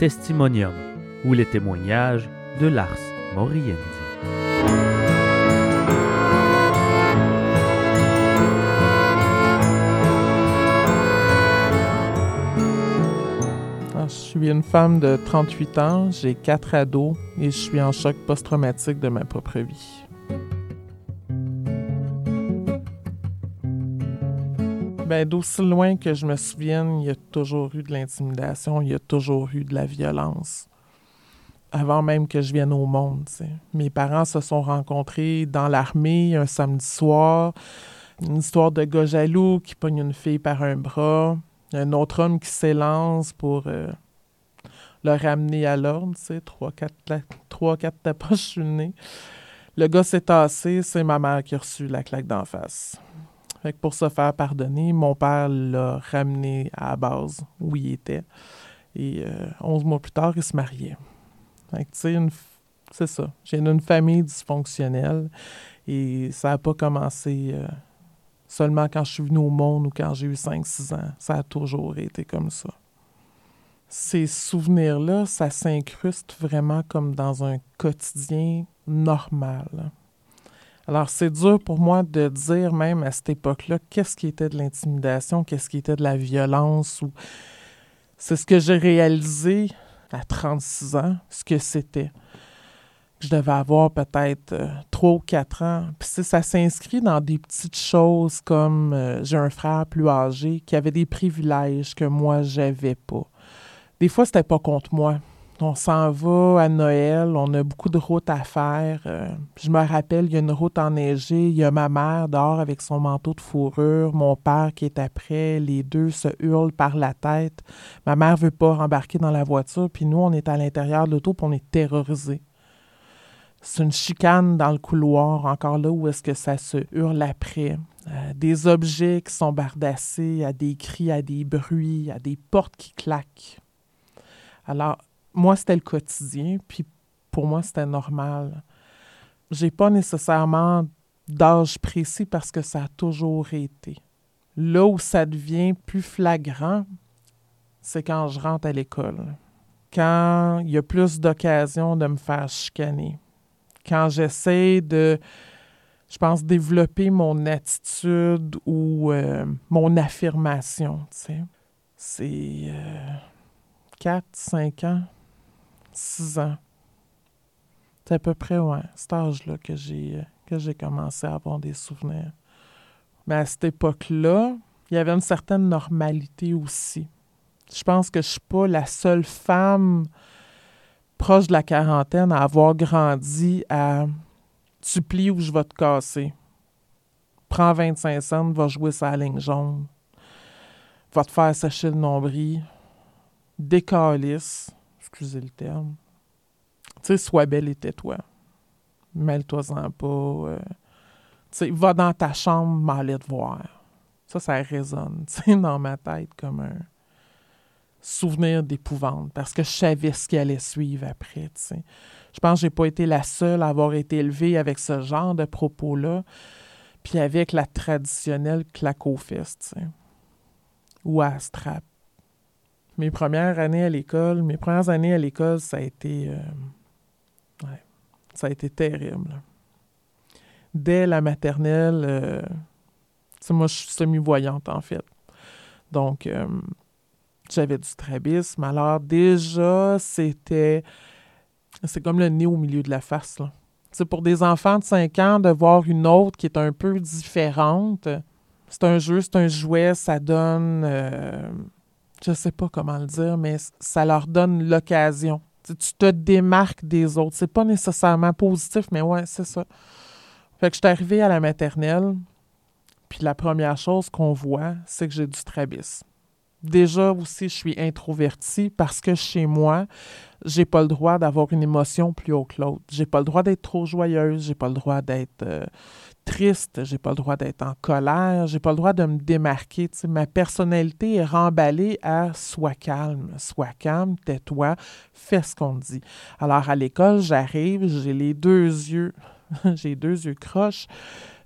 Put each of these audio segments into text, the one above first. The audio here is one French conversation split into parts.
Testimonium ou les témoignages de Lars Moriendi. Ah, je suis une femme de 38 ans, j'ai quatre ados et je suis en choc post-traumatique de ma propre vie. Ben, d'aussi loin que je me souvienne, il y a toujours eu de l'intimidation, il y a toujours eu de la violence. Avant même que je vienne au monde. Mes parents se sont rencontrés dans l'armée un samedi soir. Une histoire de gars jaloux qui pogne une fille par un bras. Un autre homme qui s'élance pour euh, le ramener à l'ordre. Trois, quatre, trois, quatre sur le nez. Le gars s'est tassé, c'est ma mère qui a reçu la claque d'en face. Fait que pour se faire pardonner, mon père l'a ramené à la base où il était. Et euh, 11 mois plus tard, il se mariait. Fait que, tu sais, c'est ça. J'ai une famille dysfonctionnelle et ça n'a pas commencé euh, seulement quand je suis venu au monde ou quand j'ai eu 5-6 ans. Ça a toujours été comme ça. Ces souvenirs-là, ça s'incruste vraiment comme dans un quotidien normal. Alors, c'est dur pour moi de dire même à cette époque-là qu'est-ce qui était de l'intimidation, qu'est-ce qui était de la violence. ou C'est ce que j'ai réalisé à 36 ans, ce que c'était. Je devais avoir peut-être euh, trois ou quatre ans. Puis ça s'inscrit dans des petites choses comme euh, j'ai un frère plus âgé qui avait des privilèges que moi, j'avais pas. Des fois, c'était pas contre moi. On s'en va à Noël, on a beaucoup de routes à faire. Euh, je me rappelle, il y a une route enneigée, il y a ma mère dehors avec son manteau de fourrure, mon père qui est après, les deux se hurlent par la tête. Ma mère veut pas rembarquer dans la voiture, puis nous, on est à l'intérieur de l'auto, puis on est terrorisés. C'est une chicane dans le couloir, encore là où est-ce que ça se hurle après. Euh, des objets qui sont bardassés, à des cris, à des bruits, à des portes qui claquent. Alors, moi, c'était le quotidien, puis pour moi, c'était normal. J'ai pas nécessairement d'âge précis parce que ça a toujours été. Là où ça devient plus flagrant, c'est quand je rentre à l'école. Quand il y a plus d'occasions de me faire chicaner. Quand j'essaie de, je pense, développer mon attitude ou euh, mon affirmation, tu sais. C'est euh, 4, 5 ans, 6 ans. C'est à peu près, ouais, cet âge-là que j'ai, que j'ai commencé à avoir des souvenirs. Mais à cette époque-là, il y avait une certaine normalité aussi. Je pense que je suis pas la seule femme proche de la quarantaine à avoir grandi à tu plies ou je vais te casser. Prends 25 cents, va jouer sa ligne jaune. Va te faire sécher le nombril. Décalisse excusez le terme. Tu sais, sois belle et tais-toi. Mêle-toi-en pas. Euh, tu sais, va dans ta chambre, m'aller te voir. Ça, ça résonne, tu sais, dans ma tête comme un souvenir d'épouvante parce que je savais ce qui allait suivre après, tu sais. Je pense que j'ai pas été la seule à avoir été élevée avec ce genre de propos-là, puis avec la traditionnelle claque aux fesses, tu sais, ou à strap mes premières années à l'école, mes premières années à l'école, ça a été. Euh, ça a été terrible. Dès la maternelle, euh, moi, je suis semi-voyante, en fait. Donc, euh, j'avais du strabisme. Alors, déjà, c'était. C'est comme le nez au milieu de la face, là. Pour des enfants de 5 ans de voir une autre qui est un peu différente. C'est un jeu, c'est un jouet, ça donne je sais pas comment le dire, mais ça leur donne l'occasion. Tu te démarques des autres. C'est pas nécessairement positif, mais ouais, c'est ça. Fait que je suis arrivée à la maternelle, puis la première chose qu'on voit, c'est que j'ai du strabisme. Déjà aussi, je suis introvertie parce que chez moi, j'ai pas le droit d'avoir une émotion plus haut que l'autre. J'ai pas le droit d'être trop joyeuse, j'ai pas le droit d'être euh, triste, j'ai pas le droit d'être en colère, j'ai pas le droit de me démarquer. ma personnalité est remballée à sois calme, sois calme, tais-toi, fais ce qu'on dit. Alors à l'école, j'arrive, j'ai les deux yeux, j'ai deux yeux croches.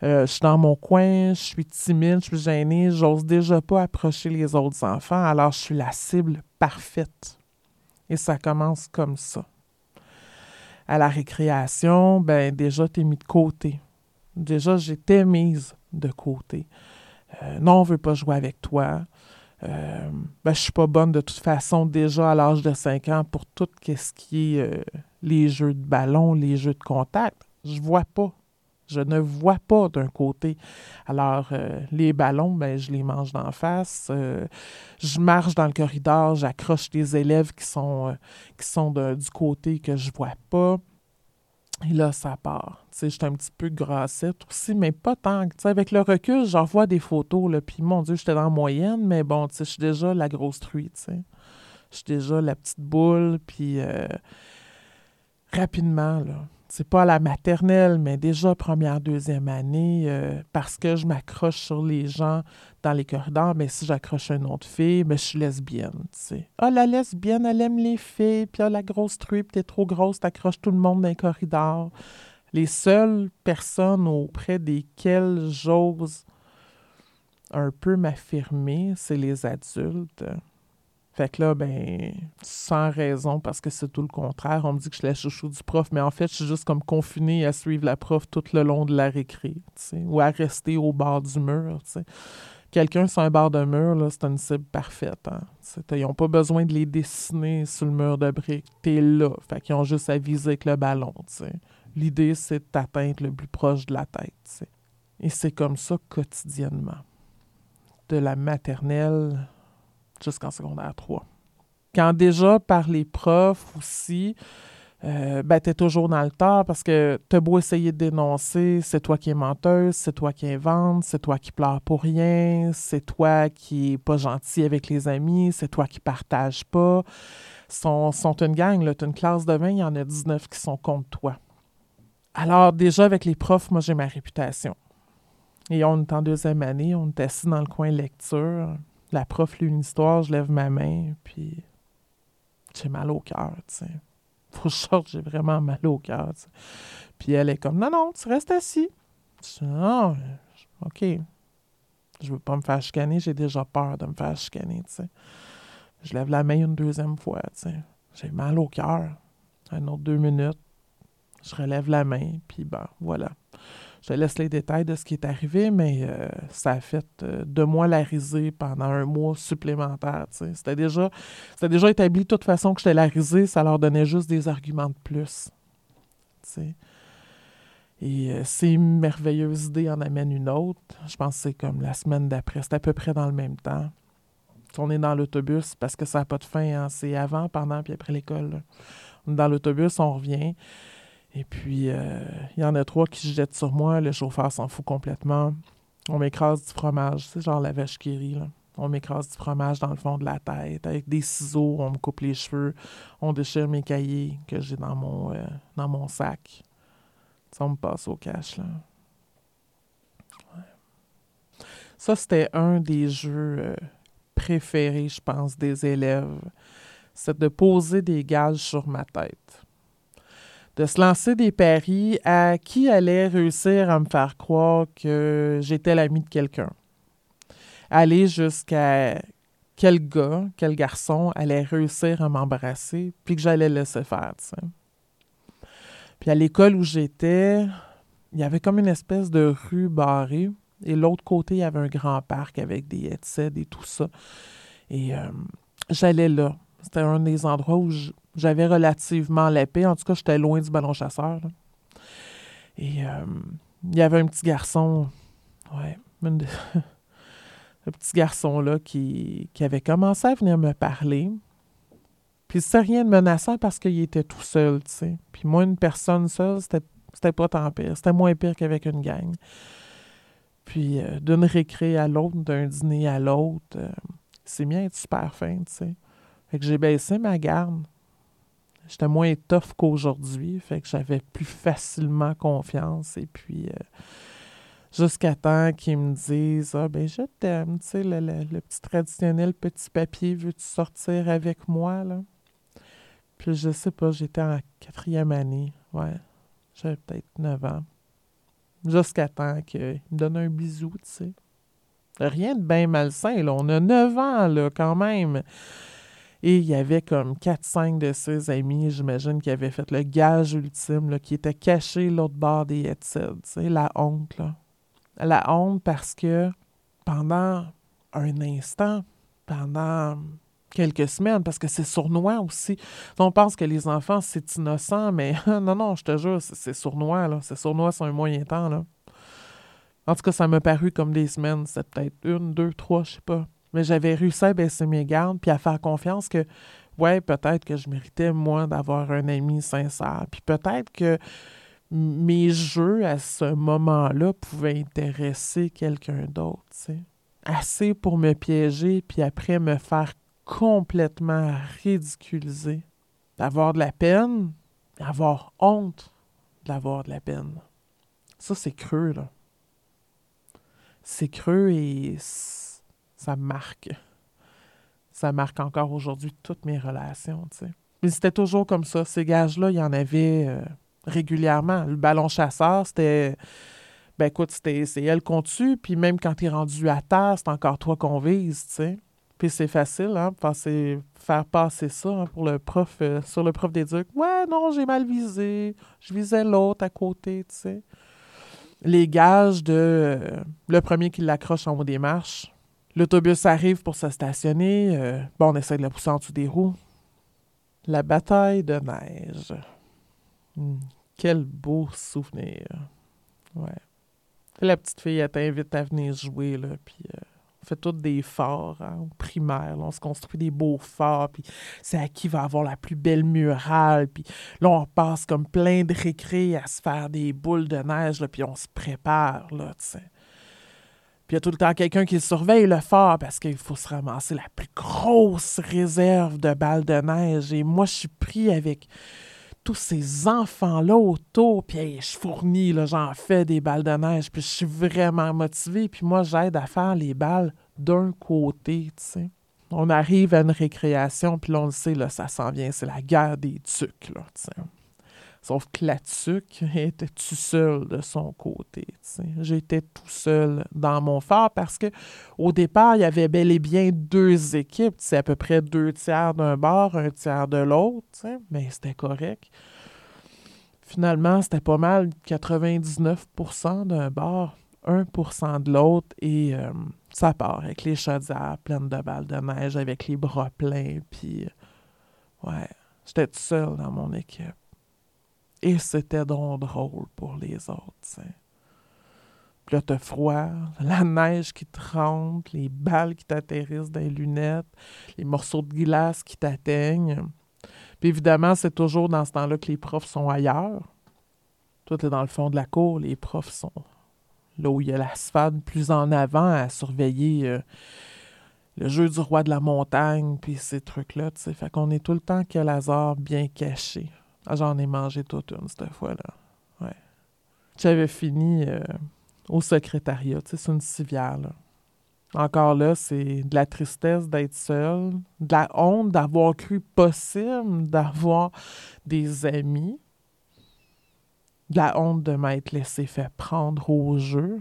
Euh, je suis dans mon coin, je suis timide, je suis gênée, j'ose déjà pas approcher les autres enfants, alors je suis la cible parfaite. Et ça commence comme ça. À la récréation, ben déjà, t'es mis de côté. Déjà, j'étais mise de côté. Euh, non, on veut pas jouer avec toi. Euh, ben, je suis pas bonne de toute façon déjà à l'âge de 5 ans pour tout ce qui est euh, les jeux de ballon, les jeux de contact. Je vois pas. Je ne vois pas d'un côté. Alors, euh, les ballons, ben, je les mange d'en face. je marche dans le corridor, j'accroche des élèves qui sont, qui sont du côté que je vois pas. Et là, ça part. Tu sais, j'étais un petit peu grassette aussi, mais pas tant. Tu sais, avec le recul, j'en vois des photos, là, puis mon Dieu, j'étais dans la moyenne, mais bon, tu sais, je suis déjà la grosse truie, tu sais. Je suis déjà la petite boule, puis euh, rapidement, là, c'est pas la maternelle, mais déjà première, deuxième année, euh, parce que je m'accroche sur les gens dans les corridors, mais si j'accroche une autre fille, mais je suis lesbienne, tu. Ah, la lesbienne, elle aime les filles, puis ah, la grosse truie, t'es trop grosse, t'accroches tout le monde dans les corridors. Les seules personnes auprès desquelles j'ose un peu m'affirmer, c'est les adultes. Fait que là, ben, sans raison, parce que c'est tout le contraire, on me dit que je suis la chouchou du prof, mais en fait, je suis juste comme confinée à suivre la prof tout le long de la récré, ou à rester au bord du mur. Quelqu'un sur un bord de mur, là, c'est une cible parfaite. Hein? Ils n'ont pas besoin de les dessiner sur le mur de briques. T'es là. Fait qu'ils ont juste à viser avec le ballon, L'idée, c'est de t'atteindre le plus proche de la tête, Et c'est comme ça quotidiennement. De la maternelle jusqu'en secondaire 3. Quand déjà par les profs aussi, euh, ben, tu es toujours dans le tort parce que tu beau essayer de dénoncer, c'est toi qui es menteuse, c'est toi qui invente, c'est toi qui pleure pour rien, c'est toi qui est pas gentil avec les amis, c'est toi qui partage pas. Sont, sont une gang, tu une classe de 20, il y en a 19 qui sont contre toi. Alors, déjà, avec les profs, moi, j'ai ma réputation. Et on est en deuxième année, on est assis dans le coin lecture la prof lit une histoire, je lève ma main, puis j'ai mal au cœur, tu sais. Faut que j'ai vraiment mal au cœur, tu. Puis elle est comme, non, non, tu restes assis. Je dis, non, OK. Je veux pas me faire chicaner, j'ai déjà peur de me faire chicaner, tu sais. Je lève la main une deuxième fois, tu sais. J'ai mal au cœur. Un autre deux minutes. Je relève la main, puis ben, voilà. Je laisse les détails de ce qui est arrivé, mais euh, ça a fait euh, de moi la risée pendant un mois supplémentaire. C'était déjà, déjà établi de toute façon que j'étais la risée, ça leur donnait juste des arguments de plus. Et euh, ces merveilleuses idées en amènent une autre. Je pense que c'est comme la semaine d'après. C'est à peu près dans le même temps. On est dans l'autobus parce que ça n'a pas de fin. Hein. C'est avant, pendant, puis après l'école. On est dans l'autobus, on revient. Et puis, euh, il y en a trois qui se jettent sur moi. Le chauffeur s'en fout complètement. On m'écrase du fromage. C'est genre la vache qui rit, là. On m'écrase du fromage dans le fond de la tête. Avec des ciseaux, on me coupe les cheveux. On déchire mes cahiers que j'ai dans mon, euh, dans mon sac. Ça, on me passe au cash, là. Ça, c'était un des jeux euh, préférés, je pense, des élèves. C'est de poser des gages sur ma tête de se lancer des paris à qui allait réussir à me faire croire que j'étais l'ami de quelqu'un. Aller jusqu'à quel gars, quel garçon allait réussir à m'embrasser, puis que j'allais laisser faire, Puis à l'école où j'étais, il y avait comme une espèce de rue barrée, et l'autre côté, il y avait un grand parc avec des headsets et tout ça. Et euh, j'allais là. C'était un des endroits où j'avais relativement l'épée. En tout cas, j'étais loin du ballon chasseur. Et euh, il y avait un petit garçon, ouais, un petit garçon là qui, qui, avait commencé à venir me parler. Puis c'était rien de menaçant parce qu'il était tout seul, tu sais. Puis moi, une personne seule, c'était pas tant pire. C'était moins pire qu'avec une gang. Puis euh, d'une récré à l'autre, d'un dîner à l'autre, euh, c'est bien être super fin, tu sais. Fait que j'ai baissé ma garde. J'étais moins tough qu'aujourd'hui, fait que j'avais plus facilement confiance. Et puis, euh, jusqu'à temps qu'ils me disent Ah, ben, je t'aime, tu sais, le, petit traditionnel petit papier, veux-tu sortir avec moi, là? Puis, je sais pas, j'étais en quatrième année, ouais. J'avais peut-être 9 ans. Jusqu'à temps qu'ils me donnent un bisou, tu sais. Rien de bien malsain, là. On a 9 ans, là, quand même. Et il y avait comme 4-5 de ses amis, j'imagine, qui avaient fait le gage ultime, là, qui était caché l'autre bord des headsets. La honte, là. La honte parce que pendant un instant, pendant quelques semaines, parce que c'est sournois aussi. On pense que les enfants, c'est innocent, mais non, non, je te jure, c'est sournois, là. C'est sournois sur un moyen temps, là. En tout cas, ça m'a paru comme des semaines. C'est peut-être une, deux, trois, je sais pas. Mais j'avais réussi à baisser mes gardes puis à faire confiance que, ouais, peut-être que je méritais, moi, d'avoir un ami sincère. Puis peut-être que mes jeux à ce moment-là pouvaient intéresser quelqu'un d'autre. Assez pour me piéger puis après me faire complètement ridiculiser. D'avoir de la peine, d'avoir honte d'avoir de la peine. Ça, c'est creux, là. C'est creux et ça marque. Ça marque encore aujourd'hui toutes mes relations, tu sais. Mais c'était toujours comme ça. Ces gages-là, il y en avait euh, régulièrement. Le ballon chasseur, c'était. Ben écoute, c'est elle qu'on tue, puis même quand t'es rendu à terre, c'est encore toi qu'on vise, tu sais. Puis c'est facile, hein, passer, faire passer ça hein, pour le prof, euh, sur le prof d'éduc. Ouais, non, j'ai mal visé. Je visais l'autre à côté, tu sais. Les gages de euh, le premier qui l'accroche en haut des marches, L'autobus arrive pour se stationner. Euh, bon, on essaie de la pousser en dessous des roues. La bataille de neige. Hmm, quel beau souvenir. Ouais. La petite fille, elle t'invite à venir jouer, là, puis euh, on fait tous des forts hein, au primaire. on se construit des beaux forts, puis c'est à qui va avoir la plus belle murale. Puis là, on passe comme plein de récré à se faire des boules de neige, là, puis on se prépare, là, tu sais. Puis il y a tout le temps quelqu'un qui surveille le fort parce qu'il faut se ramasser la plus grosse réserve de balles de neige. Et moi, je suis pris avec tous ces enfants-là autour. Puis je fournis, j'en fais des balles de neige. Puis je suis vraiment motivé. Puis moi, j'aide à faire les balles d'un côté, tu sais. On arrive à une récréation, puis là, on le sait, là, ça s'en vient. C'est la guerre des tucs, là, tu sais. Sauf que tuque était tout seul de son côté. J'étais tout seul dans mon phare parce que au départ, il y avait bel et bien deux équipes. C'est à peu près deux tiers d'un bord, un tiers de l'autre. Mais c'était correct. Finalement, c'était pas mal 99% d'un bord, 1% de l'autre. Et euh, ça part avec les chaudières pleines de balles de neige, avec les bras pleins. Puis, ouais, j'étais tout seul dans mon équipe. Et c'était donc drôle pour les autres, t'sais. Puis là, froid, la neige qui te rentre, les balles qui t'atterrissent dans les lunettes, les morceaux de glace qui t'atteignent. Puis évidemment, c'est toujours dans ce temps-là que les profs sont ailleurs. Toi, t'es dans le fond de la cour, les profs sont là où il y a l'asphalte plus en avant à surveiller euh, le jeu du roi de la montagne, puis ces trucs-là, tu sais. Fait qu'on est tout le temps quel hasard bien caché. Ah, j'en ai mangé toute une cette fois-là. Ouais. J'avais fini euh, au secrétariat, c'est une civière, là. Encore là, c'est de la tristesse d'être seul, de la honte d'avoir cru possible d'avoir des amis, de la honte de m'être laissé faire prendre au jeu,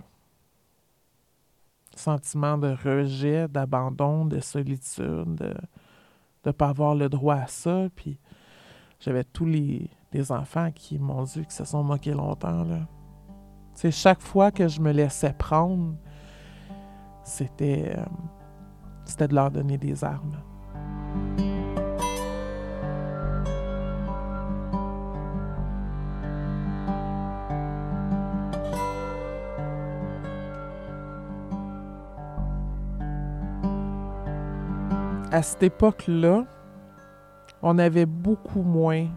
sentiment de rejet, d'abandon, de solitude, de ne pas avoir le droit à ça, puis j'avais tous les, enfants qui m'ont dit qui se sont moqués longtemps. Là. C'est chaque fois que je me laissais prendre, c'était, euh, c'était de leur donner des armes. À cette époque-là, on avait beaucoup moins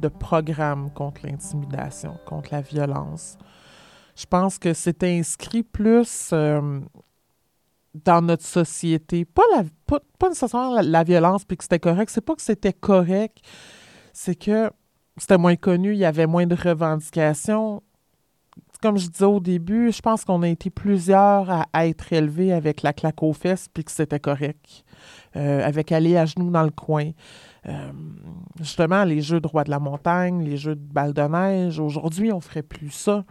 de programmes contre l'intimidation, contre la violence. Je pense que c'était inscrit plus euh, dans notre société. Pas, la, pas, nécessairement la, violence, puis que c'était correct. C'est pas que c'était correct, c'est que c'était moins connu, il y avait moins de revendications. Comme je disais au début, je pense qu'on a été plusieurs à, être élevés avec la claque aux fesses, puis que c'était correct. Euh, avec aller à genoux dans le coin. Euh, justement, les jeux de roi de la montagne, les jeux de balle de neige. Aujourd'hui, on ferait plus ça.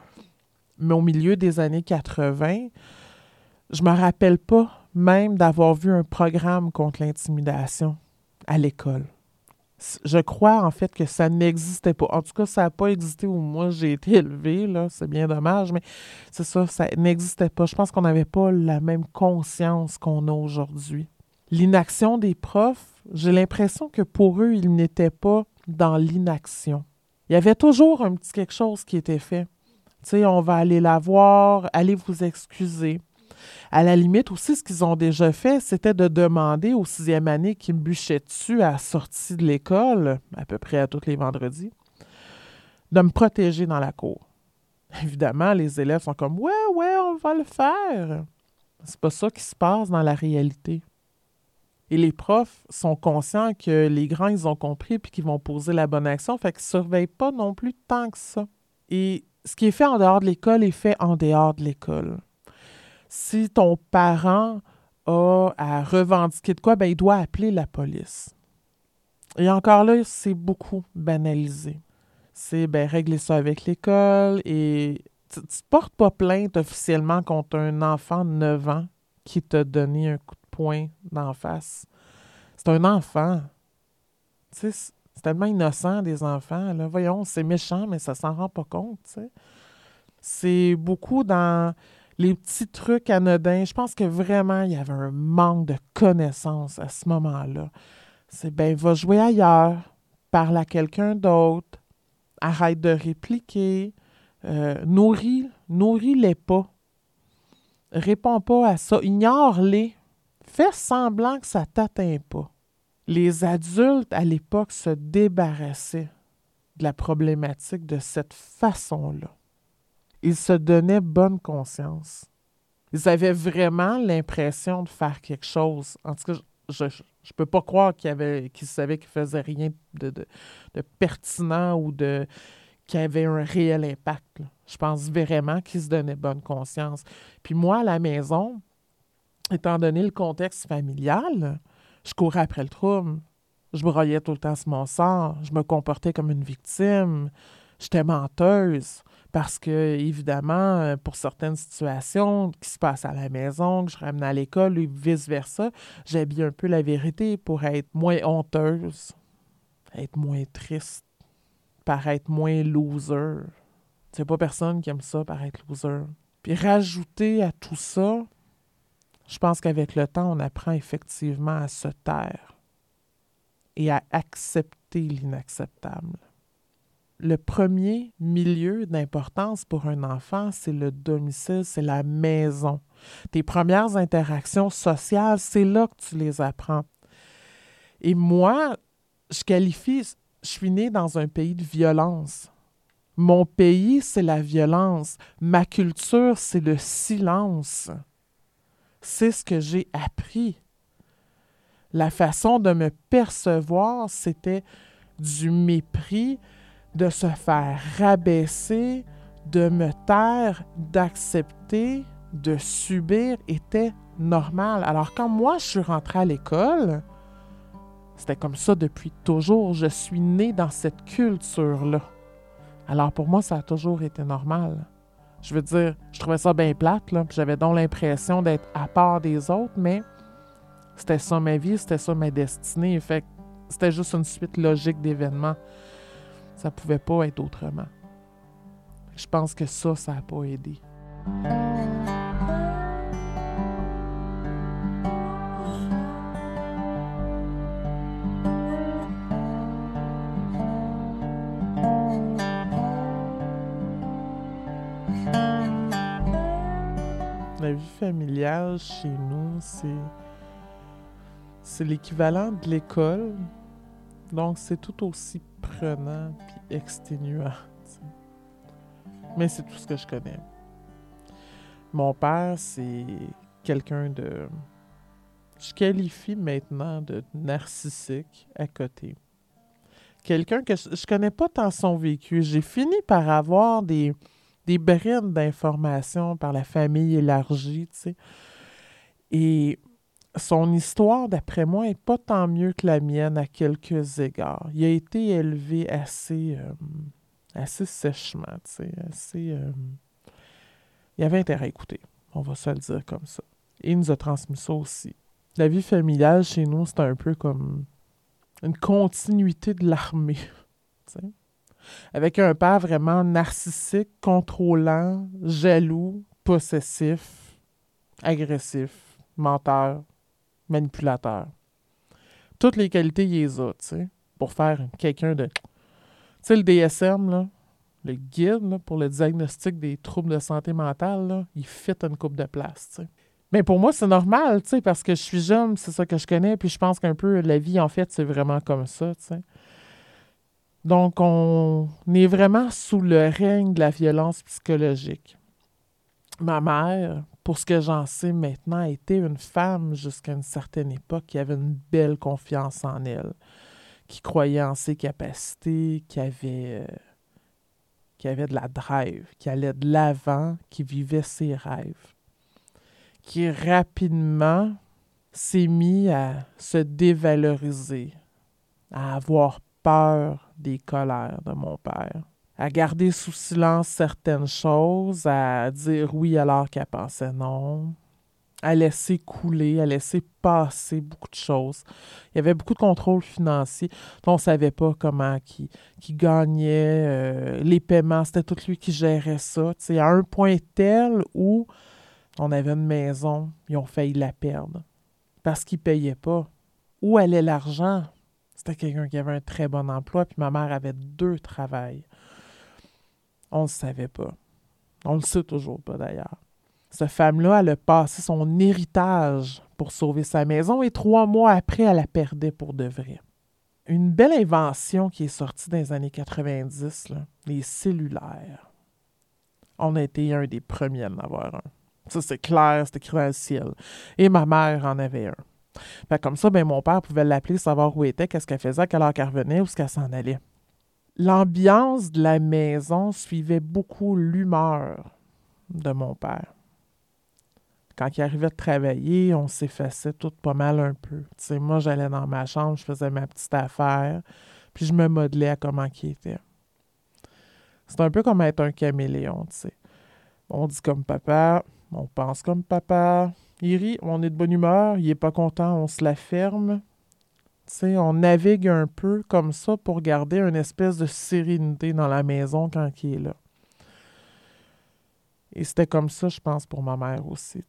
Mais au milieu des années 80, je me rappelle pas même d'avoir vu un programme contre l'intimidation. à l'école. Je crois en fait que ça n'existait pas. En tout cas, ça n'a pas existé où moi j'ai été élevée. C'est bien dommage, mais c'est ça, ça n'existait pas. Je pense qu'on n'avait pas la même conscience qu'on a aujourd'hui. L'inaction des profs, j'ai l'impression que pour eux, ils n'étaient pas dans l'inaction. Il y avait toujours un petit quelque chose qui était fait. Tu sais, on va aller la voir, allez vous excuser. À la limite aussi, ce qu'ils ont déjà fait, c'était de demander aux sixième année qui me bûchaient dessus à la sortie de l'école, à peu près à tous les vendredis, de me protéger dans la cour. Évidemment, les élèves sont comme Ouais, ouais, on va le faire. C'est pas ça qui se passe dans la réalité. Et les profs sont conscients que les grands, ils ont compris puis qu'ils vont poser la bonne action, fait qu'ils ne surveillent pas non plus tant que ça. Et ce qui est fait en dehors de l'école est fait en dehors de l'école. Si ton parent a à revendiquer de quoi, ben, il doit appeler la police. Et encore là, c'est beaucoup banalisé. C'est ben, régler ça avec l'école et tu ne portes pas plainte officiellement contre un enfant de 9 ans qui t'a donné un coup de poing d'en face. C'est un enfant. C'est tellement innocent des enfants. Là. Voyons, c'est méchant, mais ça s'en rend pas compte. C'est beaucoup dans les petits trucs anodins. Je pense que vraiment, il y avait un manque de connaissances à ce moment-là. C'est ben, va jouer ailleurs, parle à quelqu'un d'autre, arrête de répliquer, euh, nourris, nourris-les pas. Réponds pas à ça, ignore-les. Fais semblant que ça t'atteint pas. Les adultes à l'époque se débarrassaient de la problématique de cette façon-là ils se donnaient bonne conscience. Ils avaient vraiment l'impression de faire quelque chose. En tout cas, je ne peux pas croire qu'ils qu savaient qu'ils faisaient rien de, de, pertinent ou de qui avait un réel impact. Je pense vraiment qu'ils se donnaient bonne conscience. Puis moi, à la maison, étant donné le contexte familial, je courais après le trouble. Je broyais tout le temps sur mon sort. Je me comportais comme une victime. J'étais menteuse parce que, évidemment, euh, pour certaines situations qui se passent à la maison, que je ramène à l'école et vice-versa, j'habille un peu la vérité pour être moins honteuse, être moins triste, paraître moins loser. C'est pas personne qui aime ça, paraître loser. Puis rajouter à tout ça, je pense qu'avec le temps, on apprend effectivement à se taire et à accepter l'inacceptable le premier milieu d'importance pour un enfant, c'est le domicile, c'est la maison. Tes premières interactions sociales, c'est là que tu les apprends. Et moi, je qualifie, je suis née dans un pays de violence. Mon pays, c'est la violence. Ma culture, c'est le silence. C'est ce que j'ai appris. La façon de me percevoir, c'était du mépris, de se faire rabaisser, de me taire, d'accepter, de subir était normal. Alors quand moi je suis rentrée à l'école, c'était comme ça depuis toujours. Je suis née dans cette culture-là. Alors pour moi, ça a toujours été normal. Je veux dire, je trouvais ça bien plate, là. J'avais donc l'impression d'être à part des autres, mais c'était ça ma vie, c'était ça ma destinée. Fait c'était juste une suite logique d'événements. Ça pouvait pas être autrement. Je pense que ça, ça n'a pas aidé. La vie familiale chez nous, c'est c'est l'équivalent de l'école. Donc c'est tout aussi prenant puis exténuant. Mais c'est tout ce que je connais. Mon père, c'est quelqu'un de. Je qualifie maintenant de narcissique à côté. Quelqu'un que je, je connais pas tant son vécu. J'ai fini par avoir des, des brines d'informations par la famille élargie. Et son histoire, d'après moi, n'est pas tant mieux que la mienne à quelques égards. Il a été élevé assez, euh, assez sèchement, tu sais, assez... Euh, il avait intérêt à écouter, on va se le dire comme ça. Et il nous a transmis ça aussi. La vie familiale chez nous, c'est un peu comme une continuité de l'armée. Avec un père vraiment narcissique, contrôlant, jaloux, possessif, agressif, menteur, manipulateur. Toutes les qualités, il les a, tu sais, pour faire quelqu'un de... Tu sais, le DSM, là, le guide pour le diagnostic des troubles de santé mentale, il fit une coupe de place, tu sais. Mais pour moi, c'est normal, tu sais, parce que je suis jeune, c'est ça que je connais, puis je pense qu'un peu la vie, en fait, c'est vraiment comme ça, tu sais. Donc, on est vraiment sous le règne de la violence psychologique. Ma mère, pour ce que j'en sais maintenant, était une femme jusqu'à une certaine époque qui avait une belle confiance en elle, qui croyait en ses capacités, qui avait, euh, qui avait de la drive, qui allait de l'avant, qui vivait ses rêves qui rapidement s'est mis à se dévaloriser, à avoir peur des colères de mon père, à garder sous silence certaines choses, à dire oui alors qu'elle pensait non, à laisser couler, à laisser passer beaucoup de choses. Il y avait beaucoup de contrôle financier. On ne savait pas comment qui, qui gagnait euh, les paiements. C'était tout lui qui gérait ça. à un point tel où on avait une maison, ils ont failli la perdre parce qu'ils ne payaient pas. Où allait l'argent? C'était quelqu'un qui avait un très bon emploi, puis ma mère avait deux travails. On ne le savait pas. On le sait toujours pas d'ailleurs. Cette femme-là, elle a passé son héritage pour sauver sa maison et trois mois après, elle la perdait pour de vrai. Une belle invention qui est sortie dans les années 90, les cellulaires. On a été un des premiers à en avoir un. Ça, c'est clair, c'était écrit dans ciel. Et ma mère en avait un. Comme ça, ben, mon père pouvait l'appeler, savoir où était, qu'est-ce qu'elle faisait, à quelle heure qu'elle revenait, où est-ce qu'elle s'en allait. L'ambiance de la maison suivait beaucoup l'humeur de mon père. Quand il arrivait de travailler, on s'effaçait tout pas mal un peu. moi, j'allais dans ma chambre, je faisais ma petite affaire, puis je me modelais à comment il était. C'est un peu comme être un caméléon, tu sais. On dit comme papa, on pense comme papa. Il rit, on est de bonne humeur, il est pas content, on se la ferme. On navigue un peu comme ça pour garder une espèce de sérénité dans la maison quand il est là. Et c'était comme ça, je pense, pour ma mère aussi.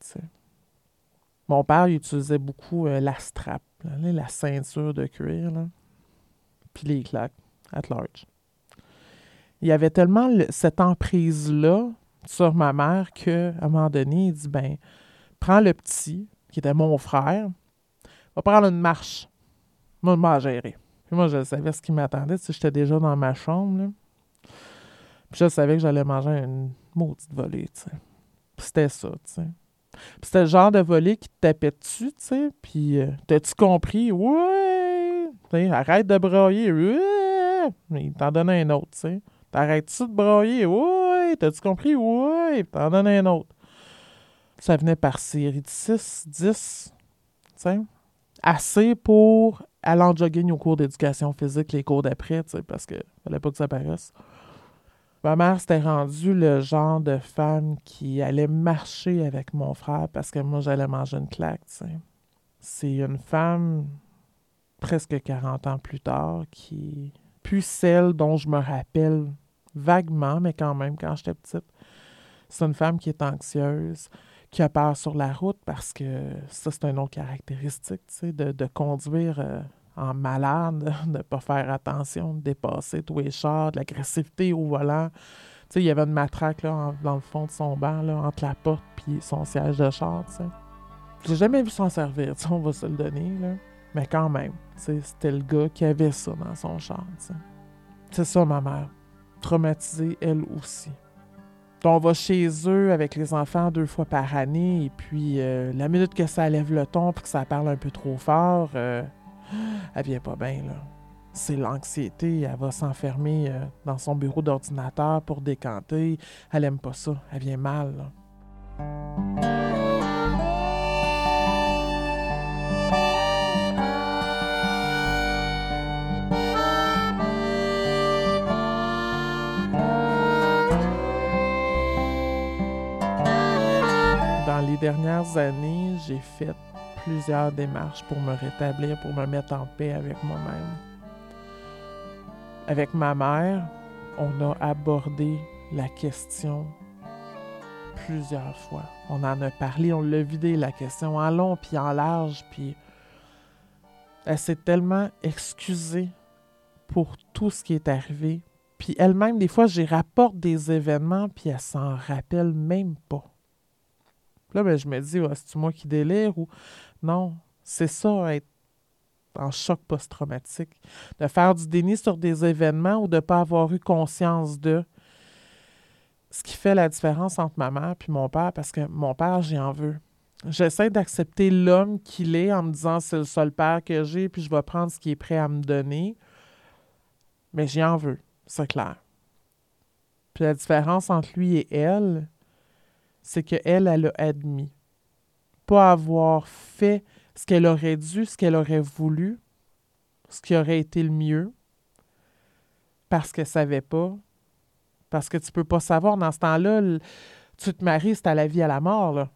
Mon père il utilisait beaucoup euh, la strap, la ceinture de cuir, puis les claques, at large. Il y avait tellement cette emprise-là sur ma mère qu'à un moment donné, il dit ben, prends le petit, qui était mon frère, va prendre une marche. Moi, je vais gérer. Puis moi, je savais ce qui m'attendait. Si j'étais déjà dans ma chambre, Puis je savais que j'allais manger une maudite volée, tu sais. c'était ça, tu sais. Puis c'était le genre de volée qui te tapait dessus, tu sais. Puis, euh, t'as-tu compris? Ouais! arrête de broyer. Ouais! Il t'en donnait un autre, tu sais. T'arrêtes-tu de broyer? Ouais! T'as-tu compris? Ouais! T'en donnes un autre. Ça venait par série de 6, 10, tu sais. Assez pour en jogging au cours d'éducation physique, les cours d'après, parce que fallait pas que ça paraisse. Ma mère s'était rendue le genre de femme qui allait marcher avec mon frère parce que moi, j'allais manger une claque. C'est une femme presque 40 ans plus tard qui plus celle dont je me rappelle vaguement, mais quand même, quand j'étais petite. C'est une femme qui est anxieuse, qui a peur sur la route parce que ça, c'est une autre caractéristique, tu sais, de, conduire euh, en malade, de ne pas faire attention, de dépasser tous les chars, de l'agressivité au volant. Tu sais, il y avait une matraque là, dans le fond de son banc, là, entre la porte et son siège de char, tu sais. J'ai jamais vu s'en servir, tu sais, on va se le donner, là. Mais quand même, c'était le gars qui avait ça dans son char, tu sais. C'est ça, ma mère traumatisée elle aussi. On va chez eux avec les enfants deux fois par année, et puis euh, la minute que ça lève le ton puis que ça parle un peu trop fort, euh, elle vient pas bien, là. C'est l'anxiété, elle va s'enfermer euh, dans son bureau d'ordinateur pour décanter. Elle aime pas ça, elle vient mal, dernières années, j'ai fait plusieurs démarches pour me rétablir, pour me mettre en paix avec moi-même. Avec ma mère, on a abordé la question plusieurs fois. On en a parlé, on l'a vidé la question en long puis en large, puis elle s'est tellement excusée pour tout ce qui est arrivé. Puis elle-même, des fois, j'y rapporte des événements, puis elle s'en rappelle même pas. Là, ben, je me dis, c'est-tu moi qui délire ou non? C'est ça, être en choc post-traumatique. De faire du déni sur des événements ou de ne pas avoir eu conscience de ce qui fait la différence entre ma mère et mon père, parce que mon père, j'y en veux. J'essaie d'accepter l'homme qu'il est en me disant c'est le seul père que j'ai, puis je vais prendre ce qu'il est prêt à me donner. Mais j'y en veux, c'est clair. Puis la différence entre lui et elle, c'est qu'elle, elle a admis. Pas avoir fait ce qu'elle aurait dû, ce qu'elle aurait voulu, ce qui aurait été le mieux, parce qu'elle savait pas, parce que tu peux pas savoir. Dans ce temps-là, tu te maries, c'est à la vie à la mort. Là.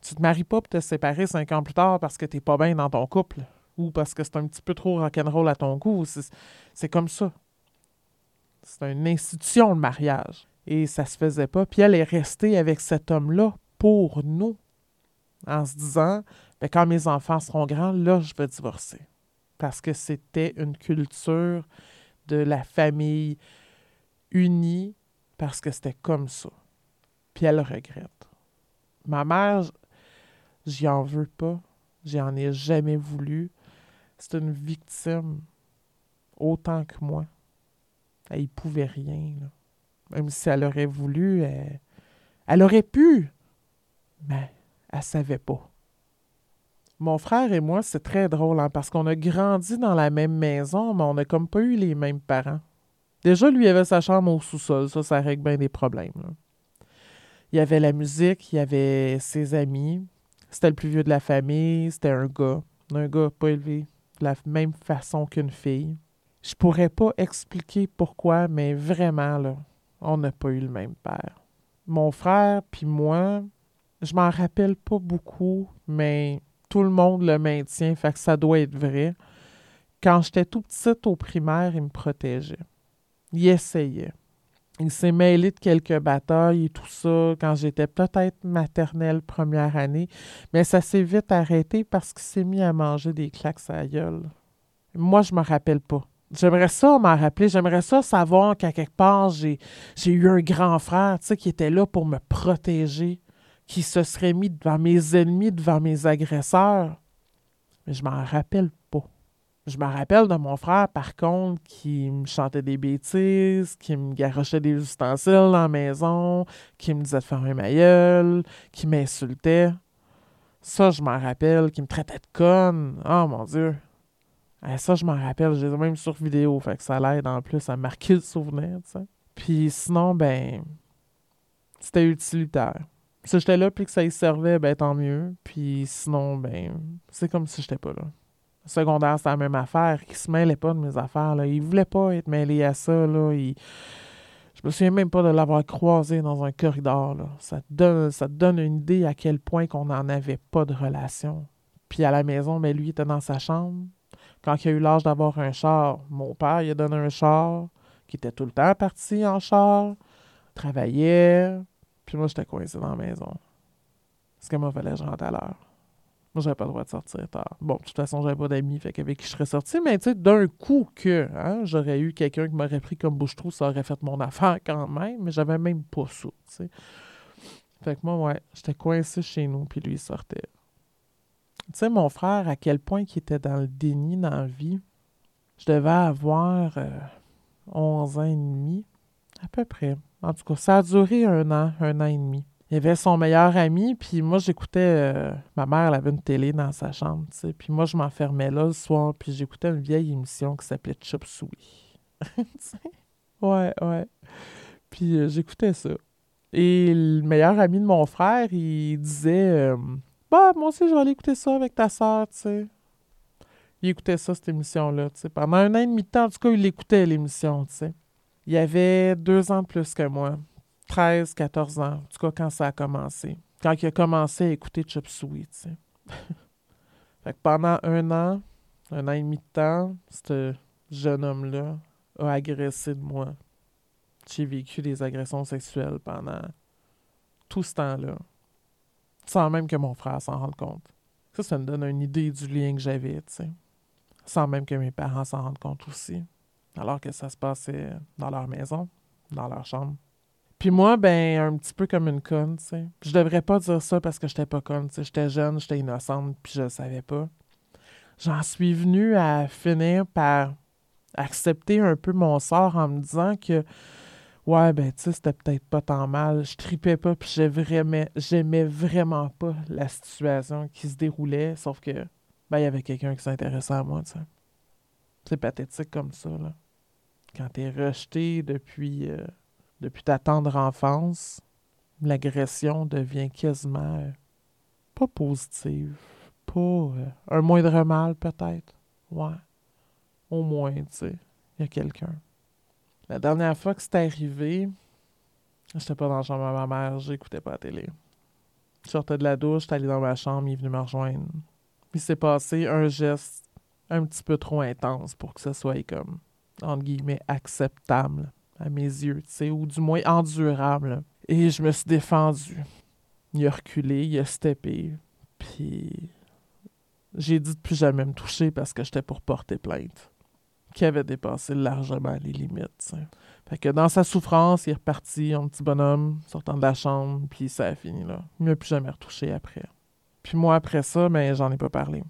Tu te maries pas pour te séparer cinq ans plus tard parce que tu n'es pas bien dans ton couple ou parce que c'est un petit peu trop rock'n'roll à ton goût. C'est comme ça. C'est une institution, le mariage. Et ça se faisait pas. Puis elle est restée avec cet homme-là pour nous, en se disant, ben, quand mes enfants seront grands, là, je vais divorcer. Parce que c'était une culture de la famille unie parce que c'était comme ça. Puis elle regrette. Ma mère, j'y en veux pas. J'en ai jamais voulu. C'est une victime autant que moi. Elle ne pouvait rien. Même si elle aurait voulu, elle, aurait pu. Mais elle savait pas. Mon frère et moi, c'est très drôle hein, parce qu'on a grandi dans la même maison, mais on n'a comme pas eu les mêmes parents. Déjà, lui avait sa chambre au sous-sol. Ça, ça règle bien des problèmes. Il y avait la musique, il y avait ses amis. C'était le plus vieux de la famille. C'était un gars. Un gars pas élevé de la même façon qu'une fille. Je pourrais pas expliquer pourquoi, mais vraiment, là, on n'a pas eu le même père. Mon frère puis moi, je m'en rappelle pas beaucoup, mais tout le monde le maintient, fait ça doit être vrai. Quand j'étais tout petite au primaire, il me protégeait il essayait. Il s'est mêlé de quelques batailles et tout ça quand j'étais peut-être maternelle première année, mais ça s'est vite arrêté parce qu'il s'est mis à manger des claques à gueule. Moi, je me rappelle pas. J'aimerais ça m'en rappeler. J'aimerais ça savoir qu'à quelque part, j'ai, j'ai eu un grand frère qui était là pour me protéger, qui se serait mis devant mes ennemis, devant mes agresseurs. Mais je m'en rappelle pas. Je me rappelle de mon frère, par contre, qui me chantait des bêtises, qui me garochait des ustensiles dans la maison, qui me disait de faire un mailleul, qui m'insultait. Ça, je m'en rappelle, qui me traitait de conne. Oh mon Dieu. Ça, je m'en rappelle. J'ai même sur vidéo, fait que ça l'aide en plus à marquer le souvenir, tu sais. Puis sinon, ben, c'était utilitaire. Si j'étais là puis que ça y servait, ben tant mieux. Puis sinon, ben, c'est comme si j'étais pas là secondaire, c'est la même affaire. Il se mêlait pas de mes affaires. Là. Il voulait pas être mêlé à ça. Là. Il... Je me souviens même pas de l'avoir croisé dans un corridor. Ça, te donne, ça donne une idée à quel point qu'on n'en avait pas de relation. Puis à la maison, mais lui était dans sa chambre. Quand il a eu l'âge d'avoir un char, mon père il a donné un char, qui était tout le temps parti en char, travaillait. Puis moi, j'étais coincé dans la maison. Parce que moi, fallait que je rentre à l'heure. Moi, j'avais pas le droit de sortir tard. Bon, de toute façon, j'avais pas d'amis, fait qu'avec qui je serais sorti, mais tu sais, d'un coup que hein, j'aurais eu quelqu'un qui m'aurait pris comme bouche-trou, ça aurait fait mon affaire quand même, mais j'avais même pas ça, tu sais. Fait que moi, ouais, j'étais coincé chez nous, puis lui, il sortait. Tu sais, mon frère, à quel point il était dans le déni dans la vie, je devais avoir 11 euh, ans et demi, à peu près. En tout cas, ça a duré un an, un an et demi il y avait son meilleur ami, puis moi, j'écoutais... Euh, ma mère, elle avait une télé dans sa chambre, tu sais, puis moi, je m'enfermais là le soir, puis j'écoutais une vieille émission qui s'appelait Chop Suey. ouais, ouais. Puis euh, j'écoutais ça. Et le meilleur ami de mon frère, il disait euh, Bah, moi aussi, je vais aller écouter ça avec ta soeur, tu sais. Il écoutait ça, cette émission-là, tu sais. Pendant un an et demi de temps, en tout cas, il écoutait l'émission, tu sais. Il avait deux ans de plus que moi. 13, 14 ans, en tout cas quand ça a commencé. Quand il a commencé à écouter Chop Suey, tu sais. Fait que pendant un an, un an et demi de temps, ce jeune homme-là a agressé de moi. J'ai vécu des agressions sexuelles pendant tout ce temps-là, sans même que mon frère s'en rende compte. Ça, ça me donne une idée du lien que j'avais, tu sais. Sans même que mes parents s'en rendent compte aussi. Alors que ça se passait dans leur maison, dans leur chambre. Puis moi, ben, un petit peu comme une conne, tu sais. Je devrais pas dire ça parce que j'étais pas conne, tu sais. J'étais jeune, j'étais innocente, puis je le savais pas. J'en suis venue à finir par accepter un peu mon sort en me disant que ouais, ben, tu sais, c'était peut-être pas tant mal. Je tripais pas, puis j'aimais, j'aimais vraiment pas la situation qui se déroulait, sauf que, ben, il y avait quelqu'un qui s'intéressait à moi, tu sais. C'est pathétique comme ça, là. Quand t'es rejeté depuis, euh, depuis ta tendre enfance, l'agression devient quasiment euh, pas positive. Pas euh, un moindre mal, peut-être. Ouais. Au moins, tu sais, il y a quelqu'un. La dernière fois que c'était arrivé, j'étais pas dans la chambre de ma mère, j'écoutais pas la télé. Je sortais de la douche, j'étais allé dans ma chambre, il est venu me rejoindre. Il s'est passé un geste un petit peu trop intense pour que ce soit comme, entre guillemets, acceptable à mes yeux, tu sais, ou du moins endurable. Et je me suis défendu. Il a reculé, il a steppé, puis j'ai dit de plus jamais me toucher parce que j'étais pour porter plainte qui avait dépassé largement les limites. Fait que dans sa souffrance, il est reparti, un petit bonhomme, sortant de la chambre, puis ça a fini là. Il m'a plus jamais retouché après. Puis moi, après ça, mais ben, j'en ai pas parlé.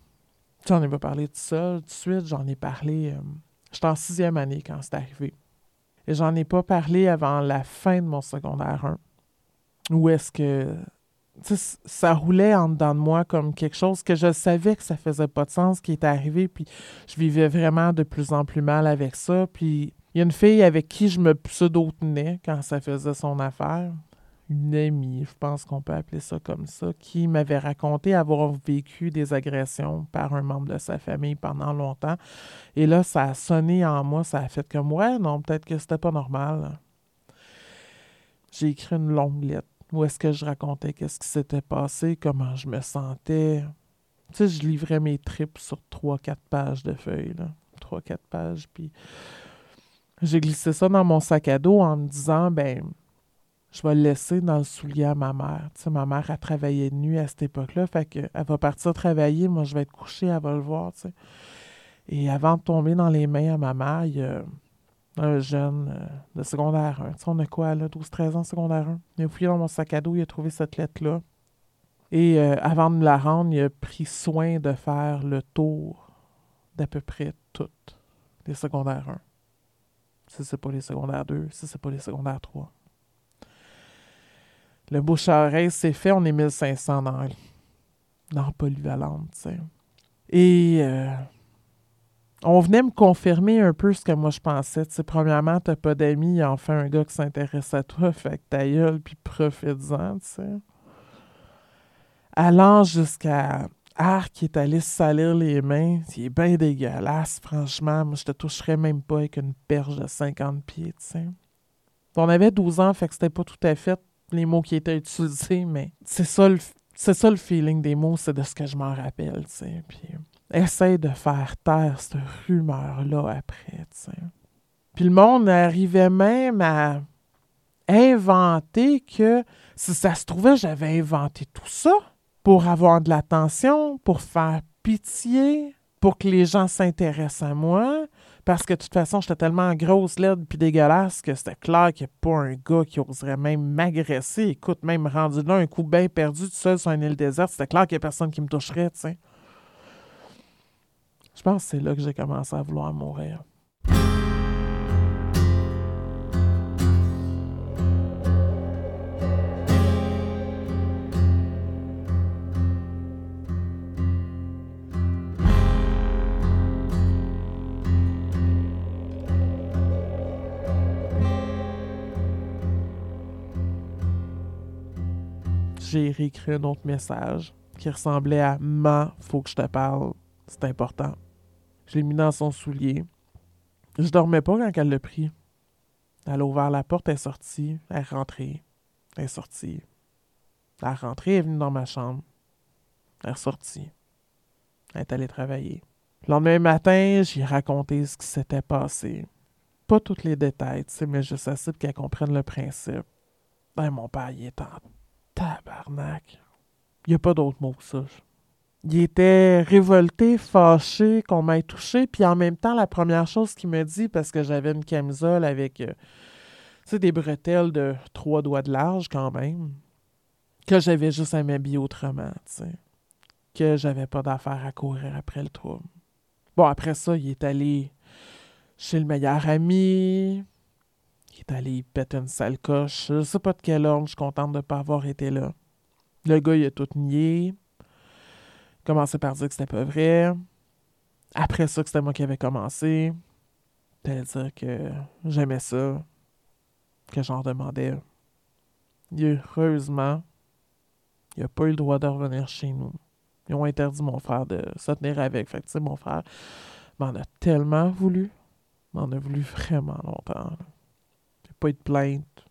J'en ai pas parlé tout seul, tout de suite, j'en ai parlé. Euh, j'étais en sixième année quand c'est arrivé. Et j'en ai pas parlé avant la fin de mon secondaire 1. Où est-ce que ça roulait en dedans de moi comme quelque chose que je savais que ça faisait pas de sens qui était arrivé, puis je vivais vraiment de plus en plus mal avec ça. Puis il y a une fille avec qui je me pseudo-tenais quand ça faisait son affaire, une amie, je pense qu'on peut appeler ça comme ça, qui m'avait raconté avoir vécu des agressions par un membre de sa famille pendant longtemps. Et là, ça a sonné en moi, ça a fait comme ouais, non, peut-être que c'était pas normal. J'ai écrit une longue lettre où est-ce que je racontais qu'est-ce qui s'était passé, comment je me sentais. Tu sais, je livrais mes tripes sur trois, quatre pages de feuilles, là. Trois, quatre pages, puis j'ai glissé ça dans mon sac à dos en me disant, ben, je vais le laisser dans le soulier à ma mère. Tu sais, ma mère a travaillé de nuit à cette époque-là, fait qu'elle va partir travailler, moi je vais être couchée, elle va le voir. Et avant de tomber dans les mains à ma mère, un jeune euh, de secondaire 1. Tu sais, on a quoi, là, 12-13 ans, secondaire 1? Il a fouillé dans mon sac à dos, il a trouvé cette lettre-là. Et euh, avant de me la rendre, il a pris soin de faire le tour d'à peu près toutes les secondaires 1. Si c'est pas les secondaires 2, si c'est pas les secondaires 3. Le bouche à oreille, c'est fait, on est 1500 dans, dans Polyvalente, tu sais. Et euh, on venait me confirmer un peu ce que moi je pensais. Tu premièrement, t'as pas d'amis, enfin un gars qui s'intéresse à toi, fait que ta gueule, puis profite-en, tu sais. Allant jusqu'à Arc qui est allé se salir les mains, c'est bien dégueulasse, franchement. Moi, je te toucherais même pas avec une perche de 50 pieds, tu sais. On avait 12 ans, fait que c'était pas tout à fait les mots qui étaient utilisés, mais c'est ça le, c'est ça le feeling des mots, c'est de ce que je m'en rappelle, tu sais. Puis essaye de faire taire cette rumeur-là après, tu sais. Puis le monde arrivait même à inventer que si ça se trouvait, j'avais inventé tout ça pour avoir de l'attention, pour faire pitié, pour que les gens s'intéressent à moi. Parce que de toute façon, j'étais tellement grosse, laide puis dégueulasse que c'était clair qu'il n'y a pas un gars qui oserait même m'agresser. Écoute, même rendu là, un coup bien perdu tout seul sur une île déserte, c'était clair qu'il n'y a personne qui me toucherait, tu. Je pense que c'est là que j'ai commencé à vouloir mourir. J'ai réécrit un autre message qui ressemblait à Ma, faut que je te parle, c'est important. Je l'ai mis dans son soulier. Je dormais pas quand elle l'a pris. Elle a ouvert la porte, elle est sortie, elle est rentrée. Elle est sortie. Elle est rentrée, elle est venue dans ma chambre. Elle est sortie. Elle est allée travailler. Le lendemain matin, j'ai raconté ce qui s'était passé. Pas tous les détails, mais juste assez pour qu'elle comprenne le principe. Ben, mon père, il est en tabarnak. Il n'y a pas d'autre mot que ça. Il était révolté, fâché qu'on m'ait touché, puis en même temps, la première chose qu'il me dit, parce que j'avais une camisole avec, euh, des bretelles de trois doigts de large quand même, que j'avais juste à m'habiller autrement, tu sais, que j'avais pas d'affaire à courir après le trouble. Bon, après ça, il est allé chez le meilleur ami, il est allé péter une sale coche, je sais pas de quel ordre, je suis contente de pas avoir été là. Le gars, il a tout nié. Commencé par dire que c'était pas vrai. Après ça, que c'était moi qui avais commencé. C'est-à-dire que j'aimais ça. Que j'en demandais. heureusement, il n'a pas eu le droit de revenir chez nous. Ils ont interdit mon frère de se tenir avec. Fait que, tu sais, mon frère m'en a tellement voulu. M'en a voulu vraiment longtemps. Il n'y a pas eu de plainte.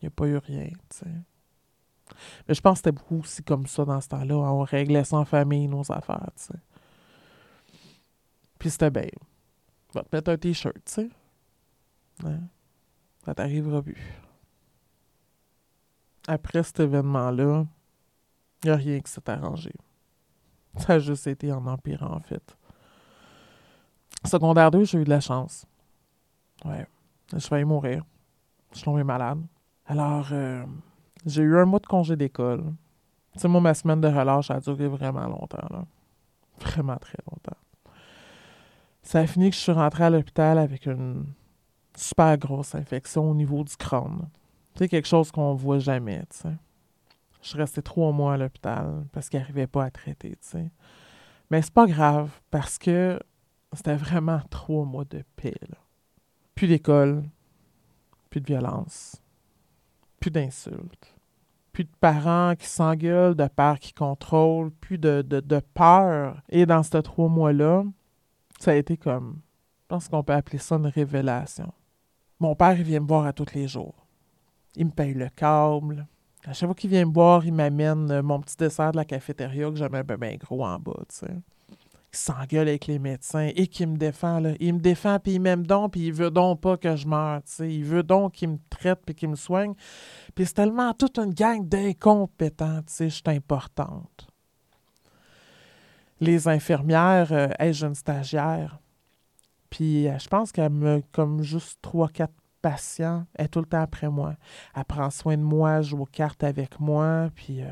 Il n'y a pas eu rien, tu sais. Mais je pense que c'était beaucoup aussi comme ça dans ce temps-là. On réglait ça en famille, nos affaires, tu sais. Puis c'était bien. Va te mettre un t-shirt, tu sais. Hein? Ça t'arrivera plus. Après cet événement-là, il n'y a rien qui s'est arrangé. Ça a juste été en empirant, en fait. Secondaire 2, j'ai eu de la chance. Ouais. Je failli mourir. Je suis tombé malade. Alors, euh, j'ai eu un mois de congé d'école. Tu sais, moi, ma semaine de relâche a duré vraiment longtemps, là. Vraiment très longtemps. Ça a fini que je suis rentrée à l'hôpital avec une super grosse infection au niveau du crâne. Sais, quelque chose qu'on voit jamais, tu sais. Je suis restée trois mois à l'hôpital parce qu'il n'arrivait pas à traiter, tu sais. Mais c'est pas grave parce que c'était vraiment trois mois de paix, là. Plus d'école, plus de violence, plus d'insultes, plus de parents qui s'engueulent, de pères qui contrôlent, plus de, de, peur. Et dans ces trois mois-là, ça a été comme, je pense qu'on peut appeler ça une révélation. Mon père, il vient me voir à tous les jours. Il me paye le câble. À chaque fois qu'il vient me voir, il m'amène mon petit dessert de la cafétéria que j'avais bien gros en bas, tu sais qui s'engueule avec les médecins et qui me défend. Là. Il me défend, puis il m'aime donc, puis il veut donc pas que je meure. Il veut donc qu'il me traite, puis qu'il me soigne. Puis c'est tellement toute une gang d'incompétents. Je suis importante. Les infirmières, euh, j'ai stagiaire. Puis euh, je pense qu'elle me, comme juste trois, quatre patients, elle est tout le temps après moi. Elle prend soin de moi, joue aux cartes avec moi. Puis euh,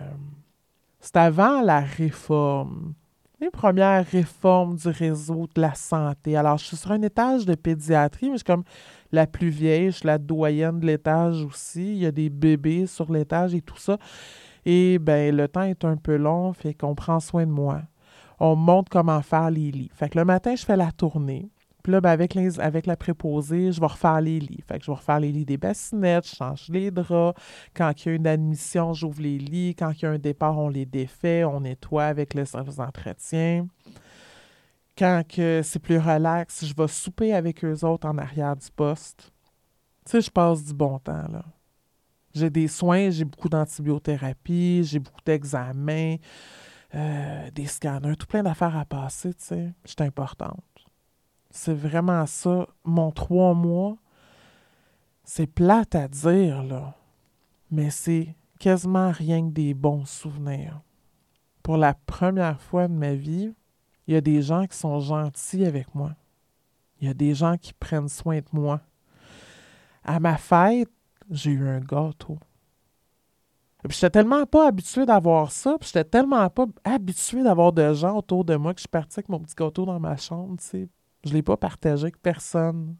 c'est avant la réforme les premières réformes du réseau de la santé. Alors, je suis sur un étage de pédiatrie, mais je suis comme la plus vieille, je suis la doyenne de l'étage aussi. Il y a des bébés sur l'étage et tout ça. Et ben le temps est un peu long, fait qu'on prend soin de moi. On montre comment faire les lits. Fait que le matin, je fais la tournée. Puis là, ben, avec, les, avec la préposée, je vais refaire les lits. Fait que je vais refaire les lits des bassinettes, je change les draps. Quand il y a une admission, j'ouvre les lits. Quand il y a un départ, on les défait, on nettoie avec le service d'entretien. Quand c'est plus relax, je vais souper avec eux autres en arrière du poste. Tu sais, je passe du bon temps, là. J'ai des soins, j'ai beaucoup d'antibiothérapie, j'ai beaucoup d'examens, euh, des scanners, tout plein d'affaires à passer, tu sais. C'est importante. C'est vraiment ça. Mon trois mois, c'est plate à dire, là. Mais c'est quasiment rien que des bons souvenirs. Pour la première fois de ma vie, il y a des gens qui sont gentils avec moi. Il y a des gens qui prennent soin de moi. À ma fête, j'ai eu un gâteau. Puis j'étais tellement pas habitué d'avoir ça, puis j'étais tellement pas habitué d'avoir de gens autour de moi que je suis partie avec mon petit gâteau dans ma chambre, tu sais. Je ne l'ai pas partagé avec personne.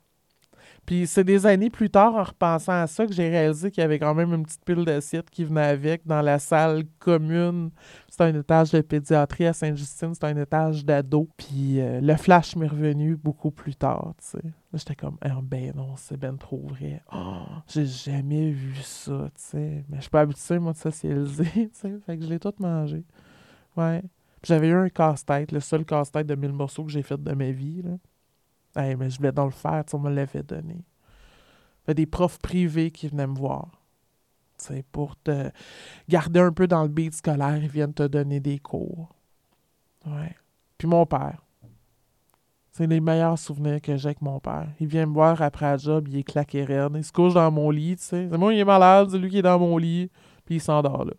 Puis c'est des années plus tard, en repensant à ça, que j'ai réalisé qu'il y avait quand même une petite pile d'assiettes qui venait avec dans la salle commune. C'était un étage de pédiatrie à Sainte-Justine, c'était un étage d'ado. Puis euh, le flash m'est revenu beaucoup plus tard, tu sais. J'étais comme, ah, ben non, c'est ben trop vrai. Oh, j'ai jamais vu ça, tu sais. Mais je suis pas habituée, moi, de socialiser, tu sais. Fait que je l'ai tout mangé. Ouais. J'avais eu un casse-tête, le seul casse-tête de mille morceaux que j'ai fait de ma vie, là mais je vais dans le faire, on me l'avait donné. Il y des profs privés qui venaient me voir. pour te garder un peu dans le beat scolaire, ils viennent te donner des cours. Ouais. Puis mon père. C'est les meilleurs souvenirs que j'ai avec mon père. Il vient me voir après la job, il est claqué raide. Il se couche dans mon lit, tu sais. C'est moi, il est malade, c'est lui qui est dans mon lit. Puis il s'endort là.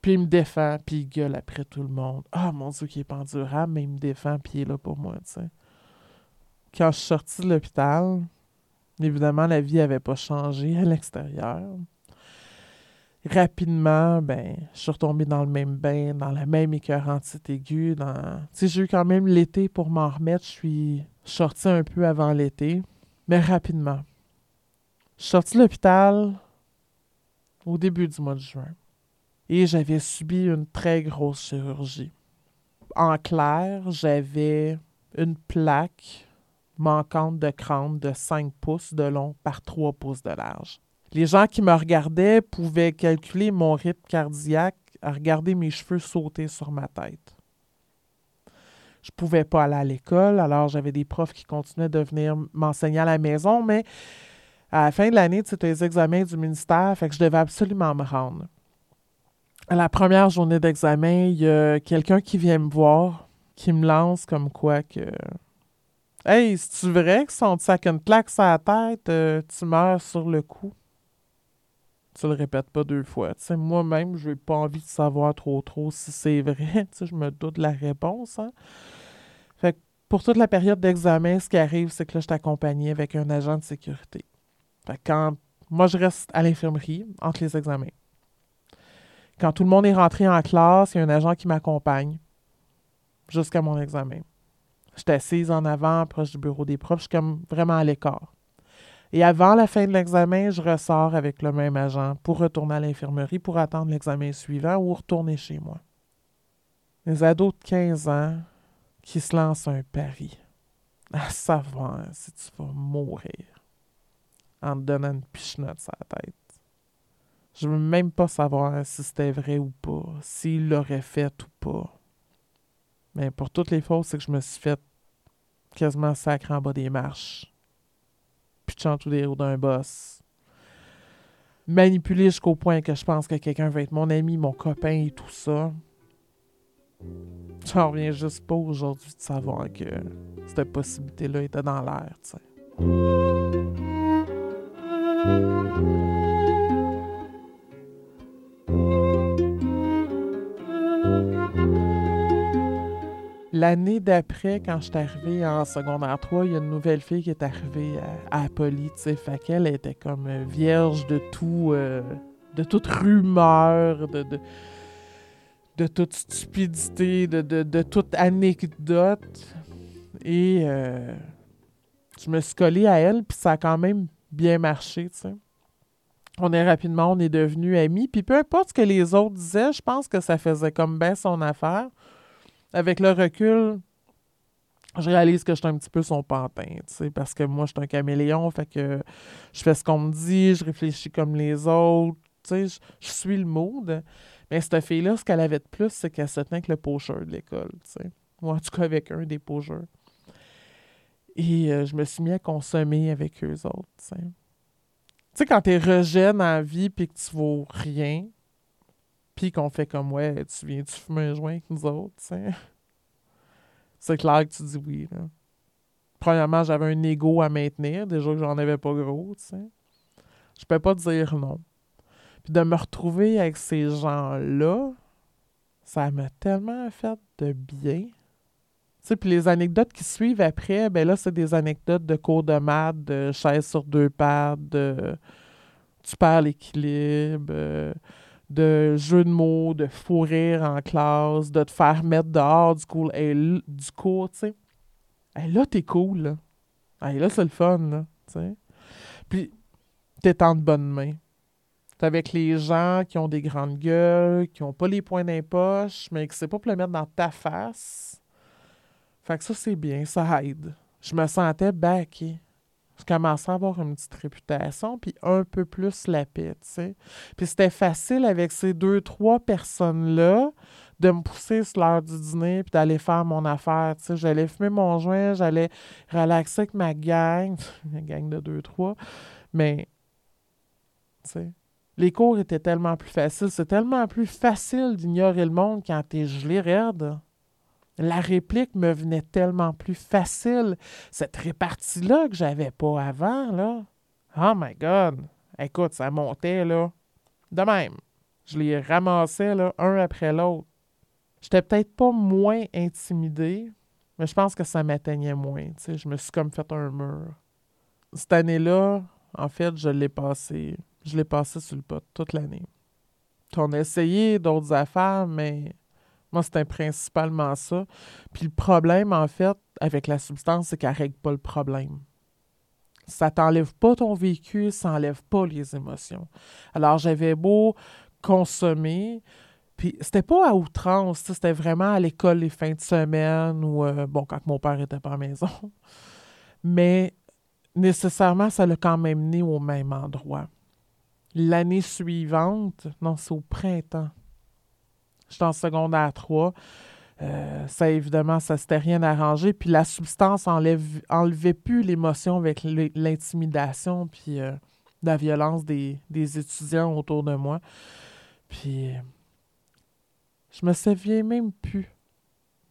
Puis il me défend, puis il gueule après tout le monde. Ah, mon Dieu, qui est pas endurable, mais il me défend, puis il est là pour moi, tu sais. Quand je suis sorti de l'hôpital, évidemment, la vie n'avait pas changé à l'extérieur. Rapidement, ben, je suis retombé dans le même bain, dans la même écœurantite aiguë. Dans... J'ai eu quand même l'été pour m'en remettre. Je suis sorti un peu avant l'été, mais rapidement. Je suis sorti de l'hôpital au début du mois de juin et j'avais subi une très grosse chirurgie. En clair, j'avais une plaque manquante de crâne de 5 pouces de long par 3 pouces de large. Les gens qui me regardaient pouvaient calculer mon rythme cardiaque à regarder mes cheveux sauter sur ma tête. Je pouvais pas aller à l'école, alors j'avais des profs qui continuaient de venir m'enseigner à la maison, mais à la fin de l'année, c'était les examens du ministère, fait que je devais absolument me rendre. À la première journée d'examen, il y a quelqu'un qui vient me voir, qui me lance comme quoi que Hey, c'est-tu vrai que si on te sac une claque sur la tête, euh, tu meurs sur le coup? Tu le répètes pas deux fois. sais, moi-même, je n'ai pas envie de savoir trop trop si c'est vrai. je me doute de la réponse. Hein? Fait pour toute la période d'examen, ce qui arrive, c'est que là, je t'accompagne avec un agent de sécurité. Fait que quand moi, je reste à l'infirmerie entre les examens. Quand tout le monde est rentré en classe, il y a un agent qui m'accompagne jusqu'à mon examen. J'étais assise en avant, proche du bureau des profs. Je suis comme vraiment à l'écart. Et avant la fin de l'examen, je ressors avec le même agent pour retourner à l'infirmerie pour attendre l'examen suivant ou retourner chez moi. Les ados de 15 ans qui se lancent un pari à savoir si tu vas mourir en te donnant une pichenote sur la tête. Je veux même pas savoir si c'était vrai ou pas, s'il l'aurait fait ou pas. Mais pour toutes les fausses, c'est que je me suis fait quasiment sacré en bas des marches. Pitchant tout des roues d'un boss. Manipulé jusqu'au point que je pense que quelqu'un va être mon ami, mon copain et tout ça. J'en reviens juste pas aujourd'hui de savoir que cette possibilité-là était dans l'air, tu sais. L'année d'après, quand je suis arrivée en secondaire 3, il y a une nouvelle fille qui est arrivée à, à Poly, tu sais, était comme euh, vierge de tout, euh, de toute rumeur, de, de, toute stupidité, de, toute anecdote. Et euh, je me suis collée à elle, puis ça a quand même bien marché, tu sais. On est rapidement, on est devenus amis. Puis peu importe ce que les autres disaient, je pense que ça faisait comme bien son affaire avec le recul, je réalise que je suis un petit peu son pantin, tu sais, parce que moi, je suis un caméléon, fait que je fais ce qu'on me dit, je réfléchis comme les autres, tu sais, je, suis le mood. Mais cette fille-là, ce qu'elle avait de plus, c'est qu'elle se tenait avec le pocheur de l'école, tu sais. Ou en tout cas avec un des pocheurs. Et euh, je me suis mis à consommer avec eux autres, tu sais. Tu sais, quand t'es rejet dans la vie puis que tu vaux rien, puis qu'on fait comme, ouais, tu viens-tu fumer un joint avec nous autres, sais? C'est clair que tu dis oui, là. Premièrement, j'avais un ego à maintenir, déjà que j'en avais pas gros, tu sais. Je peux pas dire non. Puis de me retrouver avec ces gens-là, ça m'a tellement fait de bien. Tu sais, puis les anecdotes qui suivent après, ben là, c'est des anecdotes de cours de maths, de chaise sur deux pattes, de tu perds l'équilibre, euh, de jeux de mots, de fou rire en classe, de te faire mettre dehors du cours, du cours, tu sais. là, t'es cool, là. là, c'est le fun, là, tu sais. Puis, t'es en de bonnes mains. T'es avec les gens qui ont des grandes gueules, qui ont pas les points d'impoche, mais que c'est pas pour le mettre dans ta face. Fait que ça, c'est bien, ça aide. Je me sentais backé je commençais à avoir une petite réputation, puis un peu plus la paix, tu sais. Puis c'était facile avec ces deux, trois personnes-là de me pousser sur l'heure du dîner, puis d'aller faire mon affaire, tu sais. J'allais fumer mon joint, j'allais relaxer avec ma gang, ma gang de deux, trois, mais, tu sais, les cours étaient tellement plus faciles. C'est tellement plus facile d'ignorer le monde quand t'es gelé raide. La réplique me venait tellement plus facile. Cette répartie-là que j'avais pas avant, là. Oh my God! Écoute, ça montait, là. De même. Je les ramassais, là, un après l'autre. J'étais peut-être pas moins intimidée, mais je pense que ça m'atteignait moins. Tu sais, je me suis comme fait un mur. Cette année-là, en fait, je l'ai passé. Je l'ai passé sur le pot toute l'année. On a essayé d'autres affaires, mais moi, c'était principalement ça. Puis le problème, en fait, avec la substance, c'est qu'elle règle pas le problème. Ça t'enlève pas ton vécu, ça enlève pas les émotions. Alors, j'avais beau consommer, puis c'était pas à outrance, c'était vraiment à l'école les fins de semaine ou, euh, bon, quand mon père était pas à maison. Mais nécessairement, ça l'a quand même mené au même endroit. L'année suivante, non, c'est au printemps. J'étais en secondaire 3. Euh, ça, évidemment, ça s'était rien arrangé. Puis la substance enlève, enlevait plus l'émotion avec l'intimidation puis euh, la violence des, des, étudiants autour de moi. Puis je me souviens même plus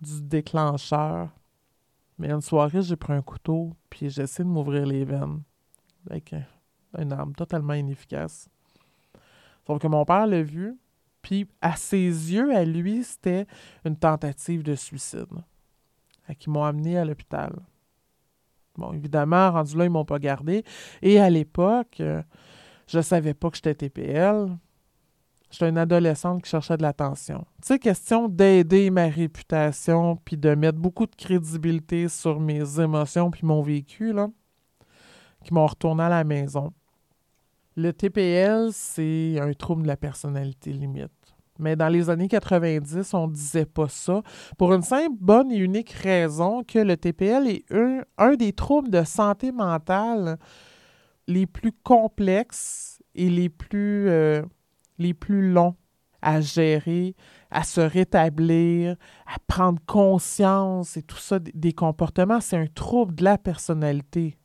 du déclencheur. Mais une soirée, j'ai pris un couteau, puis j'ai essayé de m'ouvrir les veines avec une arme totalement inefficace. Sauf que mon père l'a vu, puis à ses yeux, à lui, c'était une tentative de suicide. Qui m'ont amené à l'hôpital. Bon, évidemment, rendu là, ils m'ont pas gardé. Et à l'époque, je savais pas que j'étais TPL. J'étais une adolescente qui cherchait de l'attention. Tu sais, question d'aider ma réputation, puis de mettre beaucoup de crédibilité sur mes émotions, puis mon vécu, là, qui m'ont retourné à la maison. Le TPL, c'est un trouble de la personnalité limite. Mais dans les années 90, on ne disait pas ça, pour une simple, bonne et unique raison que le TPL est un, un des troubles de santé mentale les plus complexes et les plus... Euh, les plus longs à gérer, à se rétablir, à prendre conscience et tout ça des comportements, c'est un trouble de la personnalité.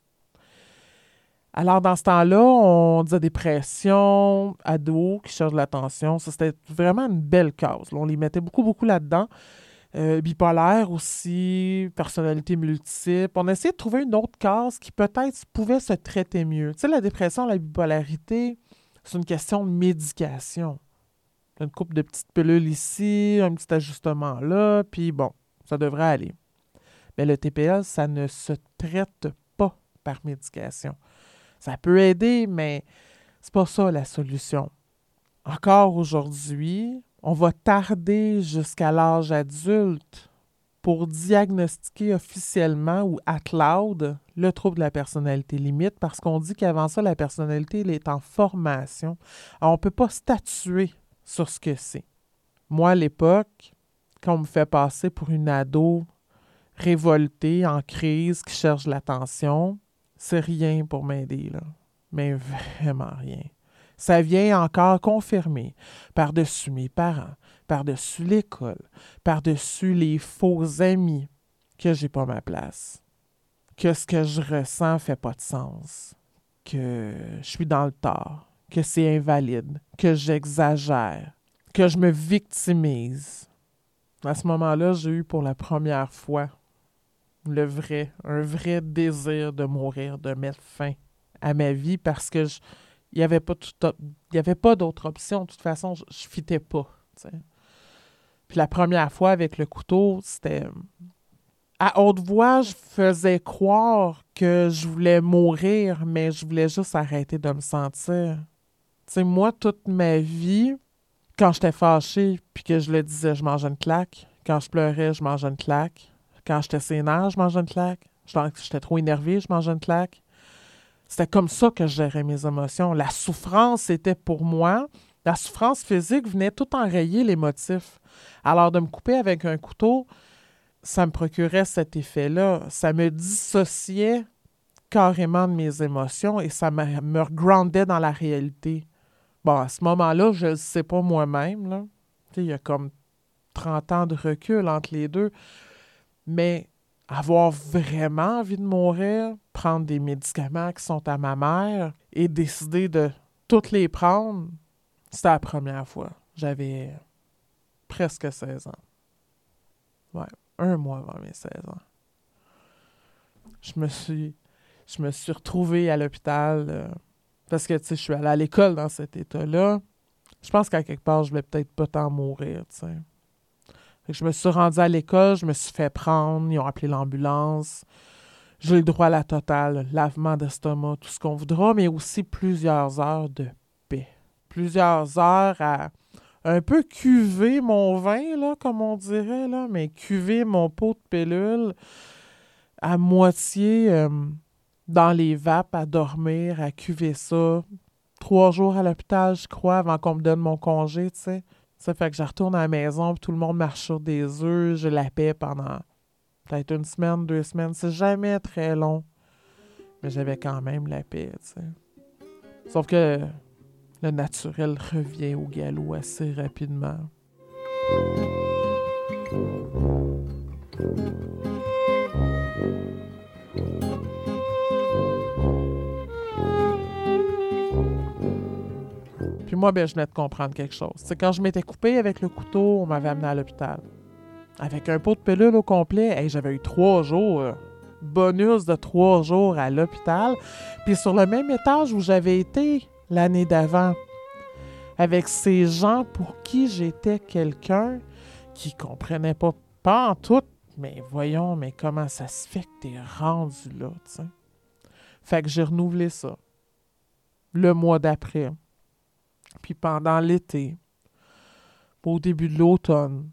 Alors, dans ce temps-là, on disait dépression, ados qui cherchent de l'attention. Ça, c'était vraiment une belle cause. on les mettait beaucoup, beaucoup là-dedans. Euh, bipolaire aussi, personnalité multiple. On essayait de trouver une autre cause qui peut-être pouvait se traiter mieux. Tu sais, la dépression, la bipolarité, c'est une question de médication. Une coupe de petites pilules ici, un petit ajustement là, puis bon, ça devrait aller. Mais le TPL, ça ne se traite pas par médication. Ça peut aider, mais c'est pas ça la solution. Encore aujourd'hui, on va tarder jusqu'à l'âge adulte pour diagnostiquer officiellement ou à cloud le trouble de la personnalité limite parce qu'on dit qu'avant ça, la personnalité est en formation. on ne peut pas statuer sur ce que c'est. Moi, à l'époque, quand on me fait passer pour une ado révoltée, en crise, qui cherche l'attention, c'est rien pour m'aider, là. Mais vraiment rien. Ça vient encore confirmer par-dessus mes parents, par-dessus l'école, par-dessus les faux amis que j'ai pas ma place, que ce que je ressens fait pas de sens, que je suis dans le tort, que c'est invalide, que j'exagère, que je me victimise. À ce moment-là, j'ai eu pour la première fois le vrai, un vrai désir de mourir, de mettre fin à ma vie parce que il n'y avait pas pas d'autre option. De toute façon, je, ne fitais pas. Puis la première fois avec le couteau, c'était. À haute voix, je faisais croire que je voulais mourir, mais je voulais juste arrêter de me sentir. Moi, toute ma vie, quand j'étais fâchée, puis que je le disais, je mangeais une claque. Quand je pleurais, je mangeais une claque. Quand j'étais sénère, je mangeais une claque. J'étais trop énervé, je mangeais une claque. C'était comme ça que je gérais mes émotions. La souffrance était pour moi la souffrance physique venait tout enrayer les motifs. Alors, de me couper avec un couteau, ça me procurait cet effet-là. Ça me dissociait carrément de mes émotions et ça me, me groundait dans la réalité. Bon, à ce moment-là, je ne sais pas moi-même. Il y a comme 30 ans de recul entre les deux. Mais avoir vraiment envie de mourir, prendre des médicaments qui sont à ma mère et décider de toutes les prendre, c'était la première fois. J'avais presque 16 ans. Ouais. un mois avant mes 16 ans. Je me suis, je retrouvée à l'hôpital euh, parce que, tu sais, je suis allée à l'école dans cet état-là. Je pense qu'à quelque part, je vais peut-être pas tant mourir, tu sais. Je me suis rendue à l'école, je me suis fait prendre, ils ont appelé l'ambulance. J'ai le droit à la totale, lavement d'estomac, tout ce qu'on voudra, mais aussi plusieurs heures de paix. Plusieurs heures à un peu cuver mon vin, là, comme on dirait, là, mais cuver mon pot de pilule à moitié euh, dans les vapes, à dormir, à cuver ça. Trois jours à l'hôpital, je crois, avant qu'on me donne mon congé, tu sais. Ça fait que je retourne à la maison, puis tout le monde marche sur des œufs. Je la paix pendant peut-être une semaine, deux semaines. C'est jamais très long. Mais j'avais quand même la paix, tu sais. Sauf que le naturel revient au galop assez rapidement. Moi, ben, je venais de comprendre quelque chose. C'est quand je m'étais coupé avec le couteau, on m'avait amené à l'hôpital. Avec un pot de pilule au complet, j'avais eu trois jours, euh, bonus de trois jours à l'hôpital. Puis sur le même étage où j'avais été l'année d'avant, avec ces gens pour qui j'étais quelqu'un qui comprenait pas, pas en tout, mais voyons, mais comment ça se fait que t'es rendu là, tu. Fait que j'ai renouvelé ça le mois d'après. Puis pendant l'été, au début de l'automne,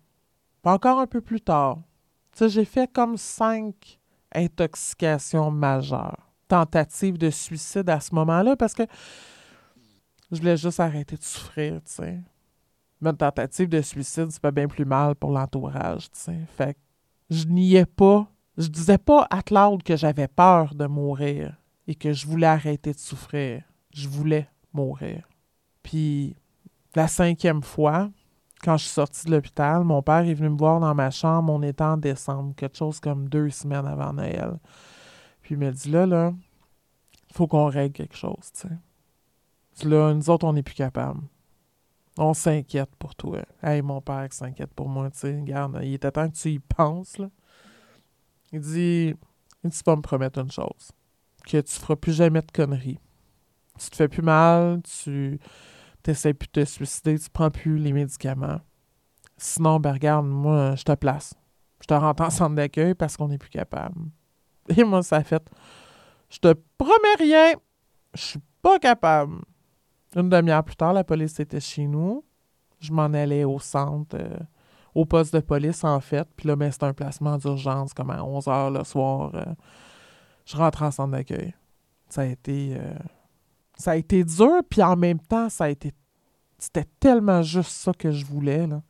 pas encore un peu plus tard. J'ai fait comme cinq intoxications majeures, tentatives de suicide à ce moment-là, parce que je voulais juste arrêter de souffrir, tu sais. Mais une tentative de suicide, c'est pas bien plus mal pour l'entourage, tu sais. Fait que je niais pas, je disais pas à Claude que j'avais peur de mourir et que je voulais arrêter de souffrir. Je voulais mourir. Puis la cinquième fois, quand je suis sortie de l'hôpital, mon père est venu me voir dans ma chambre, on était en décembre, quelque chose comme deux semaines avant Noël. Puis il m'a dit là, là, il faut qu'on règle quelque chose, tu sais. Là, nous autres, on n'est plus capables. On s'inquiète pour toi. Hey, mon père s'inquiète pour moi, tu sais. Regarde, il était temps que tu y penses, là. Il dit, il dit, tu vas me promettre une chose. Que tu feras plus jamais de conneries. Tu te fais plus mal, tu t'essaies plus de te suicider, tu prends plus les médicaments. Sinon, ben regarde, moi, je te place. Je te rentre en centre d'accueil parce qu'on n'est plus capable. Et moi, ça a fait. Je te promets rien. Je suis pas capable. Une demi-heure plus tard, la police était chez nous. Je m'en allais au centre, euh, au poste de police, en fait. Puis là, ben, c'était un placement d'urgence, comme à 11 h le soir. Euh. je rentre en centre d'accueil. Ça a été. Euh, ça a été dur, puis en même temps, ça a été. C'était tellement juste ça que je voulais, là.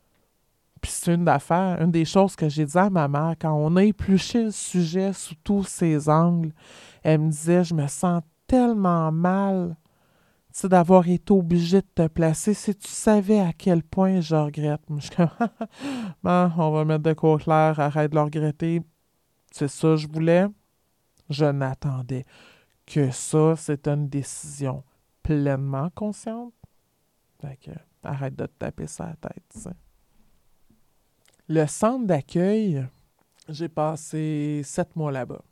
Puis c'est une affaire, une des choses que j'ai dit à ma mère, quand on a épluché le sujet sous tous ses angles, elle me disait Je me sens tellement mal d'avoir été obligé de te placer. Si tu savais à quel point je regrette. Je suis on va mettre de quoi clair, arrête de le regretter. C'est ça que je voulais. Je n'attendais que ça, c'est une décision pleinement consciente. Fait que, arrête de te taper ça la tête. Le centre d'accueil, j'ai passé sept mois là-bas.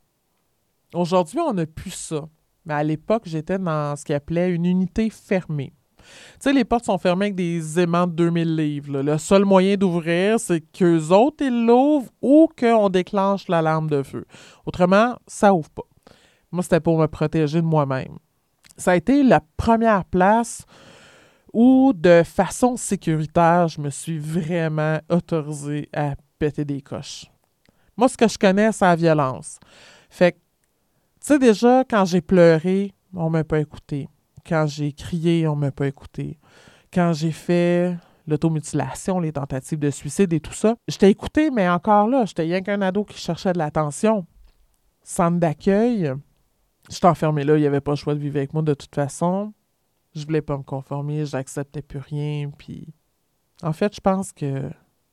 Aujourd'hui, on n'a plus ça. Mais à l'époque, j'étais dans ce qu'ils appelait une unité fermée. Tu sais, les portes sont fermées avec des aimants de 2000 livres. Le seul moyen d'ouvrir, c'est qu'eux autres, ils l'ouvrent ou qu'on déclenche l'alarme de feu. Autrement, ça ouvre pas. Moi, c'était pour me protéger de moi-même. Ça a été la première place où, de façon sécuritaire, je me suis vraiment autorisé à péter des coches. Moi, ce que je connais, c'est la violence. Fait que, tu sais, déjà, quand j'ai pleuré, on m'a pas écouté. Quand j'ai crié, on m'a pas écouté. Quand j'ai fait l'automutilation, les tentatives de suicide et tout ça, j'étais écouté, mais encore là, j'étais rien qu'un ado qui cherchait de l'attention. Centre d'accueil, J'étais enfermé là, il n'y avait pas le choix de vivre avec moi de toute façon. Je voulais pas me conformer, j'acceptais plus rien. Puis, en fait, je pense que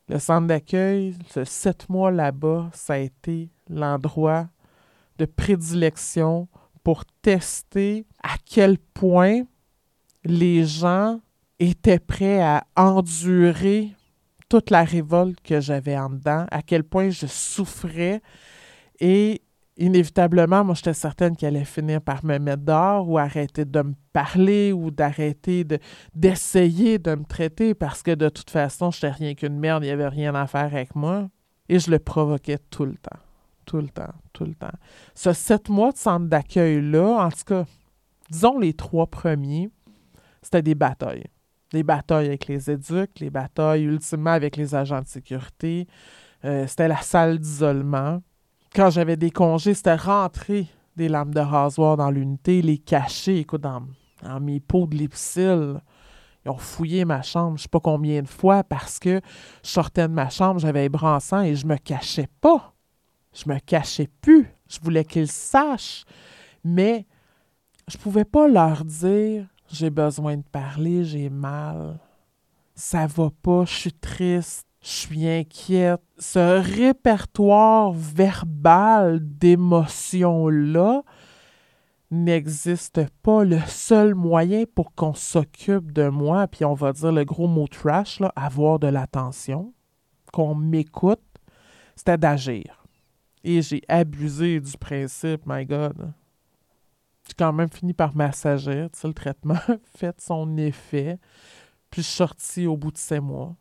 le centre d'accueil, ce sept mois là-bas, ça a été l'endroit de prédilection pour tester à quel point les gens étaient prêts à endurer toute la révolte que j'avais en dedans, à quel point je souffrais et inévitablement, moi, j'étais certaine qu'elle allait finir par me mettre dehors ou arrêter de me parler ou d'arrêter d'essayer de, me traiter parce que de toute façon, je n'étais rien qu'une merde, il n'y avait rien à faire avec moi. Et je le provoquais tout le temps. Tout le temps, tout le temps. Ce sept mois de centre d'accueil-là, en tout cas, disons les trois premiers, c'était des batailles. Des batailles avec les éducs, les batailles ultimement avec les agents de sécurité. Euh, c'était la salle d'isolement quand j'avais des congés, c'était rentrer des lames de rasoir dans l'unité, les cacher, écoute, dans, mes pots de lipsil. Ils ont fouillé ma chambre, je sais pas combien de fois, parce que je sortais de ma chambre, j'avais bras et je me cachais pas. Je me cachais plus. Je voulais qu'ils sachent. Mais je pouvais pas leur dire j'ai besoin de parler, j'ai mal. Ça va pas, je suis triste je suis inquiète. Ce répertoire verbal d'émotions-là n'existe pas. Le seul moyen pour qu'on s'occupe de moi, puis on va dire le gros mot trash, là, avoir de l'attention, qu'on m'écoute, c'était d'agir. Et j'ai abusé du principe, my God. J'ai quand même fini par m'assagir. Tu sais, le traitement fait son effet. Puis je suis sortie au bout de ces mois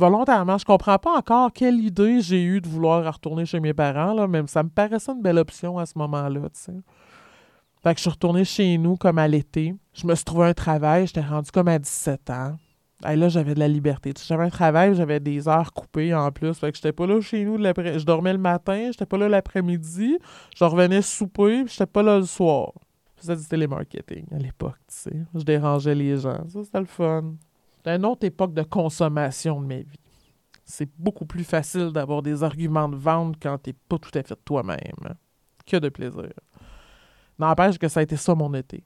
volontairement. Je comprends pas encore quelle idée j'ai eue de vouloir retourner chez mes parents, là, même ça me paraissait une belle option à ce moment-là. Fait que je suis retournée chez nous comme à l'été. Je me suis trouvé un travail, j'étais rendu comme à 17 ans. Et là, j'avais de la liberté. J'avais un travail, j'avais des heures coupées en plus. Fait que j'étais pas là chez nous. Je dormais le matin, j'étais pas là l'après-midi. Je revenais souper, puis j'étais pas là le soir. Je faisais du télémarketing à l'époque, tu sais. Je dérangeais les gens. Ça, c'était le fun. C'est une autre époque de consommation de ma vie. C'est beaucoup plus facile d'avoir des arguments de vente quand t'es pas tout à fait toi-même. Que de plaisir. N'empêche que ça a été ça mon été.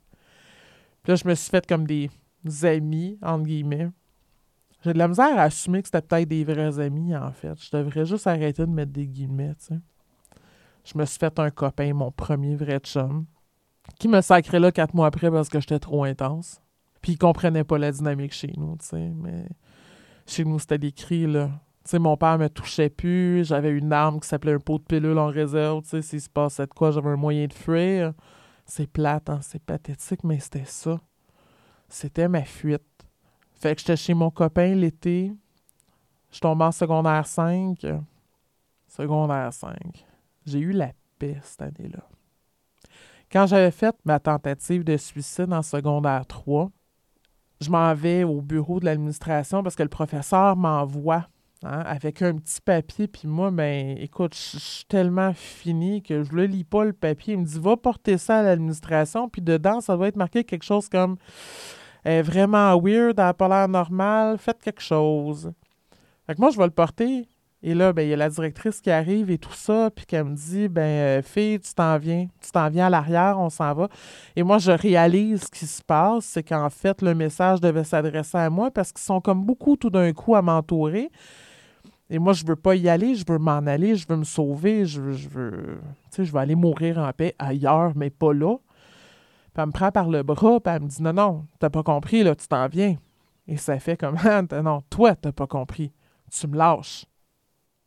Puis là, je me suis fait comme des amis, entre guillemets. J'ai de la misère à assumer que c'était peut-être des vrais amis, en fait. Je devrais juste arrêter de mettre des guillemets, tu sais. Je me suis fait un copain, mon premier vrai chum, qui me sacrait là quatre mois après parce que j'étais trop intense. Puis ils comprenaient pas la dynamique chez nous, tu sais. Mais chez nous, c'était des cris, là. Tu sais, mon père me touchait plus. J'avais une arme qui s'appelait un pot de pilule en réserve. Tu sais, s'il se passait de quoi, j'avais un moyen de fuir. C'est plate, hein? c'est pathétique, mais c'était ça. C'était ma fuite. Fait que j'étais chez mon copain l'été. Je tombais en secondaire 5. Secondaire 5. J'ai eu la paix cette année-là. Quand j'avais fait ma tentative de suicide en secondaire 3, je m'en vais au bureau de l'administration parce que le professeur m'envoie hein, avec un petit papier. Puis moi, ben, écoute, je suis tellement fini que je le lis pas le papier. Il me dit, va porter ça à l'administration. Puis dedans, ça doit être marqué quelque chose comme vraiment weird, elle n'a pas l'air normal, faites quelque chose. Fait que moi, je vais le porter. Et là, ben, il y a la directrice qui arrive et tout ça, puis qu'elle me dit ben euh, fille, tu t'en viens, tu t'en viens à l'arrière, on s'en va. Et moi, je réalise ce qui se passe, c'est qu'en fait, le message devait s'adresser à moi parce qu'ils sont comme beaucoup tout d'un coup à m'entourer. Et moi, je veux pas y aller, je veux m'en aller, je veux me sauver, je veux, je veux, tu sais, je veux aller mourir en paix ailleurs, mais pas là. Puis elle me prend par le bras, puis elle me dit non, non, t'as pas compris, là, tu t'en viens. Et ça fait comme non, toi, t'as pas compris, tu me lâches.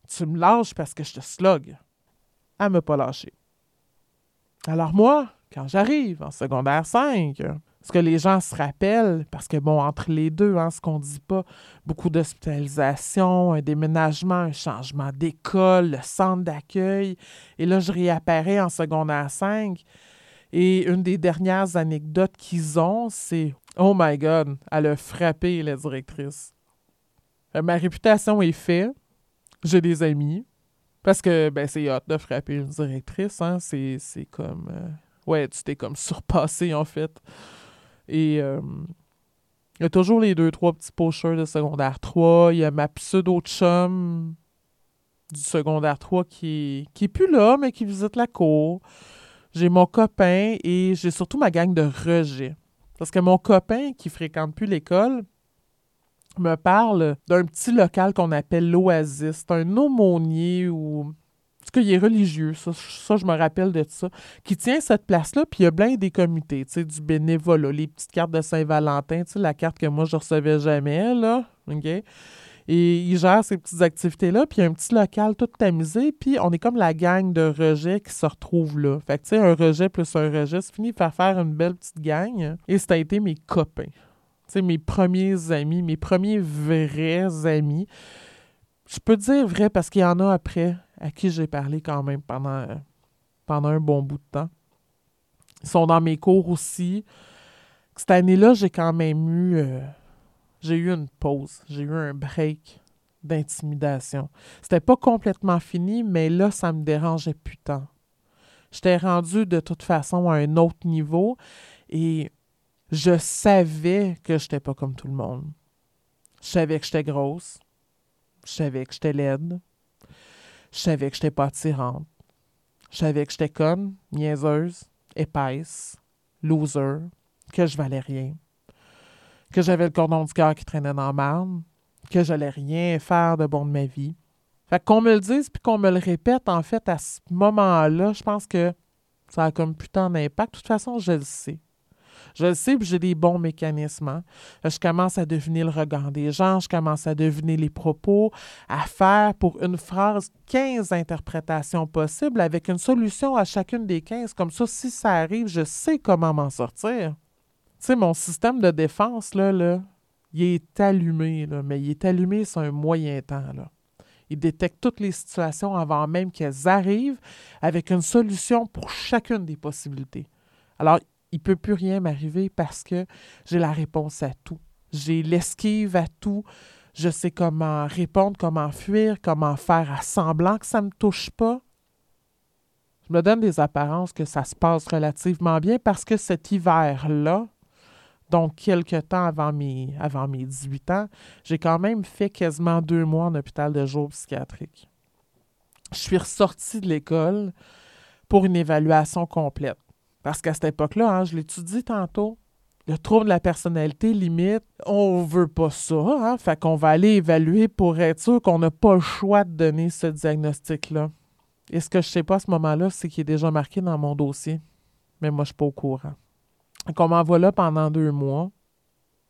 Tu me lâches parce que je te slog. Elle m'a pas lâché. Alors moi, quand j'arrive en secondaire 5, ce que les gens se rappellent, parce que bon, entre les deux, hein, ce qu'on dit pas, beaucoup d'hospitalisation, un déménagement, un changement d'école, le centre d'accueil. Et là, je réapparais en secondaire 5. Et une des dernières anecdotes qu'ils ont, c'est Oh my God, elle a frappé la directrice. Ma réputation est faite j'ai des amis. Parce que, ben, c'est hot de frapper une directrice, hein. C'est, comme. Euh, ouais, tu t'es comme surpassé, en fait. Et. Euh, il y a toujours les deux, trois petits pocheurs de secondaire 3. Il y a ma pseudo-chum du secondaire 3 qui, qui est plus là, mais qui visite la cour. J'ai mon copain et j'ai surtout ma gang de rejet. Parce que mon copain qui fréquente plus l'école, me parle d'un petit local qu'on appelle l'Oasis. C'est un aumônier ou. En tout cas, il est religieux, ça, ça, je me rappelle de ça, qui tient cette place-là, puis il y a plein des comités, tu sais, du bénévolat, les petites cartes de Saint-Valentin, tu sais, la carte que moi, je recevais jamais, là, OK? Et il gère ces petites activités-là, puis il y a un petit local tout tamisé, puis on est comme la gang de rejets qui se retrouve là. Fait que, tu sais, un rejet plus un rejet, c'est fini par faire une belle petite gang. Et été mes copains. Sais, mes premiers amis, mes premiers vrais amis. Je peux dire vrai parce qu'il y en a après à qui j'ai parlé quand même pendant, un bon bout de temps. Ils sont dans mes cours aussi. Cette année-là, j'ai quand même eu... euh, j'ai eu une pause, j'ai eu un break d'intimidation. C'était pas complètement fini, mais là, ça me dérangeait plus tant. J'étais rendue de toute façon à un autre niveau et je savais que j'étais pas comme tout le monde. Je savais que j'étais grosse. Je savais que j'étais laide. Je savais que j'étais pas attirante. Je savais que j'étais conne, niaiseuse, épaisse, loser, que je valais rien que j'avais le cordon du cœur qui traînait dans marne, que j'allais rien faire de bon de ma vie. Fait qu'on me le dise puis qu'on me le répète, en fait, à ce moment-là, je pense que ça a comme plus tant d'impact. De toute façon, je le sais. Je le sais, puis j'ai des bons mécanismes. hein. Je commence à deviner le regard des gens, je commence à deviner les propos, à faire pour une phrase 15 interprétations possibles avec une solution à chacune des 15. Comme ça, si ça arrive, je sais comment m'en sortir. Tu sais, mon système de défense, là, là, il est allumé, mais il est allumé sur un moyen temps. Il détecte toutes les situations avant même qu'elles arrivent avec une solution pour chacune des possibilités. Alors, il ne peut plus rien m'arriver parce que j'ai la réponse à tout. J'ai l'esquive à tout. Je sais comment répondre, comment fuir, comment faire à semblant que ça ne me touche pas. Je me donne des apparences que ça se passe relativement bien parce que cet hiver-là, donc quelques temps avant mes, avant mes 18 ans, j'ai quand même fait quasiment deux mois en hôpital de jour psychiatrique. Je suis ressortie de l'école pour une évaluation complète. Parce qu'à cette époque-là, hein, je l'étudie tantôt, le trouble de la personnalité limite, on veut pas ça, hein? Fait qu'on va aller évaluer pour être sûr qu'on n'a pas le choix de donner ce diagnostic-là. Et ce que je sais pas à ce moment-là, c'est qu'il est déjà marqué dans mon dossier. Mais moi, je suis pas au courant. Donc, on m'envoie là pendant deux mois.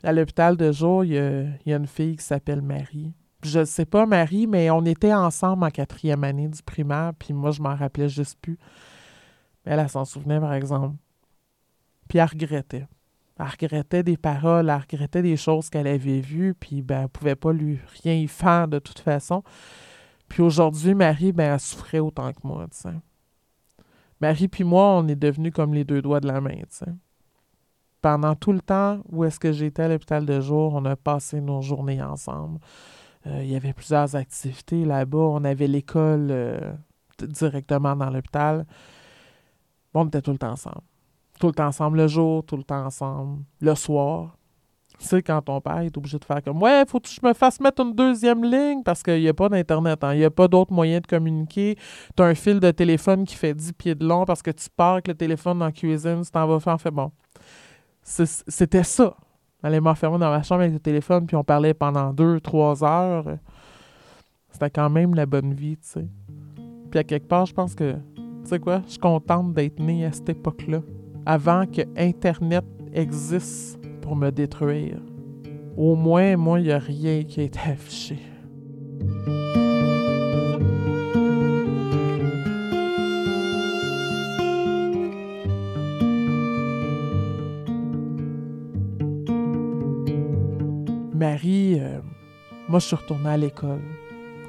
À l'hôpital de jour, il y a, il y a une fille qui s'appelle Marie. Je ne sais pas, Marie, mais on était ensemble en quatrième année du primaire, puis moi, je m'en rappelais juste plus. Elle, elle s'en souvenait, par exemple. Puis elle regrettait. Elle regrettait des paroles, elle regrettait des choses qu'elle avait vues, puis ben, elle ne pouvait pas lui rien y faire de toute façon. Puis aujourd'hui, Marie, ben, elle souffrait autant que moi, tu. Marie puis moi, on est devenus comme les deux doigts de la main, tu. Pendant tout le temps où est-ce que j'étais à l'hôpital de jour, on a passé nos journées ensemble. Euh, il y avait plusieurs activités là-bas. On avait l'école euh, directement dans l'hôpital. On était tout le temps ensemble. Tout le temps ensemble le jour, tout le temps ensemble le soir. Tu sais, quand ton père est obligé de faire comme Ouais, faut que je me fasse mettre une deuxième ligne parce qu'il n'y a pas d'Internet. hein. Il n'y a pas d'autre moyen de communiquer. Tu as un fil de téléphone qui fait 10 pieds de long parce que tu pars avec le téléphone dans la cuisine, tu t'en vas faire. Fait bon. C'était ça. J'allais m'enfermer dans ma chambre avec le téléphone, puis on parlait pendant deux, trois heures. C'était quand même la bonne vie, tu sais. Puis à quelque part, je pense que, tu sais quoi, je suis contente d'être née à cette époque-là, avant que Internet existe pour me détruire. Au moins, moi, il n'y a rien qui été affiché. Marie, euh, moi, je suis retournée à l'école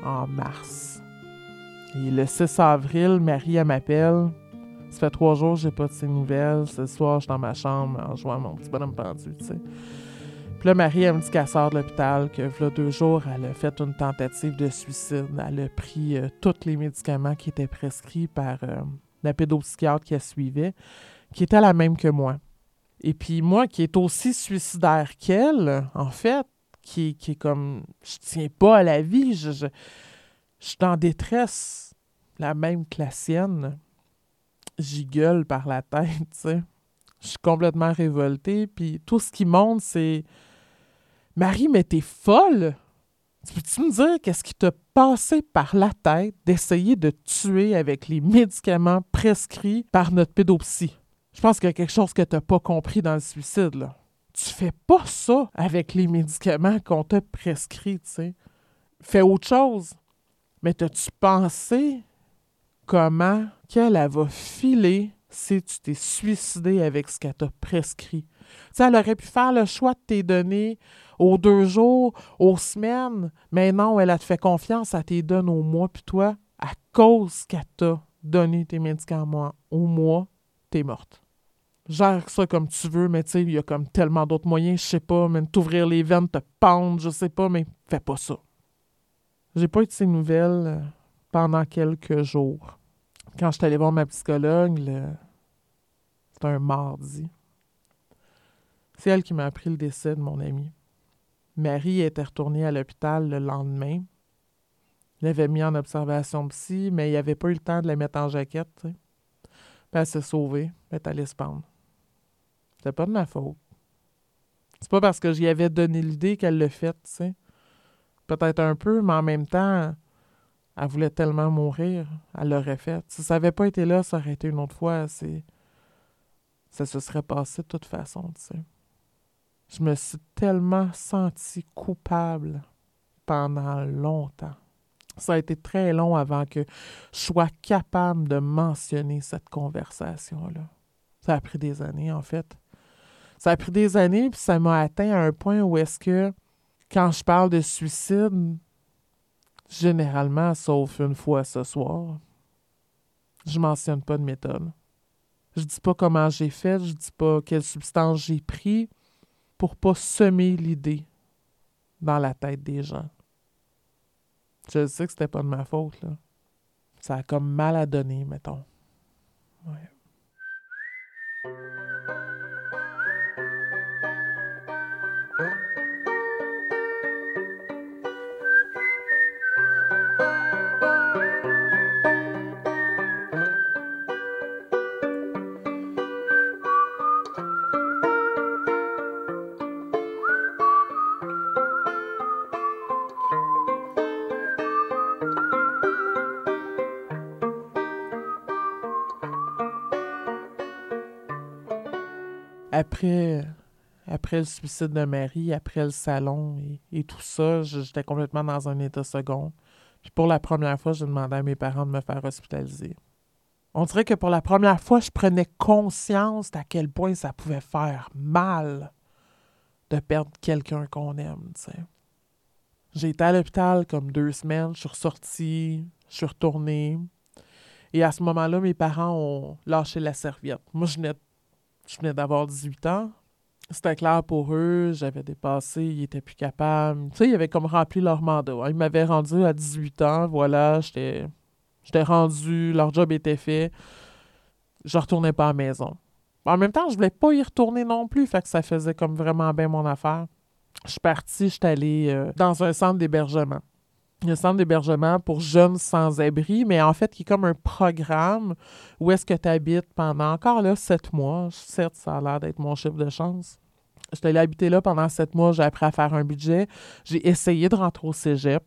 en mars. Et le 6 avril, Marie, elle m'appelle. Ça fait trois jours que j'ai pas de ses nouvelles. Ce soir, je suis dans ma chambre en jouant à mon petit bonhomme pendu, tu sais. Puis là, Marie, elle me dit qu'elle sort de l'hôpital, que là, deux jours, elle a fait une tentative de suicide. Elle a pris euh, tous les médicaments qui étaient prescrits par euh, la pédopsychiatre qui la suivait, qui était la même que moi. Et puis moi, qui est aussi suicidaire qu'elle, en fait, qui, qui est comme, je tiens pas à la vie, je, je suis en détresse, la même que la sienne. J'y gueule par la tête, tu sais. Je suis complètement révoltée, puis tout ce qui monte, c'est Marie, mais t'es folle! Tu peux-tu me dire qu'est-ce qui t'a passé par la tête d'essayer de tuer avec les médicaments prescrits par notre pédopsie? Je pense qu'il y a quelque chose que t'as pas compris dans le suicide, là. Tu fais pas ça avec les médicaments qu'on t'a prescrits, tu sais. fais autre chose. Mais t'as-tu pensé comment qu'elle va filer si tu t'es suicidé avec ce qu'elle t'a prescrit? elle aurait pu faire le choix de tes données aux deux jours, aux semaines, mais non, elle a te fait confiance, elle t'es donne au mois, puis toi, à cause qu'elle t'a donné tes médicaments au mois, t'es morte. Gère ça comme tu veux, mais tu il y a comme tellement d'autres moyens, je sais pas, même t'ouvrir les veines, te pendre, je sais pas, mais fais pas ça. J'ai pas eu de ces nouvelles euh, pendant quelques jours. Quand je suis allée voir ma psychologue, c'était un mardi. C'est elle qui m'a appris le décès de mon ami. Marie était retournée à l'hôpital le lendemain. Il l'avait mis en observation psy, mais il avait pas eu le temps de la mettre en jaquette. Elle s'est sauvée. Elle est allée se pendre. C'était pas de ma faute. C'est pas parce que j'y avais donné l'idée qu'elle l'a fait, tu sais. Peut-être un peu, mais en même temps, elle voulait tellement mourir, elle l'aurait fait. Si ça n'avait pas été là, ça aurait été une autre fois. Ça se serait passé de toute façon, tu sais. Je me suis tellement senti coupable pendant longtemps. Ça a été très long avant que je sois capable de mentionner cette conversation-là. Ça a pris des années, en fait. Ça a pris des années, puis ça m'a atteint à un point où est-ce que, quand je parle de suicide, généralement, sauf une fois ce soir, je mentionne pas de méthode. Je dis pas comment j'ai fait, je dis pas quelle substance j'ai pris, pour pas semer l'idée dans la tête des gens. Je sais que c'était pas de ma faute, là. Ça a comme mal à donner, mettons. Après le suicide de Marie, après le salon et, tout ça, j'étais complètement dans un état second. Puis pour la première fois, j'ai demandé à mes parents de me faire hospitaliser. On dirait que pour la première fois, je prenais conscience d'à quel point ça pouvait faire mal de perdre quelqu'un qu'on aime, J'ai été à l'hôpital comme deux semaines, je suis ressortie, je suis retournée. Et à ce moment-là, mes parents ont lâché la serviette. Moi, je venais je venais d'avoir 18 ans. C'était clair pour eux, j'avais dépassé, ils étaient plus capables. Tu sais, ils avaient comme rempli leur mandat. Ils m'avaient rendu à 18 ans, voilà, j'étais j'étais rendu, leur job était fait. Je retournais pas à la maison. En même temps, je voulais pas y retourner non plus, fait que ça faisait comme vraiment bien mon affaire. Je suis partie, je suis allée euh, dans un centre d'hébergement un centre d'hébergement pour jeunes sans-abri, mais en fait, qui est comme un programme où est-ce que tu habites pendant encore là sept mois. Certes, ça a l'air d'être mon chiffre de chance. Je suis allée habiter là pendant sept mois, j'ai appris à faire un budget. J'ai essayé de rentrer au cégep.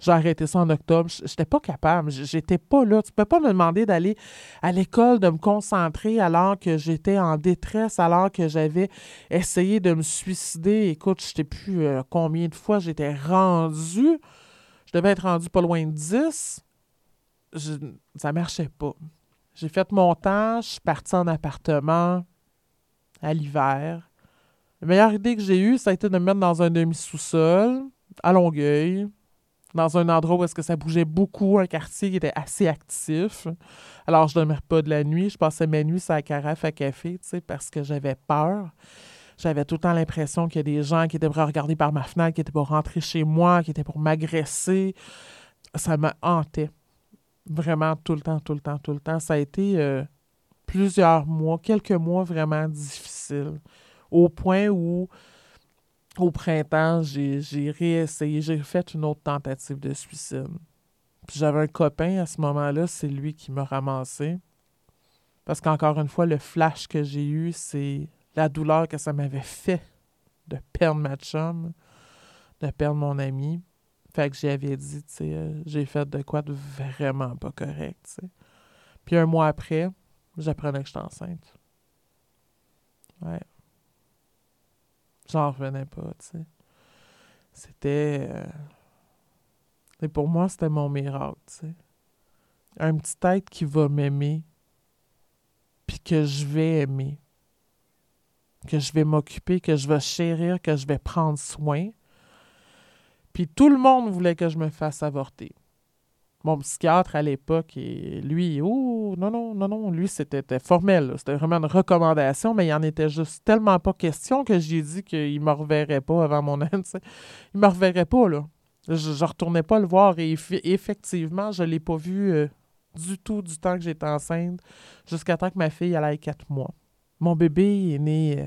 J'ai arrêté ça en octobre. J'étais pas capable. J'étais pas là. Tu peux pas me demander d'aller à l'école, de me concentrer alors que j'étais en détresse, alors que j'avais essayé de me suicider. Écoute, je sais plus euh, combien de fois j'étais rendue je devais être rendu pas loin de 10. Je, ça marchait pas. J'ai fait mon temps, je suis partie en appartement à l'hiver. La meilleure idée que j'ai eue, ça a été de me mettre dans un demi-sous-sol, à Longueuil, dans un endroit où est-ce que ça bougeait beaucoup, un quartier qui était assez actif. Alors, je ne dormais pas de la nuit. Je passais mes nuits sur la carafe à café, tu sais, parce que j'avais peur. J'avais tout le temps l'impression qu'il y a des gens qui étaient pour regarder par ma fenêtre, qui étaient pour rentrer chez moi, qui étaient pour m'agresser. Ça me hantait. Vraiment tout le temps, tout le temps, tout le temps. Ça a été euh, plusieurs mois, quelques mois vraiment difficiles. Au point où, au printemps, j'ai réessayé, j'ai fait une autre tentative de suicide. Puis j'avais un copain à ce moment-là, c'est lui qui m'a ramassé. Parce qu'encore une fois, le flash que j'ai eu, c'est la douleur que ça m'avait fait de perdre ma chum, de perdre mon ami. Fait que j'avais dit, tu sais, euh, j'ai fait de quoi de vraiment pas correct. Puis un mois après, j'apprenais que j'étais enceinte. Ouais. J'en revenais pas, tu sais. C'était... Euh, Et pour moi, c'était mon miracle, tu sais. Un petit être qui va m'aimer, puis que je vais aimer, que je vais m'occuper, que je vais chérir, que je vais prendre soin. Puis tout le monde voulait que je me fasse avorter. Mon psychiatre à l'époque, lui, oh, non, non, non, non, lui, c'était formel. C'était vraiment une recommandation, mais il en était juste tellement pas question que j'ai dit qu'il me reverrait pas avant mon âne. Il me reverrait pas, là. Je, je retournais pas le voir et effectivement, je l'ai pas vu euh, du tout du temps que j'étais enceinte jusqu'à temps que ma fille elle ait quatre mois. Mon bébé est né euh,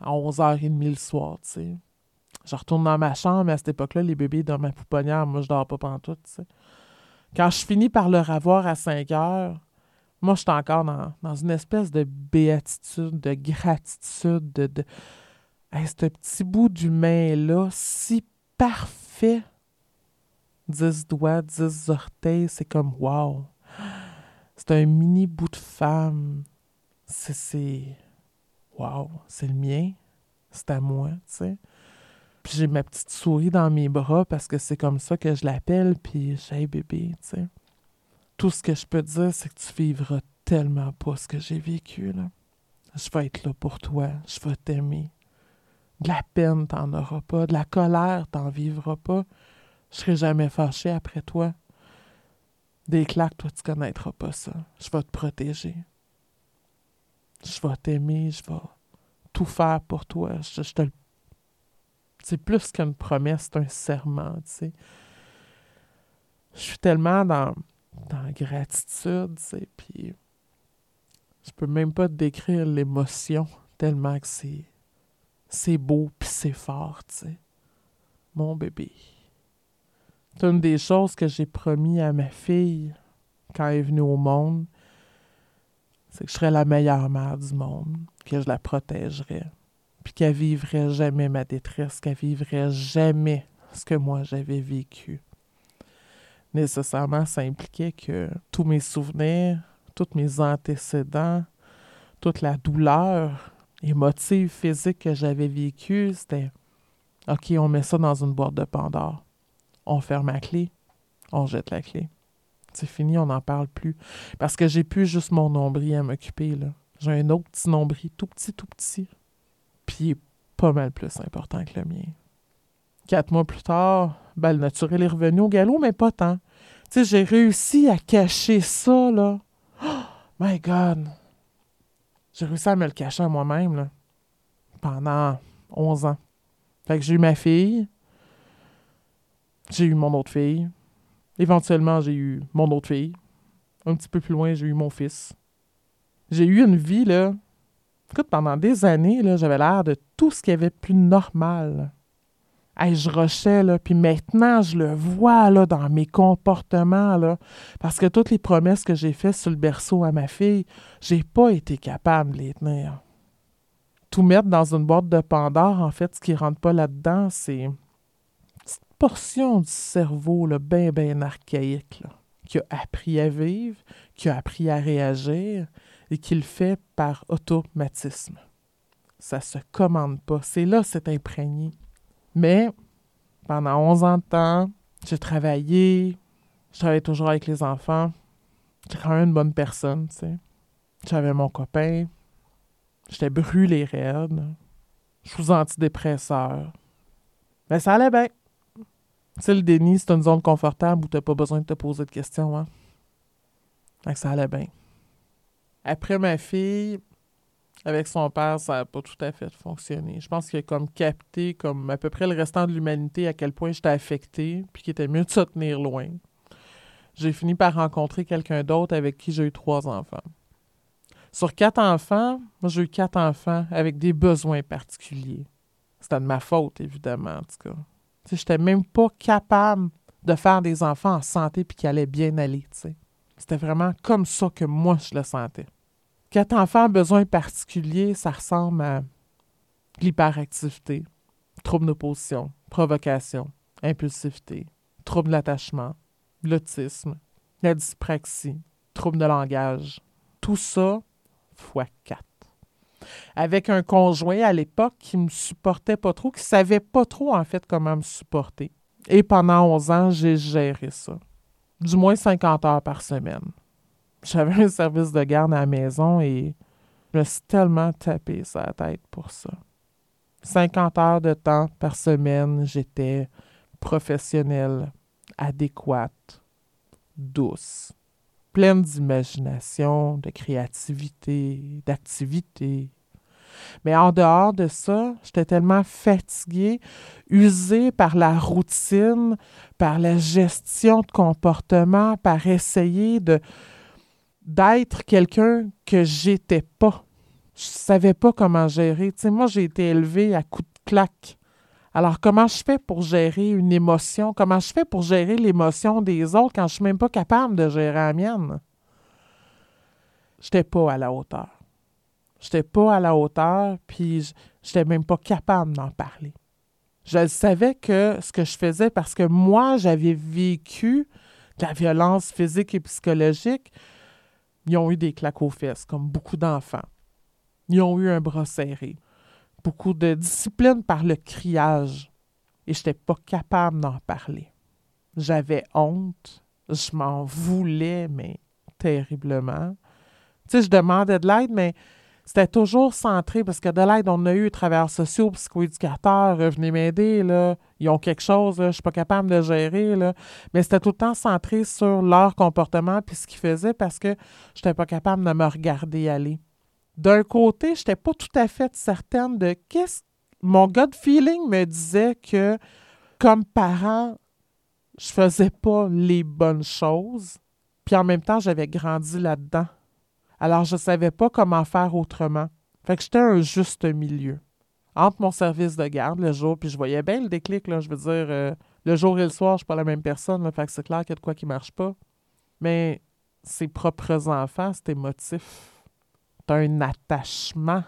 à 11h30 le soir, tu sais. Je retourne dans ma chambre, mais à cette époque-là, les bébés dans ma pouponnière, moi, je dors pas pendant tout, tu sais. Quand je finis par le revoir à 5 heures, moi, je suis encore dans, une espèce de béatitude, de gratitude, de. de... ce petit bout d'humain-là, si parfait, 10 doigts, 10 orteils, c'est comme wow. C'est un mini bout de femme. C'est. Wow, c'est le mien. C'est à moi, tu sais. Puis j'ai ma petite souris dans mes bras parce que c'est comme ça que je l'appelle. Puis j'ai bébé, tu sais. Tout ce que je peux dire, c'est que tu vivras tellement pas ce que j'ai vécu, là. Je vais être là pour toi. Je vais t'aimer. De la peine, t'en auras pas. De la colère, t'en vivras pas. Je serai jamais fâché après toi. Des claques, toi, tu connaîtras pas ça. Je vais te protéger. Je vais t'aimer, je vais tout faire pour toi. Je, te C'est plus qu'une promesse, c'est un serment, tu sais. Je suis tellement dans, dans gratitude, tu puis je peux même pas te décrire l'émotion tellement que c'est c'est beau puis c'est fort, tu sais. Mon bébé. C'est une des choses que j'ai promis à ma fille quand elle est venue au monde. C'est que je serais la meilleure mère du monde, que je la protégerais, puis qu'elle vivrait jamais ma détresse, qu'elle vivrait jamais ce que moi j'avais vécu. Nécessairement, ça impliquait que tous mes souvenirs, tous mes antécédents, toute la douleur émotive, physique que j'avais vécue, c'était OK, on met ça dans une boîte de Pandore on ferme la clé, on jette la clé. C'est fini, on n'en parle plus. Parce que j'ai plus juste mon nombril à m'occuper, là. J'ai un autre petit nombril, tout petit, tout petit. Puis pas mal plus important que le mien. Quatre mois plus tard, ben, le naturel est revenu au galop, mais pas tant. Tu sais, j'ai réussi à cacher ça. Oh, my God! J'ai réussi à me le cacher à moi-même, là. Pendant 11 ans. Fait que j'ai eu ma fille, j'ai eu mon autre fille. Éventuellement, j'ai eu mon autre fille. Un petit peu plus loin, j'ai eu mon fils. J'ai eu une vie, là. Écoute, pendant des années, là, j'avais l'air de tout ce qui avait plus normal. Hey, je rushais, là, puis maintenant, je le vois, là, dans mes comportements, là, parce que toutes les promesses que j'ai faites sur le berceau à ma fille, j'ai pas été capable de les tenir. Tout mettre dans une boîte de Pandore, en fait, ce qui rentre pas là-dedans, c'est portion du cerveau là, bien, bien archaïque, qui a appris à vivre, qui a appris à réagir et qui le fait par automatisme. Ça se commande pas. C'est là, c'est imprégné. Mais pendant 11 ans de temps, j'ai travaillé, je travaillais toujours avec les enfants. J'étais quand même une bonne personne, tu sais. J'avais mon copain. J'étais brûlé raide. Je suis antidépresseur. Mais ça allait bien. Sais, le déni, c'est une zone confortable où tu n'as pas besoin de te poser de questions. Hein? ça allait bien. Après ma fille, avec son père, ça n'a pas tout à fait fonctionné. Je pense qu'il a comme capté, comme à peu près le restant de l'humanité, à quel point j'étais affecté, puis qu'il était mieux de se tenir loin. J'ai fini par rencontrer quelqu'un d'autre avec qui j'ai eu trois enfants. Sur quatre enfants, moi j'ai eu quatre enfants avec des besoins particuliers. C'était de ma faute, évidemment, en tout cas. Je n'étais même pas capable de faire des enfants en santé puis qui allaient bien aller. C'était vraiment comme ça que moi, je le sentais. Quatre enfants à besoins particuliers, ça ressemble à l'hyperactivité, trouble d'opposition, provocation, impulsivité, trouble d'attachement, l'autisme, la dyspraxie, trouble de langage. Tout ça fois quatre avec un conjoint à l'époque qui me supportait pas trop, qui savait pas trop en fait comment me supporter. Et pendant 11 ans, j'ai géré ça. Du moins 50 heures par semaine. J'avais un service de garde à la maison et je me suis tellement tapé sa tête pour ça. 50 heures de temps par semaine, j'étais professionnelle, adéquate, douce, pleine d'imagination, de créativité, d'activité. Mais en dehors de ça, j'étais tellement fatiguée, usée par la routine, par la gestion de comportement, par essayer de d'être quelqu'un que j'étais pas. Je savais pas comment gérer. Tu sais, moi, j'ai été élevée à coups de claque. Alors, comment je fais pour gérer une émotion? Comment je fais pour gérer l'émotion des autres quand je suis même pas capable de gérer la mienne? J'étais pas à la hauteur. J'étais pas à la hauteur, puis j'étais même pas capable d'en parler. Je savais que ce que je faisais, parce que moi, j'avais vécu de la violence physique et psychologique, ils ont eu des claques aux fesses, comme beaucoup d'enfants. Ils ont eu un bras serré. Beaucoup de discipline par le criage. Et je n'étais pas capable d'en parler. J'avais honte. Je m'en voulais, mais terriblement. Tu sais, je demandais de l'aide, mais c'était toujours centré parce que de l'aide, on a eu travailleurs sociaux, psychoéducateurs, venez m'aider, là. Ils ont quelque chose, là, je suis pas capable de gérer. Mais c'était tout le temps centré sur leur comportement puis ce qu'ils faisaient parce que je n'étais pas capable de me regarder aller. D'un côté, je n'étais pas tout à fait certaine de qu'est-ce. Mon gut feeling me disait que, comme parent, je faisais pas les bonnes choses. Puis en même temps, j'avais grandi là-dedans. Alors, je ne savais pas comment faire autrement. Fait que j'étais un juste milieu. Entre mon service de garde le jour, puis je voyais bien le déclic, là, je veux dire, euh, le jour et le soir, je suis pas la même personne, fait que c'est clair qu'il y a de quoi qui marche pas. Mais ses propres enfants, c'est émotif. Un attachement.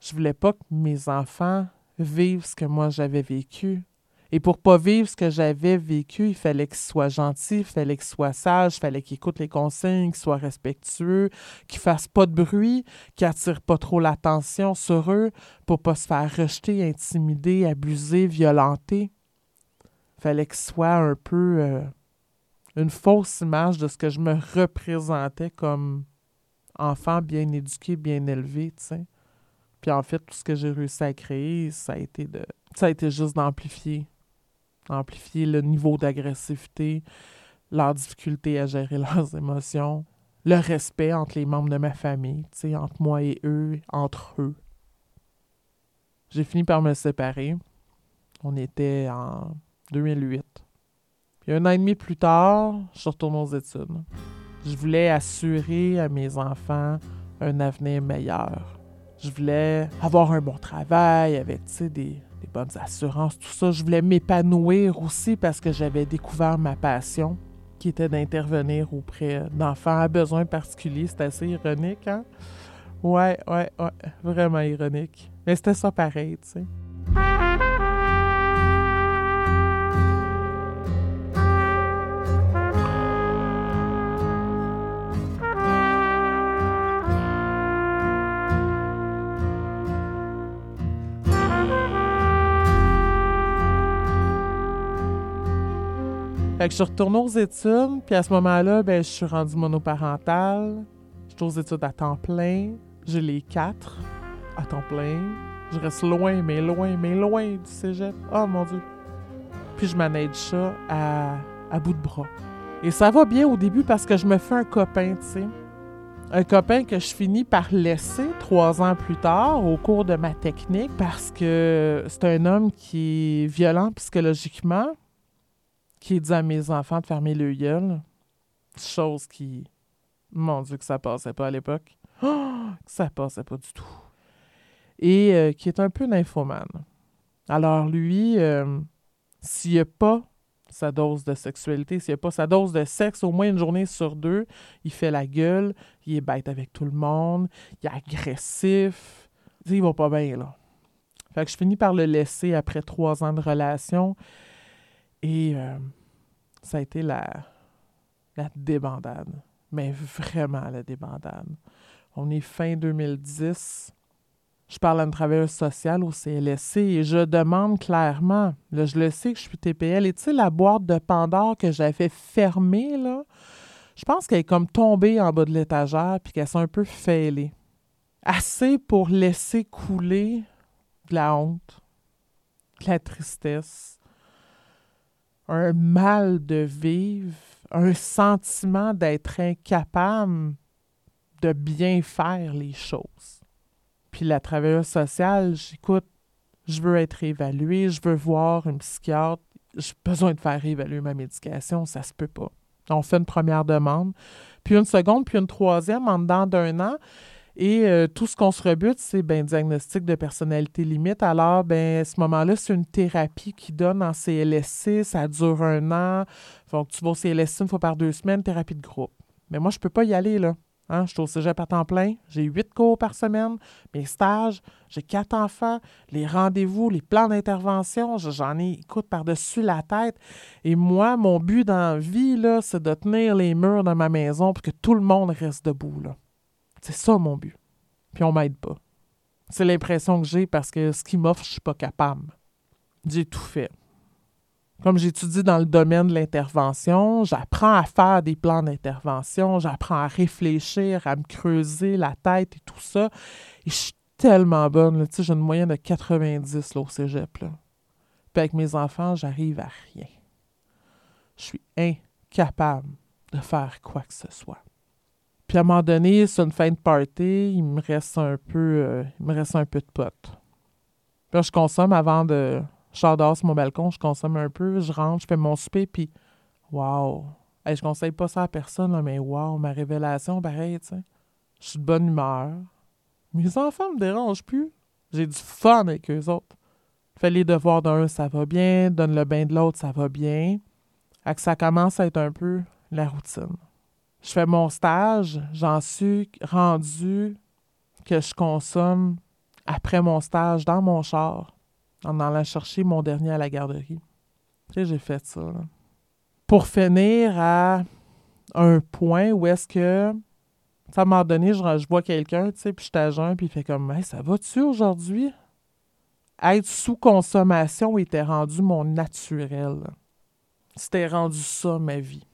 Je voulais pas que mes enfants vivent ce que moi j'avais vécu. Et pour pas vivre ce que j'avais vécu, il fallait qu'il soit gentil, il fallait qu'il soit sage, il fallait qu'il écoute les consignes, qu'il soit respectueux, qu'il fasse pas de bruit, qu'il attire pas trop l'attention sur eux pour pas se faire rejeter, intimider, abuser, violenter. Il fallait qu'il soit un peu euh, une fausse image de ce que je me représentais comme enfant bien éduqué, bien élevé, tu sais. Puis en fait, tout ce que j'ai réussi à créer, ça a été de ça a été juste d'amplifier amplifier le niveau d'agressivité, leur difficulté à gérer leurs émotions, le respect entre les membres de ma famille, entre moi et eux, entre eux. J'ai fini par me séparer. On était en 2008. Puis un an et demi plus tard, je retourne aux études. Je voulais assurer à mes enfants un avenir meilleur. Je voulais avoir un bon travail avec des, bonnes assurances, tout ça. Je voulais m'épanouir aussi parce que j'avais découvert ma passion, qui était d'intervenir auprès d'enfants à besoins particuliers. C'est assez ironique, hein? Ouais, ouais, ouais, vraiment ironique. Mais c'était ça pareil, tu sais. Fait que je suis retournée aux études, puis à ce moment-là, ben, je suis rendue monoparentale. Je suis aux études à temps plein. J'ai les quatre à temps plein. Je reste loin, mais loin, mais loin du cégep. Oh mon Dieu. Puis je manage ça à, à bout de bras. Et ça va bien au début parce que je me fais un copain, tu sais. Un copain que je finis par laisser trois ans plus tard au cours de ma technique parce que c'est un homme qui est violent psychologiquement, qui dit à mes enfants de fermer le gueule. Chose qui. Mon Dieu, que ça passait pas à l'époque. Que ça passait pas du tout. Et euh, qui est un peu nymphomane. Alors, lui, euh, s'il n'y a pas sa dose de sexualité, s'il n'y a pas sa dose de sexe, au moins une journée sur deux, il fait la gueule, il est bête avec tout le monde, il est agressif. Il va pas bien, là. Fait que je finis par le laisser après trois ans de relation. Et euh, ça a été la, débandade. Mais vraiment la débandade. On est fin 2010. Je Je parle à une travailleuse sociale au CLSC et je demande clairement, là, je le sais que je suis TPL, et tu sais, la boîte de Pandore que j'avais fermée, là, je pense qu'elle est comme tombée en bas de l'étagère puis qu'elle s'est un peu fêlée. Assez pour laisser couler de la honte, de la tristesse, un mal de vivre, un sentiment d'être incapable de bien faire les choses. Puis la travailleuse sociale, j'écoute, je veux être évaluée, je veux voir une psychiatre, j'ai besoin de faire évaluer ma médication, ça se peut pas. On fait une première demande, puis une seconde, puis une troisième en dedans d'un an. Et euh, tout ce qu'on se rebute, c'est ben, diagnostic de personnalité limite. Alors, ben, ce moment-là, c'est une thérapie qui donne en CLSC, ça dure un an. Donc, tu vas au CLSC une fois par deux semaines, thérapie de groupe. Mais moi, je ne peux pas y aller, là. Hein? Je suis au cégep à temps plein, j'ai huit cours par semaine, mes stages, j'ai quatre enfants, les rendez-vous, les plans d'intervention, j'en ai, écoute, par-dessus la tête. Et moi, mon but dans la vie, c'est de tenir les murs de ma maison pour que tout le monde reste debout. C'est ça mon but. Puis on m'aide pas. C'est l'impression que j'ai parce que ce qui m'offre, je suis pas capable. J'ai tout fait. Comme j'étudie dans le domaine de l'intervention, j'apprends à faire des plans d'intervention, j'apprends à réfléchir, à me creuser la tête et tout ça. Et je suis tellement bonne. Tu sais, j'ai une moyenne de 90 là, au cégep. Là. Puis avec mes enfants, j'arrive à rien. Je suis incapable de faire quoi que ce soit. Puis à un moment donné, c'est une fin de party, il me reste un peu, euh, il me reste un peu de potes. Puis là, je consomme avant de. Je sur mon balcon, je consomme un peu, je rentre, je fais mon souper, puis wow! Hey, je conseille pas ça à personne, mais wow, ma révélation, pareil, tu sais. Je suis de bonne humeur. Mes enfants me dérangent plus. J'ai du fun avec eux autres. Fais les devoirs d'un, ça va bien. Donne le bain de l'autre, ça va bien. que ça commence à être un peu la routine je fais mon stage, j'en suis rendu que je consomme après mon stage dans mon char, en allant chercher mon dernier à la garderie. Tu j'ai fait ça. Pour finir à un point où est-ce que, à un moment donné, je, vois quelqu'un, tu sais, puis je suis puis il fait comme, ça va-tu aujourd'hui? Être sous consommation était rendu mon naturel. C'était rendu ça, ma vie.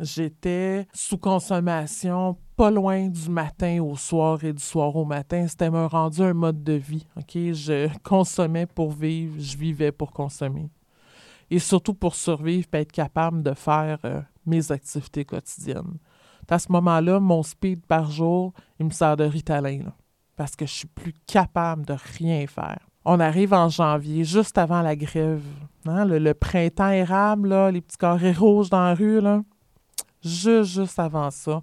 J'étais sous consommation pas loin du matin au soir et du soir au matin. C'était me rendu un mode de vie. Je consommais pour vivre, je vivais pour consommer. Et surtout pour survivre et être capable de faire euh, mes activités quotidiennes. À ce moment-là, mon speed par jour, il me sert de Ritalin. parce que je suis plus capable de rien faire. On arrive en janvier, juste avant la grève. Hein, le, printemps érable, les petits carrés rouges dans la rue. Là juste, juste avant ça.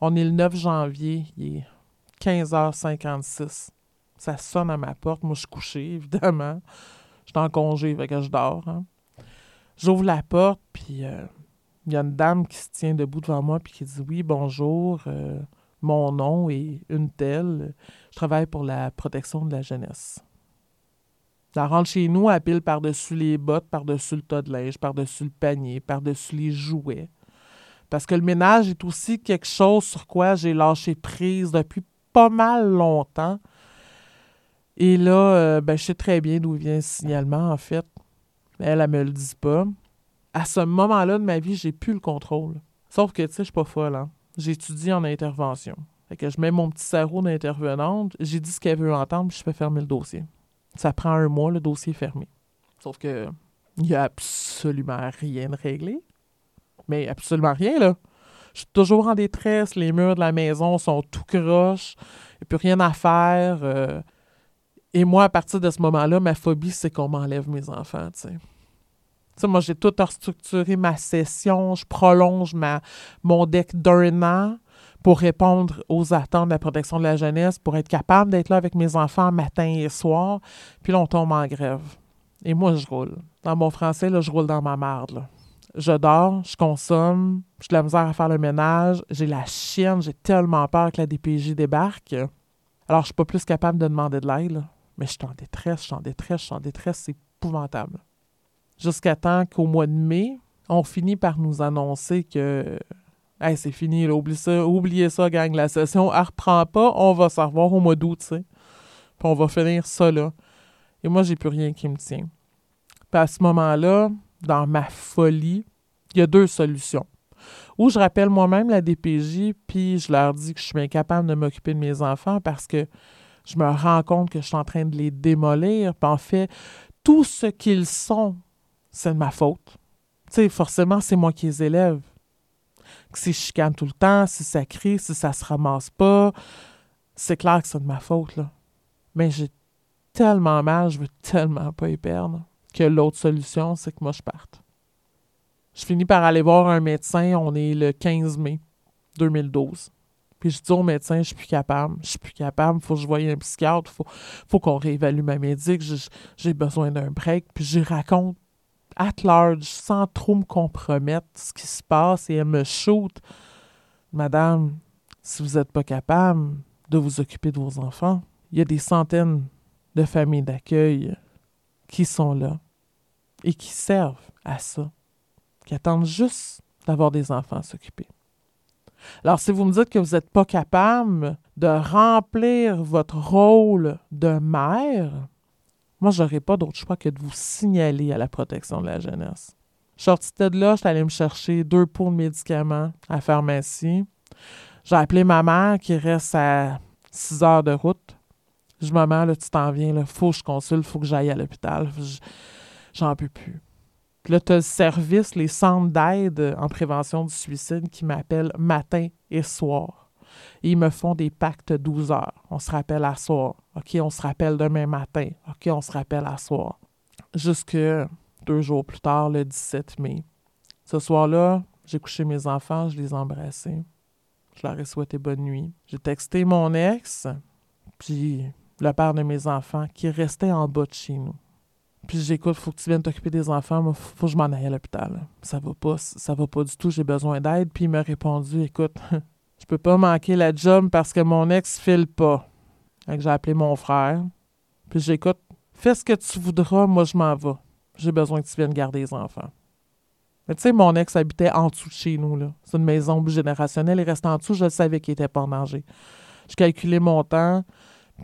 On est le 9 janvier, il est 15h56. Ça sonne à ma porte. Moi, je suis couché, évidemment. Je suis en congé, fait que je dors. Hein. J'ouvre la porte, puis euh, il y a une dame qui se tient debout devant moi, puis qui dit Oui, bonjour, euh, mon nom est une telle. Je travaille pour la protection de la jeunesse. Elle rentre chez nous, elle pile par-dessus les bottes, par-dessus le tas de linge, par-dessus le panier, par-dessus les jouets. Parce que le ménage est aussi quelque chose sur quoi j'ai lâché prise depuis pas mal longtemps. Et là, euh, ben, je sais très bien d'où vient ce signalement, en fait. Elle, elle me le dit pas. À ce moment-là de ma vie, j'ai plus le contrôle. Sauf que, tu sais, je suis pas folle, hein. J'étudie en intervention. Fait que je mets mon petit sarreau d'intervenante, j'ai dit ce qu'elle veut entendre, puis je fais fermer le dossier. Ça prend un mois, le dossier est fermé. Sauf que il n'y a absolument rien de réglé mais absolument rien, là. Je suis toujours en détresse, les murs de la maison sont tout croches, il n'y a plus rien à faire. Euh. et moi, à partir de ce moment-là, ma phobie, c'est qu'on m'enlève mes enfants, tu sais. moi, j'ai tout restructuré ma session, je prolonge ma, mon deck d'un an pour répondre aux attentes de la protection de la jeunesse, pour être capable d'être là avec mes enfants matin et soir. Puis là, on tombe en grève. Et moi, je roule. Dans mon français, là, je roule dans ma marde. Là je dors, je consomme, j'ai de la misère à faire le ménage, j'ai la chienne, j'ai tellement peur que la DPJ débarque. Alors, je suis pas plus capable de demander de l'aide, mais je suis en détresse, je suis en détresse, je suis en détresse, c'est épouvantable. Jusqu'à temps qu'au mois de mai, on finit par nous annoncer que c'est fini, oublie ça, oubliez ça, gang, la session, elle reprend pas, on va se revoir au mois d'août, tu sais. Puis on va finir ça là. Et moi, j'ai plus rien qui me tient. Puis à ce moment-là, dans ma folie, il y a deux solutions. Ou je rappelle moi-même la DPJ, puis je leur dis que je suis incapable de m'occuper de mes enfants parce que je me rends compte que je suis en train de les démolir. Puis en fait, tout ce qu'ils sont, c'est de ma faute. Tu sais, forcément, c'est moi qui les élève. si je chicane tout le temps, si ça crie, si ça se ramasse pas, c'est clair que c'est de ma faute. Mais j'ai tellement mal, je veux tellement pas y perdre, que l'autre solution, c'est que moi, je parte. Je finis par aller voir un médecin, on est le 15 mai 2012. Puis je dis au médecin, je suis plus capable, je suis plus capable, faut que je voie un psychiatre, faut, faut qu'on réévalue ma médic, j'ai besoin d'un break. Puis je raconte at large, sans trop me compromettre, ce qui se passe et elle me shoot. Madame, si vous n'êtes pas capable de vous occuper de vos enfants, il y a des centaines de familles d'accueil qui sont là et qui servent à ça, qui attendent juste d'avoir des enfants à s'occuper. Alors, si vous me dites que vous n'êtes pas capable de remplir votre rôle de mère, moi, je n'aurais pas d'autre choix que de vous signaler à la protection de la jeunesse. Je suis de là, je suis allée me chercher deux pots de médicaments à la pharmacie. J'ai appelé ma mère qui reste à six heures de route. Je maman, là, tu t'en viens, il faut que je consulte, faut que j'aille à l'hôpital. J'en peux plus. Là, tu as le service, les centres d'aide en prévention du suicide qui m'appellent matin et soir. ils me font des pactes 12 heures. On se rappelle à soir. OK, on se rappelle demain matin. OK, on se rappelle à soir. Jusque deux jours plus tard, le 17 mai. Ce soir-là, j'ai couché mes enfants, je les ai embrassés. Je leur ai souhaité bonne nuit. J'ai texté mon ex, puis le père de mes enfants, qui restait en bas de chez nous. Puis j'écoute, faut que tu viennes t'occuper des enfants, moi, faut que je m'en aille à l'hôpital. Ça va pas, ça va pas du tout, j'ai besoin d'aide. Puis il m'a répondu, écoute, je peux pas manquer la job parce que mon ex file pas. Fait j'ai appelé mon frère. Puis j'écoute, fais ce que tu voudras, moi je m'en vais. J'ai besoin que tu viennes garder les enfants. Mais tu sais, mon ex habitait en dessous de chez nous, là. C'est une maison générationnelle, il restait en dessous, je savais qu'il était pas en danger. Je calculais mon temps.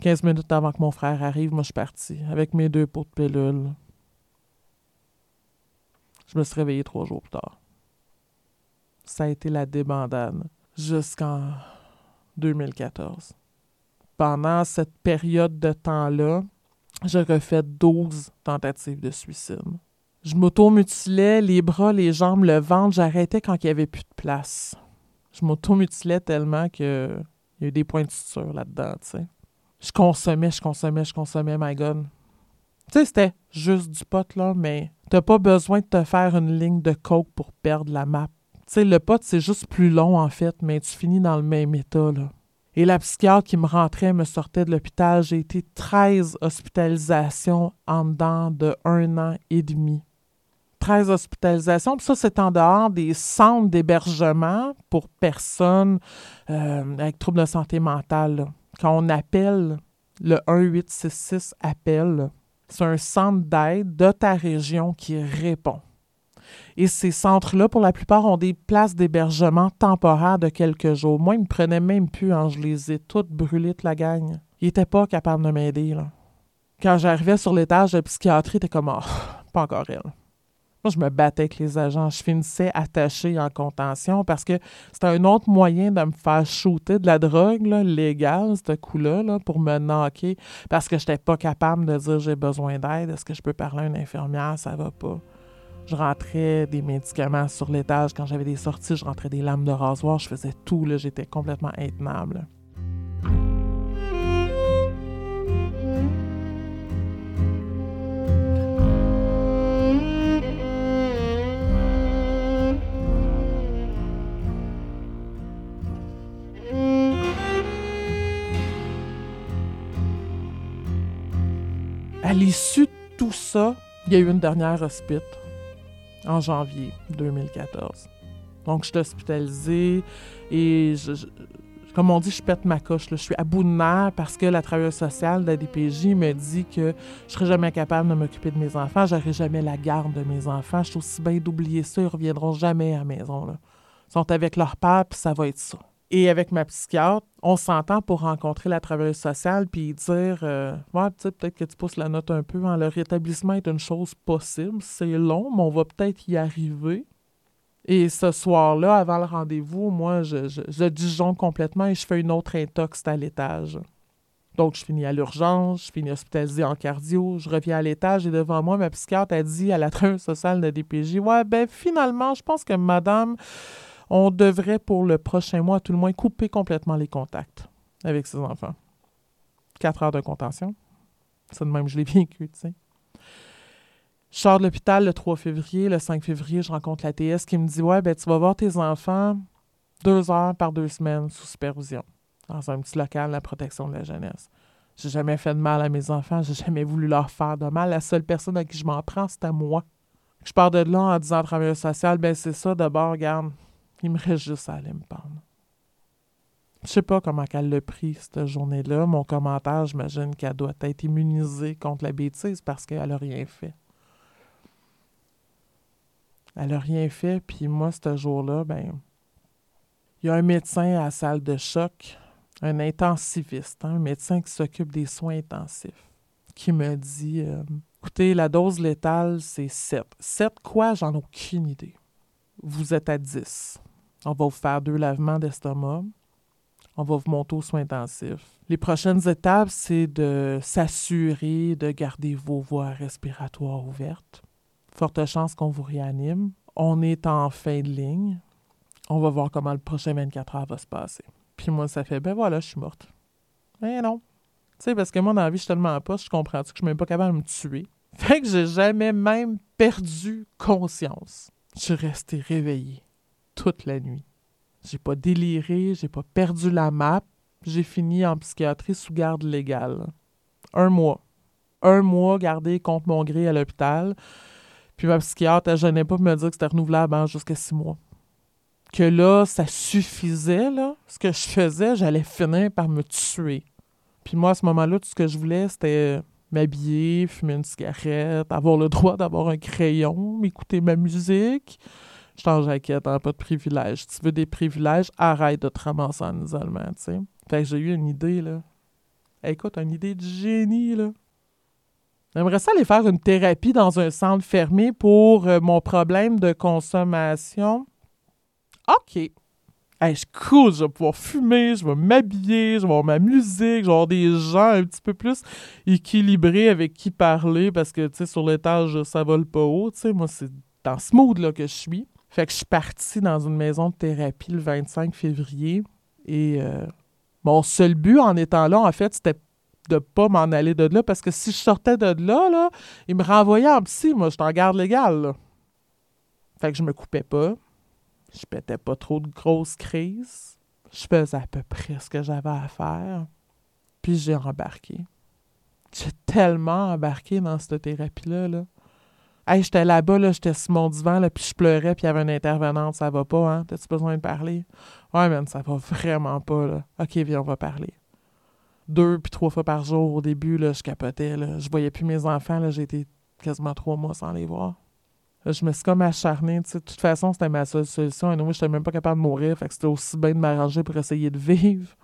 15 minutes avant que mon frère arrive, moi, je suis partie avec mes deux pots de pilules. Je me suis réveillée trois jours plus tard. Ça a été la débandade jusqu'en 2014. Pendant cette période de temps-là, j'ai refait 12 tentatives de suicide. Je m'auto-mutilais les bras, les jambes, le ventre. J'arrêtais quand il n'y avait plus de place. Je m'auto-mutilais tellement qu'il y a eu des points de suture là-dedans, tu sais je consommais, je consommais, je consommais, my God. Tu sais, c'était juste du pot, là, mais t'as pas besoin de te faire une ligne de coke pour perdre la map. Tu sais, le pot, c'est juste plus long, en fait, mais tu finis dans le même état, là. Et la psychiatre qui me rentrait me sortait de l'hôpital. J'ai été 13 hospitalisations en dedans de un an et demi. 13 hospitalisations. Puis ça, c'est en dehors des centres d'hébergement pour personnes euh, avec troubles de santé mentale. Là quand on appelle le 1866 appel, c'est un centre d'aide de ta région qui répond. Et ces centres-là, pour la plupart, ont des places d'hébergement temporaires de quelques jours. Moi, ils me prenaient même plus. Hein, je les ai toutes brûlées, toute la gang. Ils n'étaient pas capables de m'aider. Quand j'arrivais sur l'étage de psychiatrie, t'es comme, oh, pas encore elle. Moi, je me battais avec les agents. Je finissais attaché en contention parce que c'était un autre moyen de me faire shooter de la drogue légale, ce coup-là, là, pour me knocker parce que je n'étais pas capable de dire j'ai besoin d'aide. Est-ce que je peux parler à une infirmière? Ça va pas. Je rentrais des médicaments sur l'étage. Quand j'avais des sorties, je rentrais des lames de rasoir. Je faisais tout. J'étais complètement intenable. L'issue de tout ça, il y a eu une dernière hospite en janvier 2014. Donc, je suis hospitalisée et, comme on dit, je pète ma coche. Je suis à bout de nerfs parce que la travailleuse sociale de la DPJ me dit que je serai jamais capable de m'occuper de mes enfants. J'aurai jamais la garde de mes enfants. Je suis aussi bien d'oublier ça. Ils reviendront jamais à la maison. Ils sont avec leur père, puis ça va être ça. Et avec ma psychiatre, on s'entend pour rencontrer la travailleuse sociale puis dire euh, Ouais, peut-être que tu pousses la note un peu. Le rétablissement est une chose possible. C'est long, mais on va peut-être y arriver. Et ce soir-là, avant le rendez-vous, moi, je, je, je complètement et je fais une autre intox à l'étage. Donc, je finis à l'urgence, je finis hospitalisé en cardio, je reviens à l'étage et devant moi, ma psychiatre a dit à la travailleuse sociale de DPJ Ouais, ben finalement, je pense que madame, on devrait pour le prochain mois, tout le moins, couper complètement les contacts avec ses enfants. Quatre heures de contention. Ça de même, je l'ai vécu, tu sais. Je sors de l'hôpital le 3 février. Le 5 février, je rencontre la TS qui me dit Ouais, ben tu vas voir tes enfants deux heures par deux semaines sous supervision dans un petit local, la protection de la jeunesse. J'ai jamais fait de mal à mes enfants, j'ai jamais voulu leur faire de mal. La seule personne à qui je m'en prends, c'est à moi. Je pars de là en disant à travailleur social, ben c'est ça, d'abord, regarde, il me reste juste à aller me prendre. Je sais pas comment qu'elle l'a pris cette journée-là. Mon commentaire, j'imagine qu'elle doit être immunisée contre la bêtise parce qu'elle a rien fait. Elle a rien fait, puis moi, ce jour-là, ben, il y a un médecin à la salle de choc un intensiviste, hein, un médecin qui s'occupe des soins intensifs, qui me dit euh, Écoutez, la dose létale, c'est 7. 7 quoi? J'en ai aucune idée. Vous êtes à 10. On va vous faire deux lavements d'estomac. On va vous monter aux soins intensifs. Les prochaines étapes, c'est de s'assurer de garder vos voies respiratoires ouvertes. Forte chance qu'on vous réanime. On est en fin de ligne. On va voir comment le prochain 24 heures va se passer. Puis moi, ça fait, ben voilà, je suis morte. Mais non. Tu sais, parce que moi, dans je suis tellement pas, je comprends que je suis même pas capable de me tuer? Fait que j'ai jamais même perdu conscience. Je suis restée réveillée toute la nuit. J'ai pas déliré, j'ai pas perdu la map. J'ai fini en psychiatrie sous garde légale. Un mois. Un mois gardé contre mon gré à l'hôpital. Puis ma psychiatre, elle gênait pas de me dire que c'était renouvelable hein, jusqu'à six mois que là, ça suffisait, là. Ce que je faisais, j'allais finir par me tuer. Puis moi, à ce moment-là, tout ce que je voulais, c'était m'habiller, fumer une cigarette, avoir le droit d'avoir un crayon, écouter ma musique. Je t'en jaquette, hein, pas de privilèges. Si tu veux des privilèges, arrête de te ramasser en isolement, tu sais. Fait que j'ai eu une idée, là. écoute, une idée de génie, là. J'aimerais ça aller faire une thérapie dans un centre fermé pour euh, mon problème de consommation. OK. Je cool, je vais pouvoir fumer, je vais m'habiller, je vais avoir ma musique, je vais avoir des gens un petit peu plus équilibrés avec qui parler parce que, tu sais, sur l'étage, ça vole pas haut, tu sais. Moi, c'est dans ce mood-là que je suis. Fait que je suis partie dans une maison de thérapie le 25 février et euh, mon seul but en étant là, en fait, c'était de pas m'en aller de là parce que si je sortais de là, là, ils me renvoyaient en psy. Moi, je suis en garde légale, là. Fait que je me coupais pas je pétais pas trop de grosses crises. Je faisais à peu près ce que j'avais à faire. Puis j'ai embarqué. J'ai tellement embarqué dans cette thérapie-là. Là. Hey, j'étais là-bas, là, j'étais sur mon divan, là, puis je pleurais, puis il y avait une intervenante. Ça va pas, hein? T'as-tu besoin de parler? Ouais, man, ça va vraiment pas, là. OK, viens, on va parler. Deux puis trois fois par jour au début, là, je capotais, là. Je voyais plus mes enfants, là. J'ai été quasiment trois mois sans les voir je me suis comme acharnée. De toute façon, c'était ma seule solution. Et moi, je n'étais même pas capable de mourir. Fait que c'était aussi bien de m'arranger pour essayer de vivre.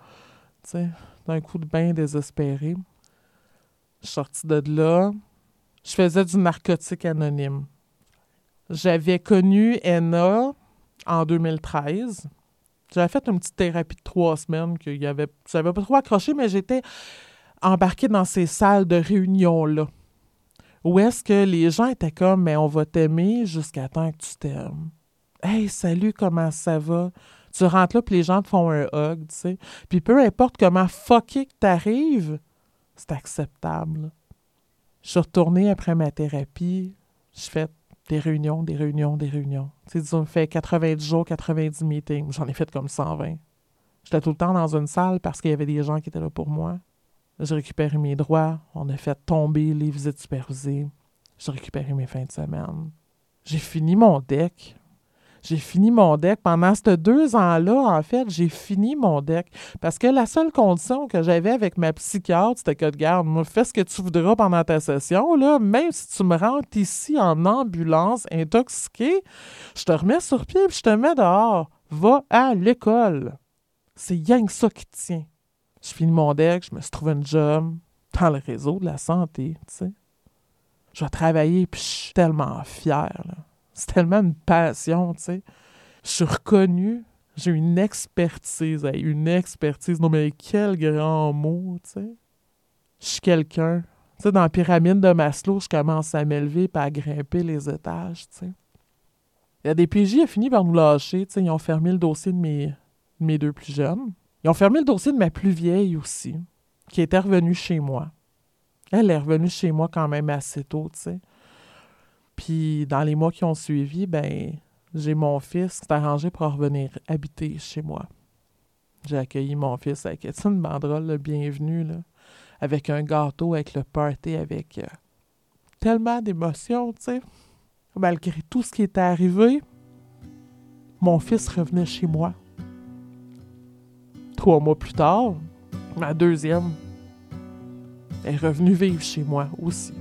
D'un coup de bain désespéré. Je suis sortie de là. Je faisais du narcotique anonyme. J'avais connu Enna en 2013. J'avais fait une petite thérapie de trois semaines que y pas trop accroché, mais j'étais embarquée dans ces salles de réunion-là où est-ce que les gens étaient comme, mais on va t'aimer jusqu'à temps que tu t'aimes. Hey, salut, comment ça va? Tu rentres là, puis les gens te font un hug, tu sais. Puis peu importe comment fucké que t'arrives, c'est acceptable. Je suis retournée après ma thérapie, je fais des réunions, des réunions, des réunions. Tu sais, disons, fait 90 jours, 90 meetings. J'en ai fait comme 120. J'étais tout le temps dans une salle parce qu'il y avait des gens qui étaient là pour moi. J'ai récupéré mes droits. On a fait tomber les visites supervisées. J'ai récupéré mes fins de semaine. J'ai fini mon deck. J'ai fini mon deck. Pendant ces deux ans-là, en fait, j'ai fini mon deck. Parce que la seule condition que j'avais avec ma psychiatre, c'était que, regarde, moi, fais ce que tu voudras pendant ta session, là, même si tu me rentres ici en ambulance, intoxiqué, je te remets sur pied et je te mets dehors. Va à l'école. C'est que ça qui tient. Je finis mon deck, je me suis trouvé un job dans le réseau de la santé, tu sais. Je vais travailler, puis je suis tellement fière, C'est tellement une passion, tu sais. Je suis reconnue, j'ai une expertise, une expertise. Non, mais quel grand mot, tu sais. Je suis quelqu'un. Tu sais, dans la pyramide de Maslow, je commence à m'élever et à grimper les étages, tu sais. Il y a fini par nous lâcher, tu sais. Ils ont fermé le dossier de mes, mes deux plus jeunes. Ils ont fermé le dossier de ma plus vieille aussi, qui était revenue chez moi. Elle est revenue chez moi quand même assez tôt, tu sais. Puis dans les mois qui ont suivi, ben j'ai mon fils qui s'est arrangé pour revenir habiter chez moi. J'ai accueilli mon fils avec une banderole, le bienvenu, là, avec un gâteau, avec le party, avec euh, tellement d'émotions, tu sais. Malgré tout ce qui était arrivé, mon fils revenait chez moi. Trois mois plus tard, ma deuxième est revenue vivre chez moi aussi.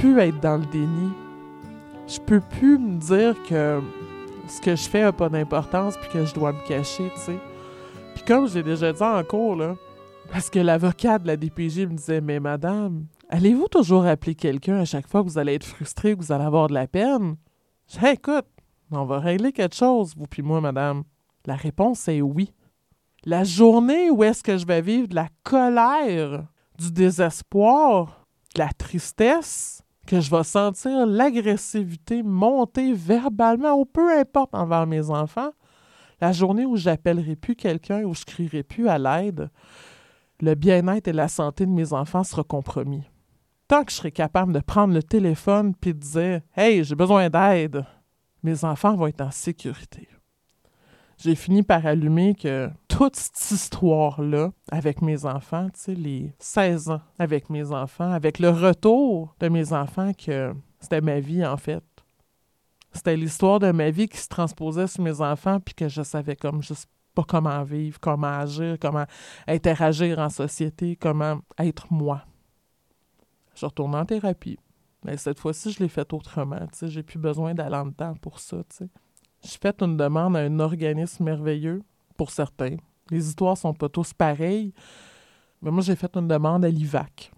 Plus être dans le déni. Je peux plus me dire que ce que je fais a pas d'importance puis que je dois me cacher, tu sais. Puis comme j'ai déjà dit en cours, là, parce que l'avocat de la DPJ me disait Mais madame, allez-vous toujours appeler quelqu'un à chaque fois que vous allez être frustré, que vous allez avoir de la peine? J'ai écoute, on va régler quelque chose, vous puis moi, madame. La réponse est oui. La journée où est-ce que je vais vivre de la colère, du désespoir, la tristesse, que je vais sentir l'agressivité monter verbalement ou peu importe envers mes enfants, la journée où j'appellerai plus quelqu'un, où je crierai plus à l'aide, le bien-être et la santé de mes enfants sera compromis. Tant que je serai capable de prendre le téléphone puis de dire Hey, j'ai besoin d'aide, mes enfants vont être en sécurité. J'ai fini par allumer que toute cette histoire-là avec mes enfants, tu sais, les 16 ans avec mes enfants, avec le retour de mes enfants, que c'était ma vie en fait. C'était l'histoire de ma vie qui se transposait sur mes enfants, puis que je savais comme juste pas comment vivre, comment agir, comment interagir en société, comment être moi. Je retourne en thérapie. Mais cette fois-ci, je l'ai fait autrement. J'ai plus besoin d'aller en dedans pour ça. Tu J'ai fait une demande à un organisme merveilleux, pour certains, les histoires sont pas tous pareilles. Mais moi, j'ai fait une demande à l'IVAC.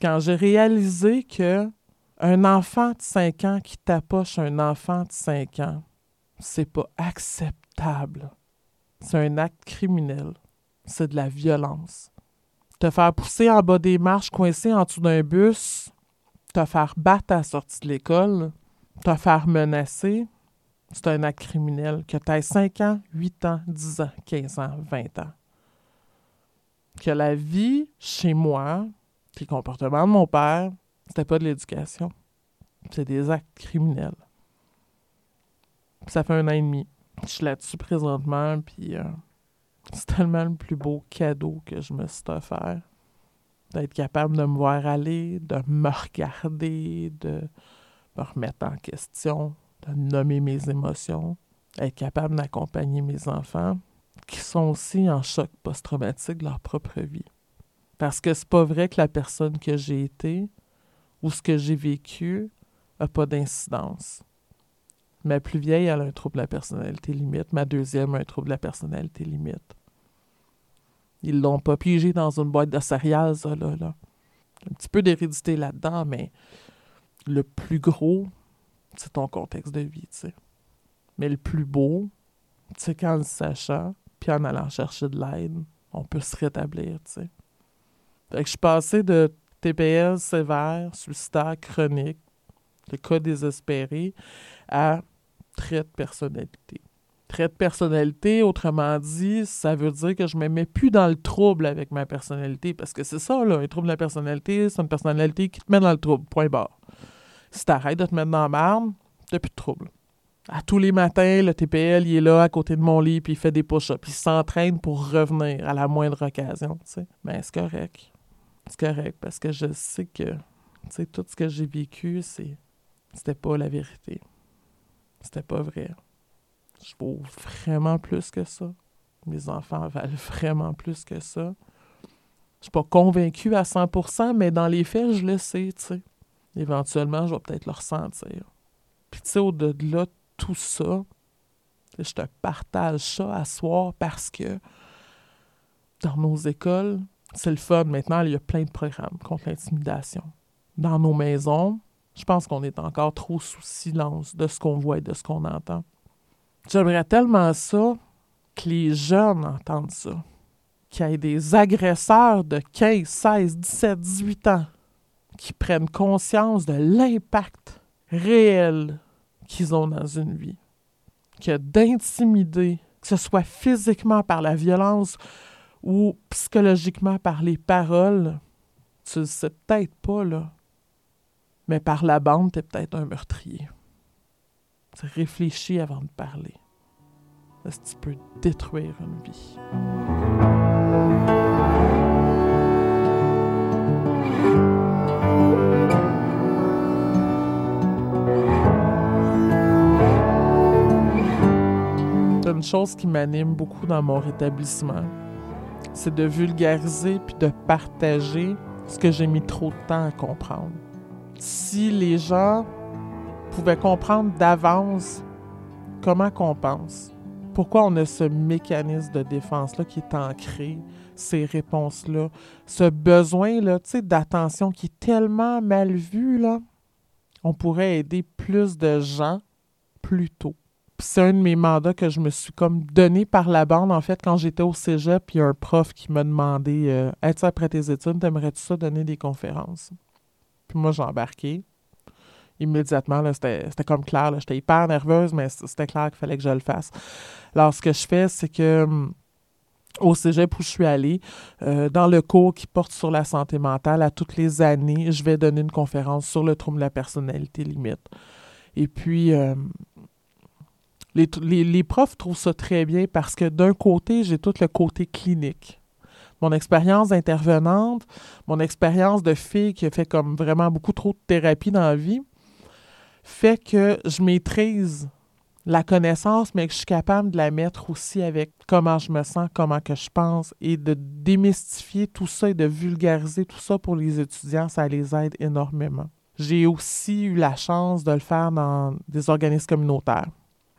Quand j'ai réalisé que un enfant de 5 ans qui tapoche un enfant de 5 ans, c'est pas acceptable. C'est un acte criminel. C'est de la violence. Te faire pousser en bas des marches, coincé en dessous d'un bus, te faire battre à la sortie de l'école, te faire menacer, c'est un acte criminel, que tu aies 5 ans, 8 ans, 10 ans, 15 ans, 20 ans. Que la vie chez moi, les comportements de mon père, c'était pas de l'éducation. C'est des actes criminels. ça fait un an et demi. Je suis là-dessus présentement, puis euh, c'est tellement le plus beau cadeau que je me suis offert. D'être capable de me voir aller, de me regarder, de me remettre en question, de nommer mes émotions, être capable d'accompagner mes enfants qui sont aussi en choc post-traumatique de leur propre vie. Parce que c'est pas vrai que la personne que j'ai été ou ce que j'ai vécu n'a pas d'incidence. Ma plus vieille, elle a un trouble de la personnalité limite. Ma deuxième a un trouble de la personnalité limite. Ils l'ont pas piégé dans une boîte de céréales, ça, là, là. Un petit peu d'hérédité là-dedans, mais le plus gros, c'est ton contexte de vie, tu sais. Mais le plus beau, c'est qu'en le sachant, puis en allant chercher de l'aide, on peut se rétablir, tu sais. Fait je suis passé de TPL sévère, suicidaire chronique, de cas désespéré, à trait de personnalité. Trait de personnalité, autrement dit, ça veut dire que je me mets plus dans le trouble avec ma personnalité, parce que c'est ça, là, un trouble de la personnalité, c'est une personnalité qui te met dans le trouble, point barre. Si t'arrêtes de te mettre dans la marde, t'as plus de trouble. À tous les matins, le TPL, il est là à côté de mon lit, puis il fait des push-ups. Il s'entraîne pour revenir à la moindre occasion, tu sais. C'est correct. C'est correct, parce que je sais que, tu sais, tout ce que j'ai vécu, c'est... C'était pas la vérité. C'était pas vrai. Je vaux vraiment plus que ça. Mes enfants valent vraiment plus que ça. Je suis pas convaincue à 100%, mais dans les faits, je le sais, tu sais. Éventuellement, je vais peut-être le ressentir. Puis, tu sais, au-delà de tout ça, je te partage ça à soir parce que dans nos écoles, c'est le fun. Maintenant, il y a plein de programmes contre l'intimidation. Dans nos maisons, je pense qu'on est encore trop sous silence de ce qu'on voit et de ce qu'on entend. J'aimerais tellement ça que les jeunes entendent ça. Qu'il y ait des agresseurs de 15, 16, 17, 18 ans qui prennent conscience de l'impact réel qu'ils ont dans une vie. Que d'intimider, que ce soit physiquement par la violence ou psychologiquement par les paroles, tu le sais peut-être pas, là. Mais par la bande, t'es peut-être un meurtrier. Tu réfléchis avant de parler. Est-ce que tu peux détruire une vie? Une chose qui m'anime beaucoup dans mon rétablissement, c'est de vulgariser puis de partager ce que j'ai mis trop de temps à comprendre. Si les gens pouvaient comprendre d'avance comment qu'on pense, pourquoi on a ce mécanisme de défense-là qui est ancré, ces réponses-là, ce besoin-là, d'attention qui est tellement mal vu, là, on pourrait aider plus de gens plus tôt c'est un de mes mandats que je me suis comme donné par la bande, en fait, quand j'étais au cégep, il y a un prof qui m'a demandé euh, Est-ce après tes études, t'aimerais-tu ça donner des conférences? Puis moi, j'ai embarqué. Immédiatement, c'était comme clair. J'étais hyper nerveuse, mais c'était clair qu'il fallait que je le fasse. Alors, ce que je fais, c'est que hum, au cégep où je suis allée, euh, dans le cours qui porte sur la santé mentale, à toutes les années, je vais donner une conférence sur le trouble de la personnalité limite. Et puis, hum, les, profs trouvent ça très bien parce que d'un côté, j'ai tout le côté clinique. Mon expérience d'intervenante, mon expérience de fille qui a fait comme vraiment beaucoup trop de thérapie dans la vie, fait que je maîtrise la connaissance, mais que je suis capable de la mettre aussi avec comment je me sens, comment que je pense, et de démystifier tout ça et de vulgariser tout ça pour les étudiants, ça les aide énormément. J'ai aussi eu la chance de le faire dans des organismes communautaires.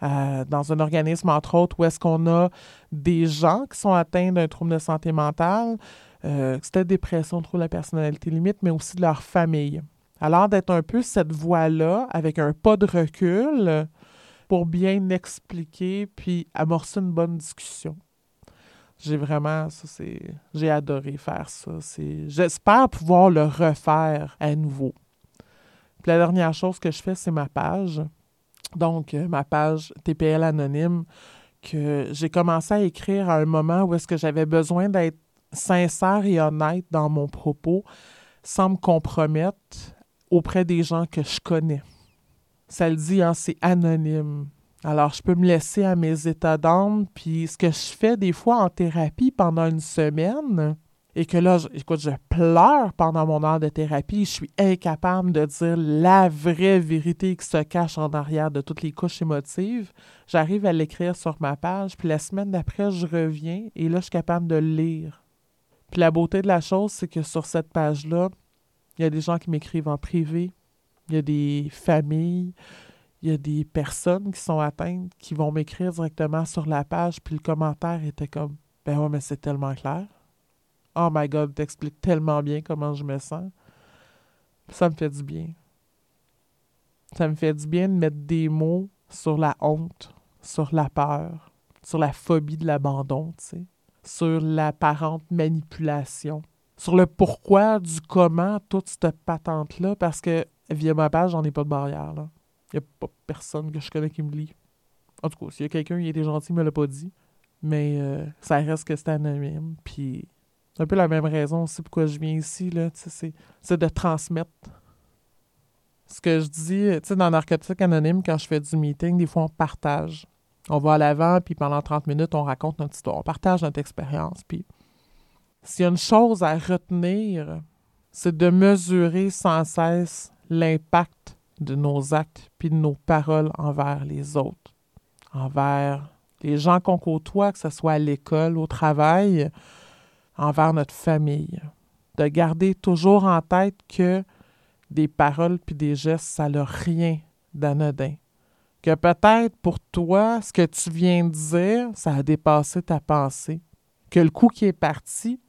Euh, dans un organisme, entre autres, où est-ce qu'on a des gens qui sont atteints d'un trouble de santé mentale, euh, c'était dépression, trouble de la personnalité limite, mais aussi de leur famille. Alors, d'être un peu cette voie-là, avec un pas de recul, pour bien expliquer, puis amorcer une bonne discussion. J'ai vraiment, ça c'est, j'ai adoré faire ça. C'est, j'espère pouvoir le refaire à nouveau. Puis la dernière chose que je fais, c'est ma page. Donc, euh, ma page TPL anonyme, que j'ai commencé à écrire à un moment où est-ce que j'avais besoin d'être sincère et honnête dans mon propos sans me compromettre auprès des gens que je connais. Ça le dit, hein, c'est anonyme. Alors, je peux me laisser à mes états d'âme, puis ce que je fais des fois en thérapie pendant une semaine, et que là, écoute, je pleure pendant mon heure de thérapie, je suis incapable de dire la vraie vérité qui se cache en arrière de toutes les couches émotives, j'arrive à l'écrire sur ma page, puis la semaine d'après, je reviens et là, je suis capable de le lire. Puis la beauté de la chose, c'est que sur cette page-là, il y a des gens qui m'écrivent en privé, il y a des familles, il y a des personnes qui sont atteintes qui vont m'écrire directement sur la page, puis le commentaire était comme Ben ouais, mais c'est tellement clair. Oh my God, t'expliques tellement bien comment je me sens. Ça me fait du bien. Ça me fait du bien de mettre des mots sur la honte, sur la peur, sur la phobie de l'abandon, tu sais, sur l'apparente manipulation, sur le pourquoi du comment, toute cette patente-là, parce que via ma page, j'en ai pas de barrière. Il n'y a pas personne que je connais qui me lit. En tout cas, s'il y a quelqu'un qui était gentil, il me l'a pas dit. Mais euh, ça reste que c'est anonyme, puis c'est un peu la même raison aussi pourquoi je viens ici, là, c'est, de transmettre. ce que je dis, tu sais, dans Narcotique Anonyme, quand je fais du meeting, des fois, on partage. On va à l'avant, puis pendant 30 minutes, on raconte notre histoire. On partage notre expérience. Puis, s'il y a une chose à retenir, c'est de mesurer sans cesse l'impact de nos actes puis de nos paroles envers les autres, envers les gens qu'on côtoie, que ce soit à l'école, au travail, envers notre famille. De garder toujours en tête que des paroles puis des gestes, ça n'a rien d'anodin. Que peut-être pour toi, ce que tu viens de dire, ça a dépassé ta pensée. Que le coup qui est parti,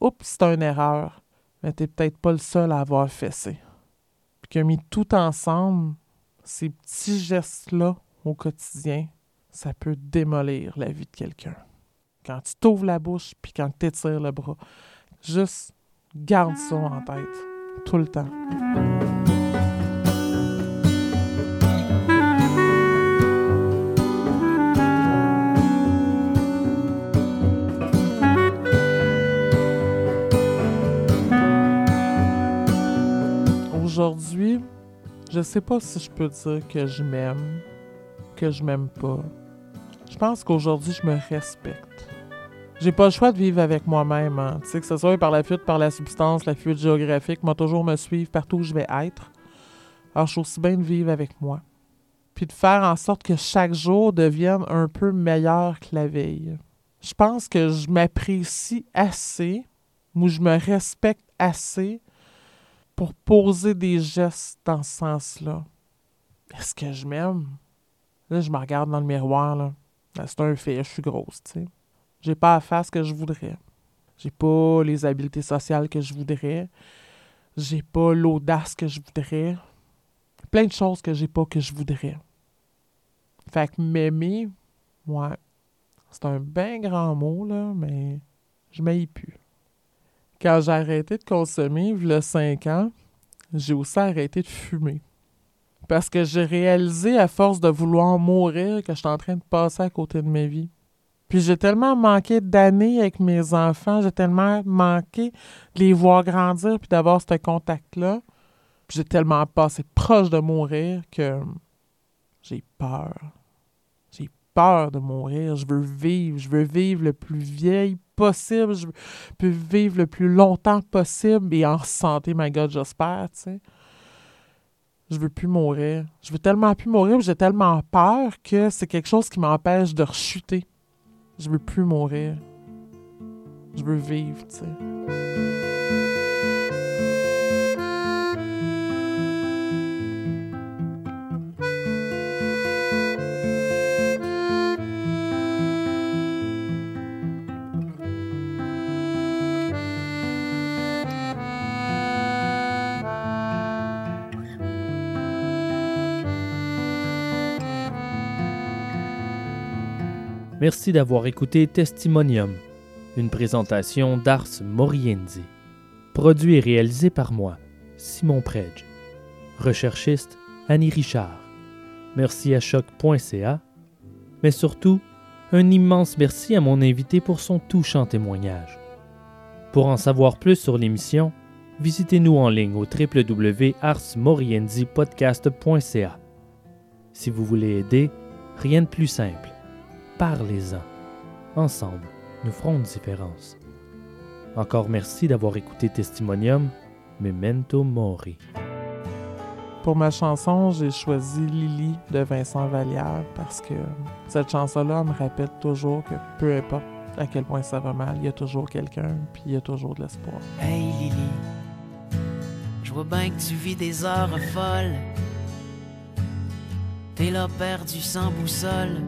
oups, c'est une erreur. Mais t'es peut-être pas le seul à avoir ça. Puis que mis tout ensemble, ces petits gestes-là au quotidien, ça peut démolir la vie de quelqu'un. Quand tu t'ouvres la bouche, puis quand tu étires le bras, juste garde ça en tête tout le temps. Aujourd'hui, je sais pas si je peux dire que je m'aime, que je m'aime pas. Je pense qu'aujourd'hui, je me respecte. J'ai pas le choix de vivre avec moi-même. Hein. Tu sais, que ce soit par la fuite, par la substance, la fuite géographique, moi toujours me suivre partout où je vais être. Alors, je suis aussi bien de vivre avec moi. Puis de faire en sorte que chaque jour devienne un peu meilleur que la veille. Je pense que je m'apprécie assez, ou je me respecte assez pour poser des gestes dans ce sens-là. Est-ce que je m'aime? Là, je me regarde dans le miroir, là. C'est un fait, je suis grosse, tu sais. J'ai pas à faire ce que je voudrais. J'ai pas les habiletés sociales que je voudrais. J'ai pas l'audace que je voudrais. Plein de choses que j'ai pas que je voudrais. Fait que m'aimer, ouais, c'est un bien grand mot, là, mais je m'aille plus. Quand j'ai arrêté de consommer, il y a 5 ans, j'ai aussi arrêté de fumer. Parce que j'ai réalisé, à force de vouloir mourir, que j'étais en train de passer à côté de ma vie. Puis j'ai tellement manqué d'années avec mes enfants, j'ai tellement manqué de les voir grandir puis d'avoir ce contact-là. Puis j'ai tellement passé proche de mourir que j'ai peur. J'ai peur de mourir. Je veux vivre. Je veux vivre le plus vieille possible. Je veux vivre le plus longtemps possible et en santé, my God, j'espère, tu sais. Je veux plus mourir. Je veux tellement plus mourir, j'ai tellement peur que c'est quelque chose qui m'empêche de rechuter. Je veux plus mourir. Je veux vivre, tu sais. Merci d'avoir écouté Testimonium, une présentation d'Ars Moriendi. Produit et réalisé par moi, Simon Predge. Recherchiste, Annie Richard. Merci à choc.ca. Mais surtout, un immense merci à mon invité pour son touchant témoignage. Pour en savoir plus sur l'émission, visitez-nous en ligne au www.arsmorienzipodcast.ca. Si vous voulez aider, rien de plus simple parlez-en. Ensemble, nous ferons une différence. Encore merci d'avoir écouté Testimonium, Memento Mori. Pour ma chanson, j'ai choisi Lily de Vincent Vallière parce que cette chanson-là me rappelle toujours que peu importe à quel point ça va mal, il y a toujours quelqu'un, puis il y a toujours de l'espoir. Hey Lily, je vois bien que tu vis des heures folles. T'es là perdu sans boussole.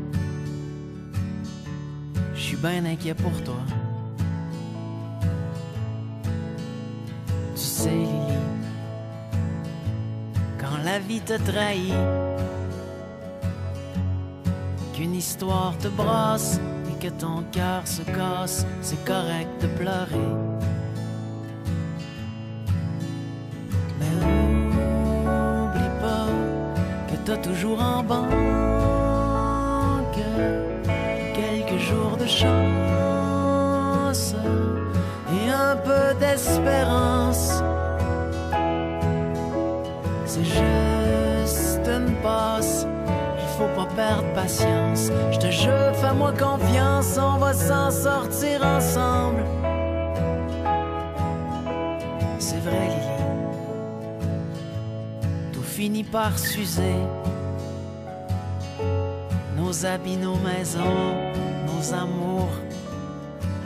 Je suis bien inquiet pour toi. Tu sais, Lily, quand la vie te trahit, qu'une histoire te brasse et que ton cœur se casse, c'est correct de pleurer. Mais oublie pas que t'as toujours en banque espérance. C'est juste une passe, il faut pas perdre patience. Je te jure, fais-moi confiance, on va s'en sortir ensemble. C'est vrai, Lily, tout finit par s'user. Nos habits, nos maisons, nos amours,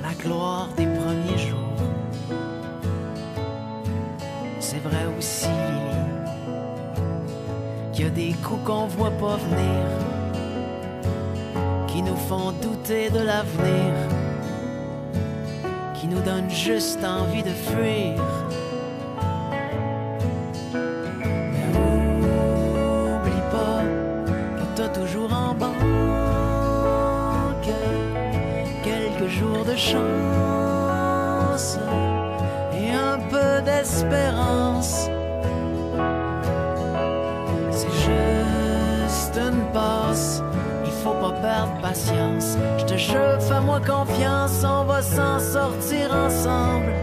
la gloire des premiers jours. Aussi, qu'il y a des coups qu'on voit pas venir, qui nous font douter de l'avenir, qui nous donnent juste envie de fuir. Fais-moi confiance, on va s'en sortir ensemble.